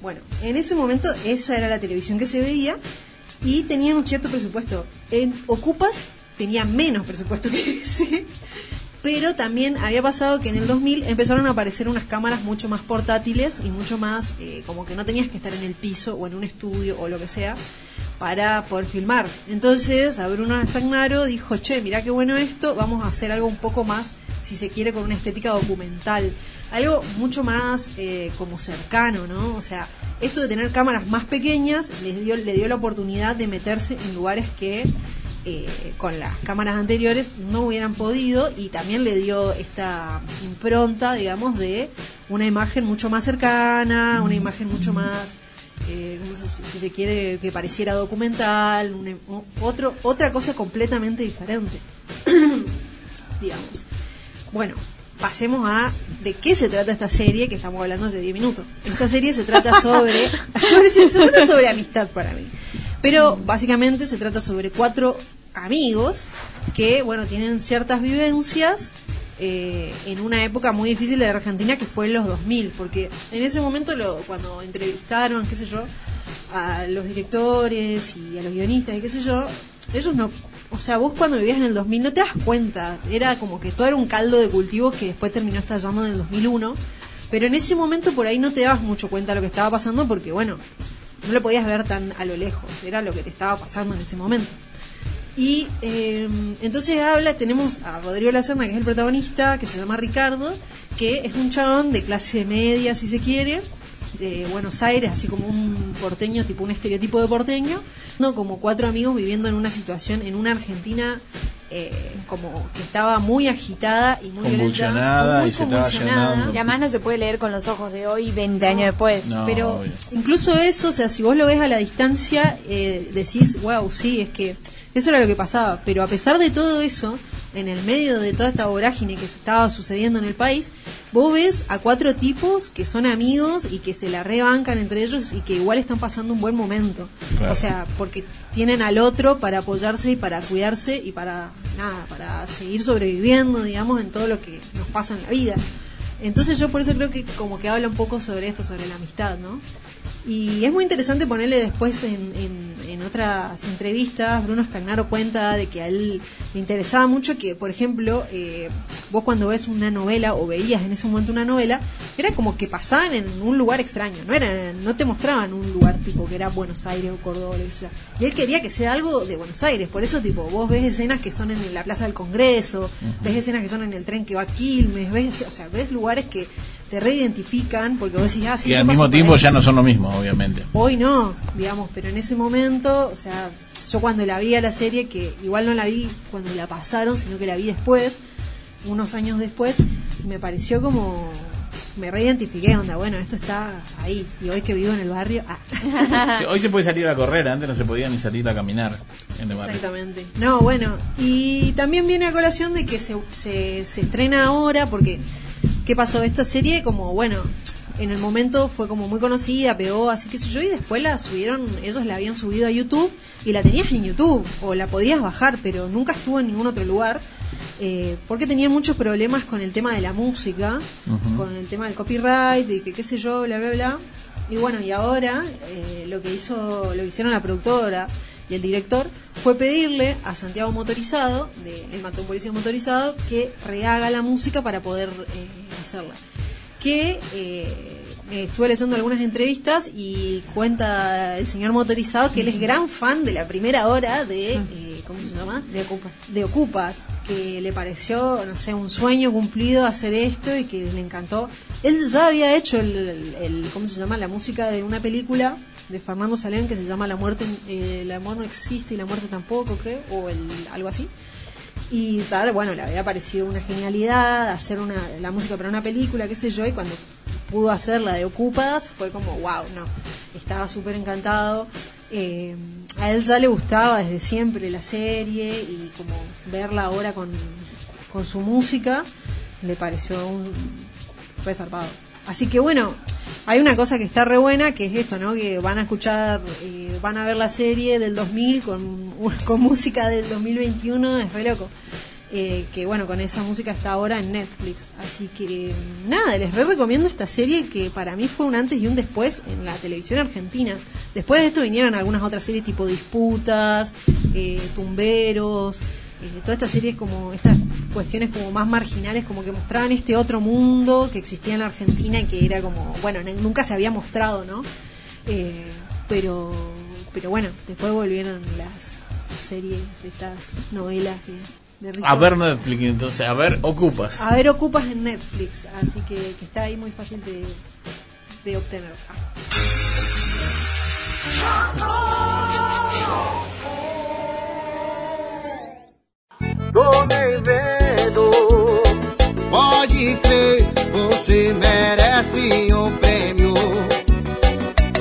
Bueno, en ese momento esa era la televisión que se veía y tenían un cierto presupuesto. En Ocupas tenía menos presupuesto que ese, pero también había pasado que en el 2000 empezaron a aparecer unas cámaras mucho más portátiles y mucho más eh, como que no tenías que estar en el piso o en un estudio o lo que sea para poder filmar. Entonces, a Bruno Stagnaro dijo, che, mirá qué bueno esto, vamos a hacer algo un poco más, si se quiere, con una estética documental. algo mucho más eh, como cercano, ¿no? O sea, esto de tener cámaras más pequeñas les dio, le dio la oportunidad de meterse en lugares que eh, con las cámaras anteriores no hubieran podido y también le dio esta impronta, digamos, de una imagen mucho más cercana, una imagen mucho más, eh, ¿cómo se- si se quiere, que pareciera documental, una- o- otro, otra cosa completamente diferente, digamos. Bueno, pasemos a de qué se trata esta serie que estamos hablando hace 10 minutos. Esta serie se trata sobre, sobre se trata sobre amistad para mí. Pero básicamente se trata sobre cuatro amigos que, bueno, tienen ciertas vivencias eh, en una época muy difícil de la Argentina que fue en los 2000, porque en ese momento lo, cuando entrevistaron, qué sé yo, a los directores y a los guionistas y qué sé yo, ellos no, o sea, vos cuando vivías en el 2000 no te das cuenta, era como que todo era un caldo de cultivo que después terminó estallando en el 2001, pero en ese momento por ahí no te dabas mucho cuenta de lo que estaba pasando porque, bueno, no lo podías ver tan a lo lejos, era lo que te estaba pasando en ese momento. Y eh, entonces habla, tenemos a Rodrigo Lacerna, que es el protagonista, que se llama Ricardo, que es un chabón de clase media, si se quiere, de Buenos Aires, así como un porteño, tipo un estereotipo de porteño, no como cuatro amigos viviendo en una situación, en una Argentina eh, como que estaba muy agitada y muy Convulsionada violenta, muy y convulsionada. Y además no se puede leer con los ojos de hoy 20 años después. No, pero obvio. incluso eso, o sea, si vos lo ves a la distancia, eh, decís, wow, sí, es que eso era lo que pasaba. Pero a pesar de todo eso, en el medio de toda esta vorágine que se estaba sucediendo en el país, vos ves a cuatro tipos que son amigos y que se la rebancan entre ellos y que igual están pasando un buen momento. Claro. O sea, porque tienen al otro para apoyarse y para cuidarse y para nada, para seguir sobreviviendo, digamos, en todo lo que nos pasa en la vida. Entonces yo por eso creo que como que habla un poco sobre esto, sobre la amistad, ¿no? Y es muy interesante ponerle después en, en- en otras entrevistas, Bruno Stagnaro cuenta de que a él le interesaba mucho que, por ejemplo, eh, vos cuando ves una novela o veías en ese momento una novela, era como que pasaban en un lugar extraño, no era, no te mostraban un lugar tipo que era Buenos Aires o Córdoba o. Y él quería que sea algo de Buenos Aires, por eso tipo vos ves escenas que son en la Plaza del Congreso, ves escenas que son en el tren que va a Quilmes, ves, o sea, ves lugares que te reidentifican porque vos decís, ah, sí, y al mismo tiempo ya no son lo mismo, obviamente. Hoy no, digamos, pero en ese momento, o sea, yo cuando la vi a la serie, que igual no la vi cuando la pasaron, sino que la vi después, unos años después, me pareció como, me reidentifiqué, onda, bueno, esto está ahí, y hoy que vivo en el barrio, ah. Hoy se puede salir a correr, antes no se podía ni salir a caminar en el barrio. Exactamente. No, bueno, y también viene a colación de que se, se, se estrena ahora, porque, ¿qué pasó? Esta serie, como, bueno, en el momento fue como muy conocida, pegó, así que sé yo, y después la subieron, ellos la habían subido a YouTube, y la tenías en YouTube, o la podías bajar, pero nunca estuvo en ningún otro lugar. eh, porque tenían muchos problemas con el tema de la música, con el tema del copyright, de que qué sé yo, bla, bla, bla. Y bueno, y ahora eh, lo que hizo, lo que hicieron la productora y el director fue pedirle a Santiago Motorizado, de El Matón Policía Motorizado, que rehaga la música para poder eh, hacerla. Que eh, estuve leyendo algunas entrevistas y cuenta el señor Motorizado que él es gran fan de la primera hora de, eh, ¿cómo se llama? De Ocupa. de Ocupas, que le pareció, no sé, un sueño cumplido hacer esto y que le encantó. Él ya había hecho el, el- el- ¿cómo se llama? La música de una película de Fernando Salén que se llama La muerte, eh, el amor no existe y la muerte tampoco, creo, o el, algo así. Y tal, bueno, le había parecido una genialidad hacer una, la música para una película, qué sé yo, y cuando pudo hacer la de Ocupas fue como, wow, no, estaba súper encantado. Eh, a él ya le gustaba desde siempre la serie y como verla ahora con, con su música le pareció un resarpado. Así que bueno, hay una cosa que está re buena que es esto, ¿no? Que van a escuchar, eh, van a ver la serie del 2000 con, con música del 2021, es re loco. Eh, que bueno, con esa música está ahora en Netflix. Así que nada, les re recomiendo esta serie que para mí fue un antes y un después en la televisión argentina. Después de esto vinieron algunas otras series tipo Disputas, eh, Tumberos, eh, todas estas series como estas cuestiones como más marginales, como que mostraban este otro mundo que existía en la Argentina y que era como, bueno, nunca se había mostrado, ¿no? Eh, pero, pero bueno, después volvieron las series, estas novelas que A ver. Netflix, entonces, a ver, ocupas. A ver, ocupas en Netflix, así que, que está ahí muy fácil de, de obtener. Tomei vendo. Pode crer, você merece um prêmio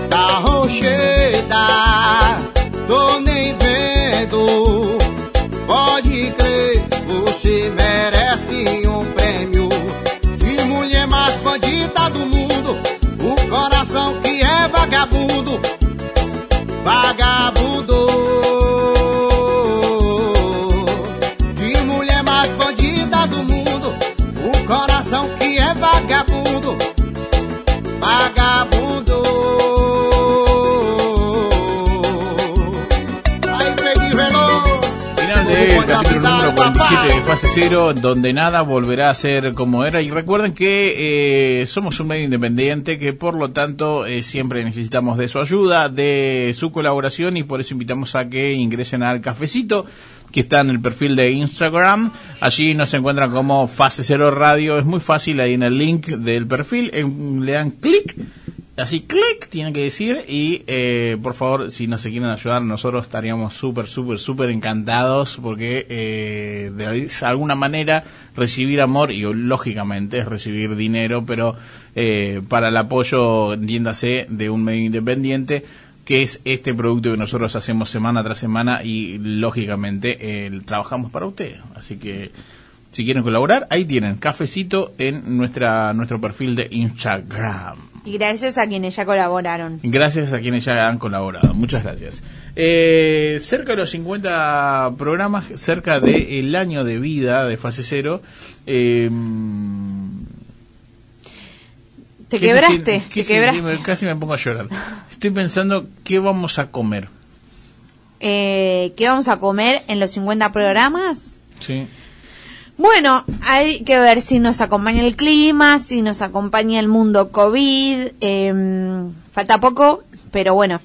da Rocheda. Tô nem vendo. Pode crer, você merece um prêmio de mulher mais bandida do mundo. O coração que é vagabundo, vagabundo. Del capítulo número 47 de fase cero, donde nada volverá a ser como era. Y recuerden que eh, somos un medio independiente, que por lo tanto eh, siempre necesitamos de su ayuda, de su colaboración, y por eso invitamos a que ingresen al cafecito que está en el perfil de Instagram. Allí nos encuentran como Fase Cero Radio. Es muy fácil ahí en el link del perfil. en- le dan clic Así, clic, tienen que decir. Y eh, por favor, si nos quieren ayudar, nosotros estaríamos súper, súper, súper encantados. Porque eh, de alguna manera recibir amor, y lógicamente es recibir dinero, pero eh, para el apoyo, entiéndase, de un medio independiente que es este producto que nosotros hacemos semana tras semana y lógicamente eh, trabajamos para ustedes. Así que si quieren colaborar, ahí tienen cafecito en nuestra nuestro perfil de Instagram. Y gracias a quienes ya colaboraron. Gracias a quienes ya han colaborado. Muchas gracias. Eh, cerca de los 50 programas, cerca del año de vida de fase cero. eh, Te ¿qué se quebraste, te ¿Qué se- quebraste. casi me pongo a llorar. Estoy pensando qué vamos a comer. Eh, ¿Qué vamos a comer en los 50 programas? Sí. Bueno, hay que ver si nos acompaña el clima, si nos acompaña el mundo COVID. eh, falta poco, pero bueno.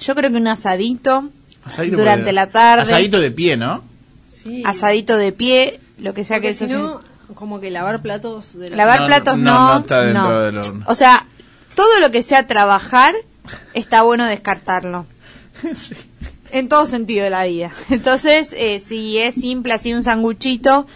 Yo creo que un asadito, Asadito durante puede- la tarde. Asadito de pie, ¿no? Sí. asadito de pie, lo que sea Porque que eso sea. no, como que lavar platos de la Lavar No, platos no, no. no está dentro no. del horno. O sea, todo lo que sea trabajar está bueno descartarlo. En todo sentido de la vida. Entonces, eh, si es simple, así un sanguchito,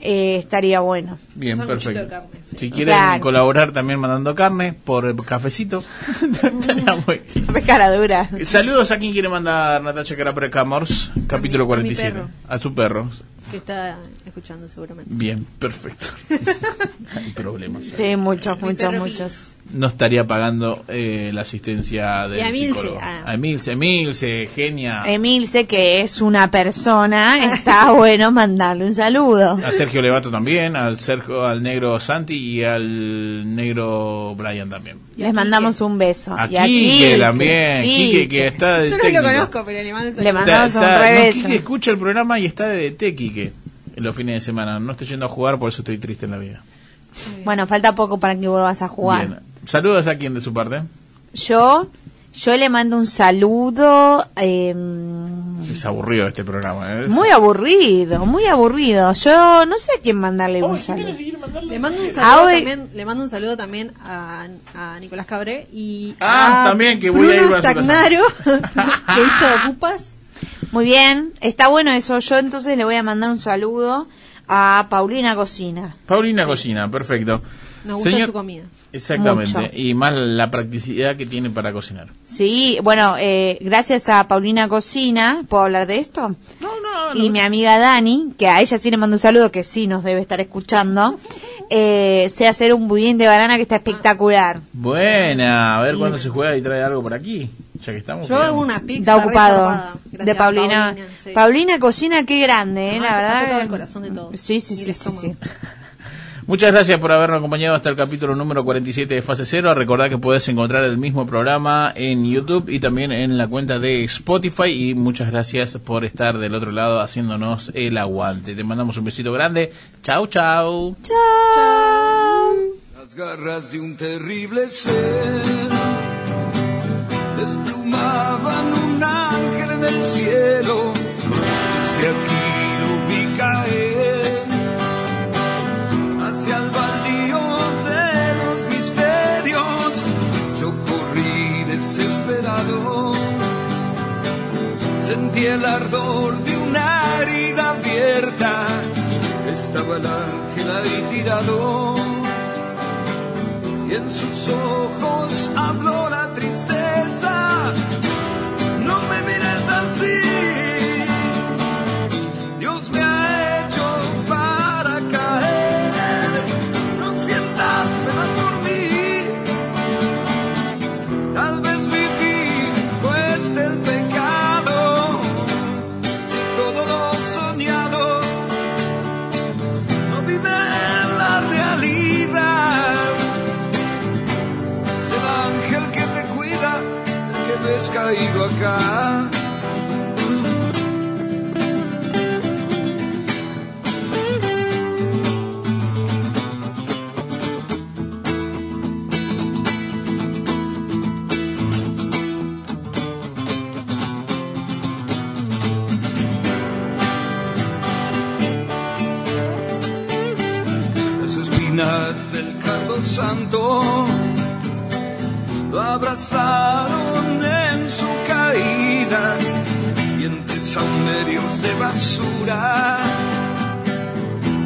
eh, estaría bueno. Bien, Un perfecto. de carne, sí. Si quieren Claro. colaborar también mandando carne por el cafecito, estaría muy cara dura. Saludos a quien quiere mandar Natacha Carapre Camors, capítulo a mi 47. perro. A tu perro. que está escuchando seguramente. Bien, perfecto. Hay problemas. Sí, muchos, muchos, muchos. No estaría pagando eh, la asistencia Y del a Milce, psicólogo. ah. A Milce, Milce, genia. Emilce, que es una persona, está bueno mandarle un saludo. A Sergio Levato también, al Sergio, al negro Santi y al negro Brian también. Les mandamos un beso. A Y a Quique Quique, también, Quique que está de Yo no técnico. lo conozco, pero le mando Le mandamos Está- un está- no. Quique escucha el programa y está de DT, Quique, en los fines de semana. No estoy yendo a jugar, por eso estoy triste en la vida. Bueno, falta poco para que vuelvas a jugar. Bien. Saludos a quien de su parte. Yo, yo le mando un saludo. eh, Es aburrido este programa. ¿eh? muy aburrido, muy aburrido. Yo no sé a quién mandarle un saludo. Le mando un saludo Ah, hoy- también, le mando un saludo también a, a Nicolás Cabré y Ah, a también, que voy a ir Bruno a su casa. Stagnaro, que hizo Ocupas. Muy bien, está bueno eso. Yo entonces le voy a mandar un saludo a Paulina Cocina. Paulina Cocina, perfecto. Nos gusta Señor- su comida. Exactamente. Mucho. Y más la practicidad que tiene para cocinar. Sí, bueno, eh, gracias a Paulina Cocina, ¿puedo hablar de esto? No, no, Y mi amiga Dani, que a ella sí le mando un saludo, que sí nos debe estar escuchando, eh, sé hacer un budín de banana que está espectacular. Buena. A ver cuándo se juega y trae algo por aquí. Ya que estamos. Yo hago una pizza Está ocupado. De Paulina. Paulina, sí. Paulina Cocina, qué grande, eh, Además, la verdad. todo el corazón de todos. Sí, sí, sí, sí, sí. Muchas gracias por habernos acompañado hasta el capítulo número 47 de Fase Cero. Recordad que puedes encontrar el mismo programa en YouTube y también en la cuenta de Spotify. Y muchas gracias por estar del otro lado haciéndonos el aguante. Te mandamos un besito grande. Chau, chau. Las garras de un terrible ser desplumaban un ángel en el cielo. Desde aquí el ardor de una herida abierta. Estaba el ángel ahí tirado y en sus ojos habló la tristeza.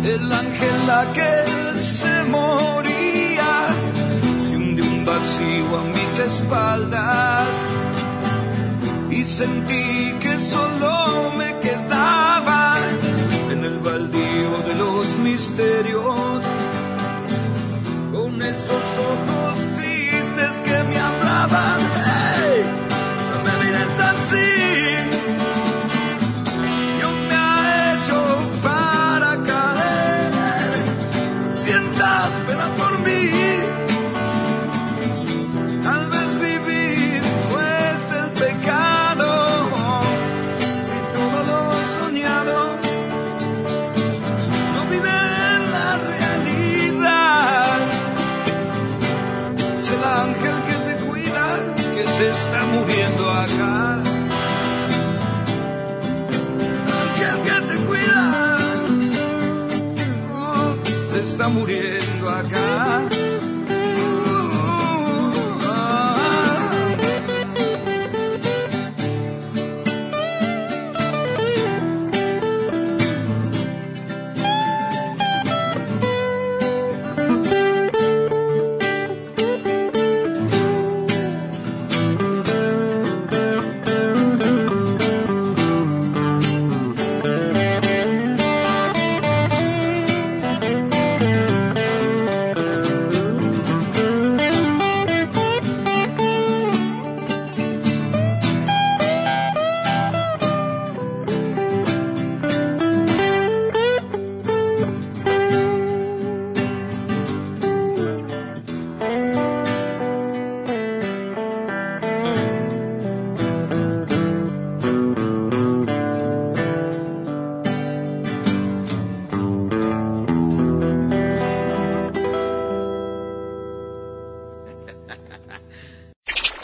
El ángel aquel se moría. Se hundió un vacío a mis espaldas. Y sentí que solo me quedaba en el baldío de los misterios. Con esos ojos